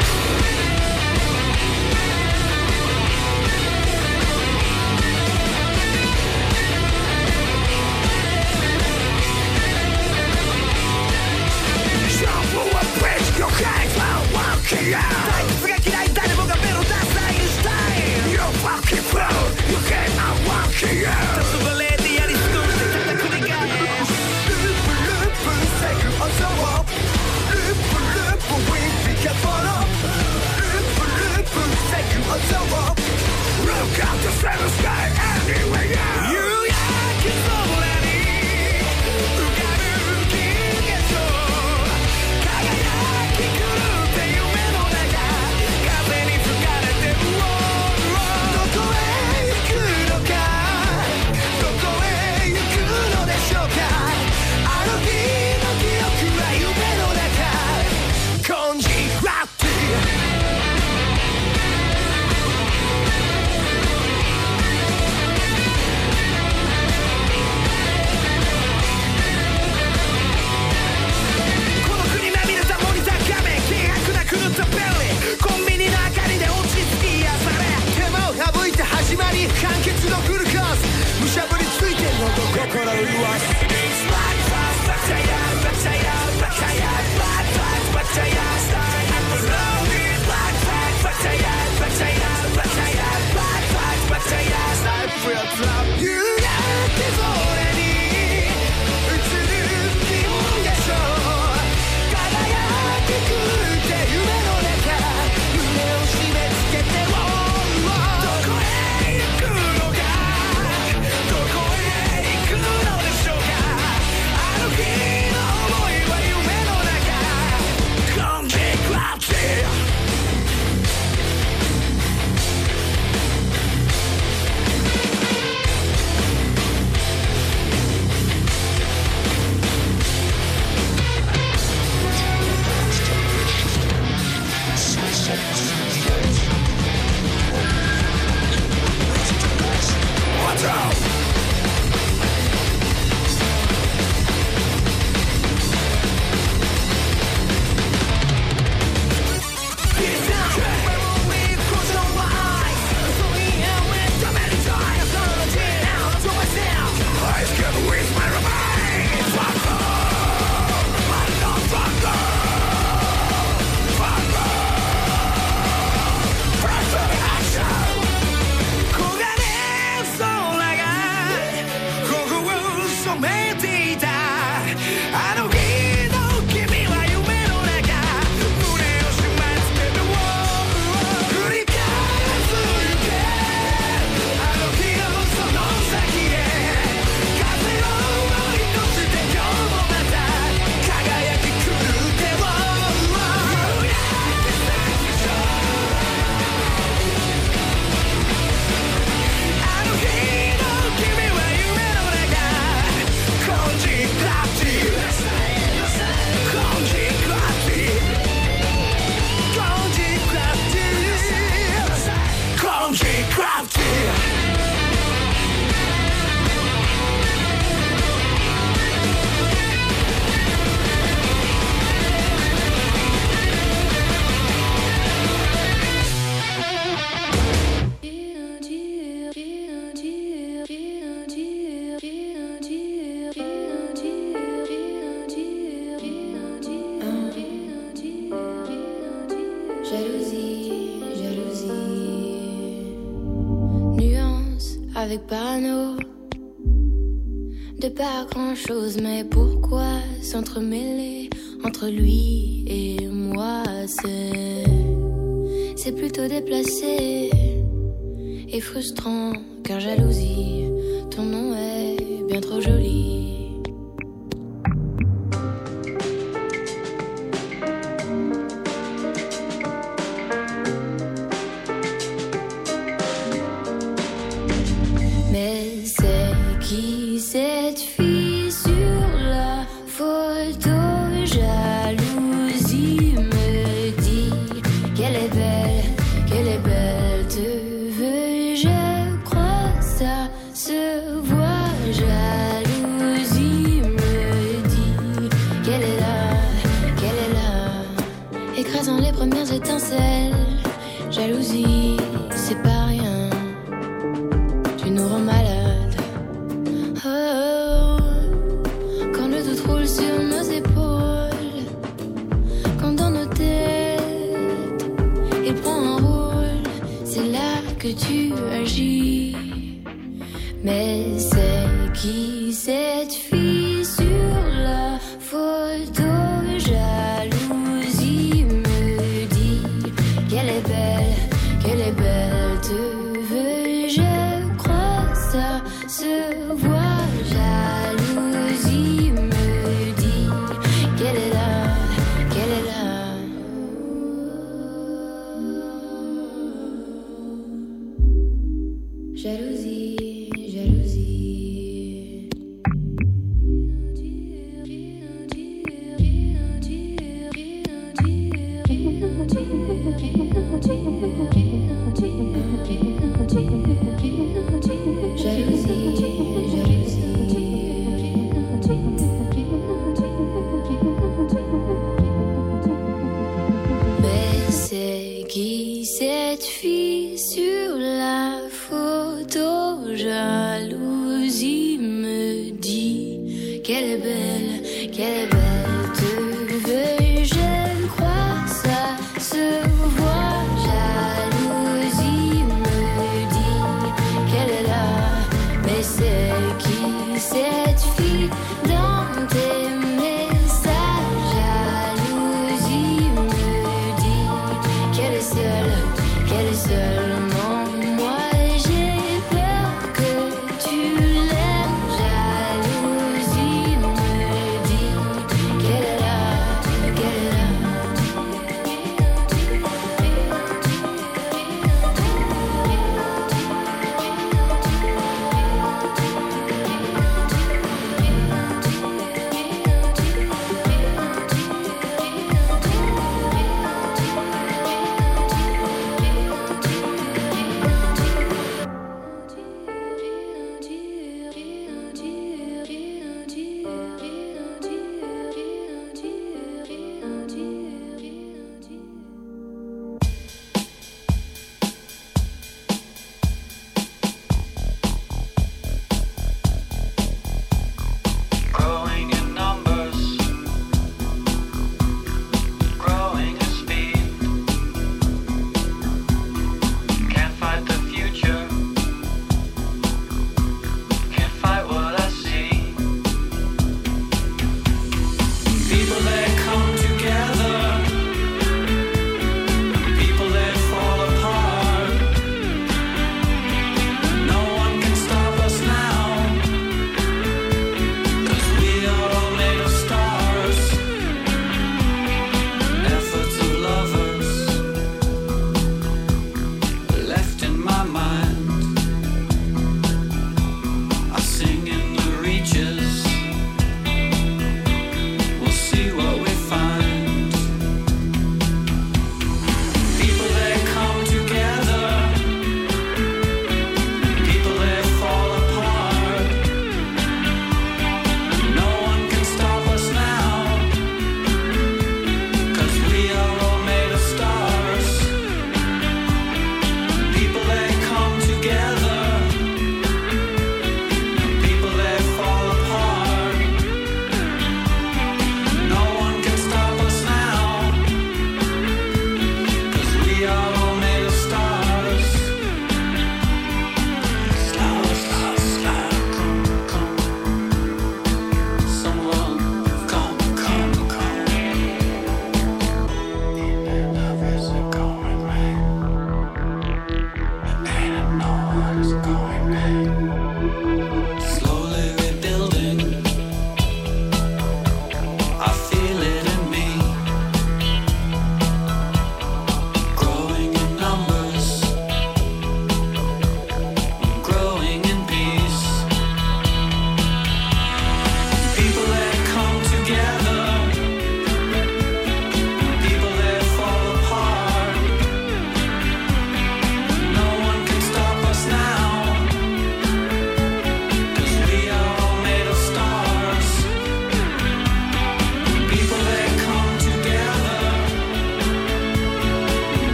pas grand est belle, qu'elle est belle.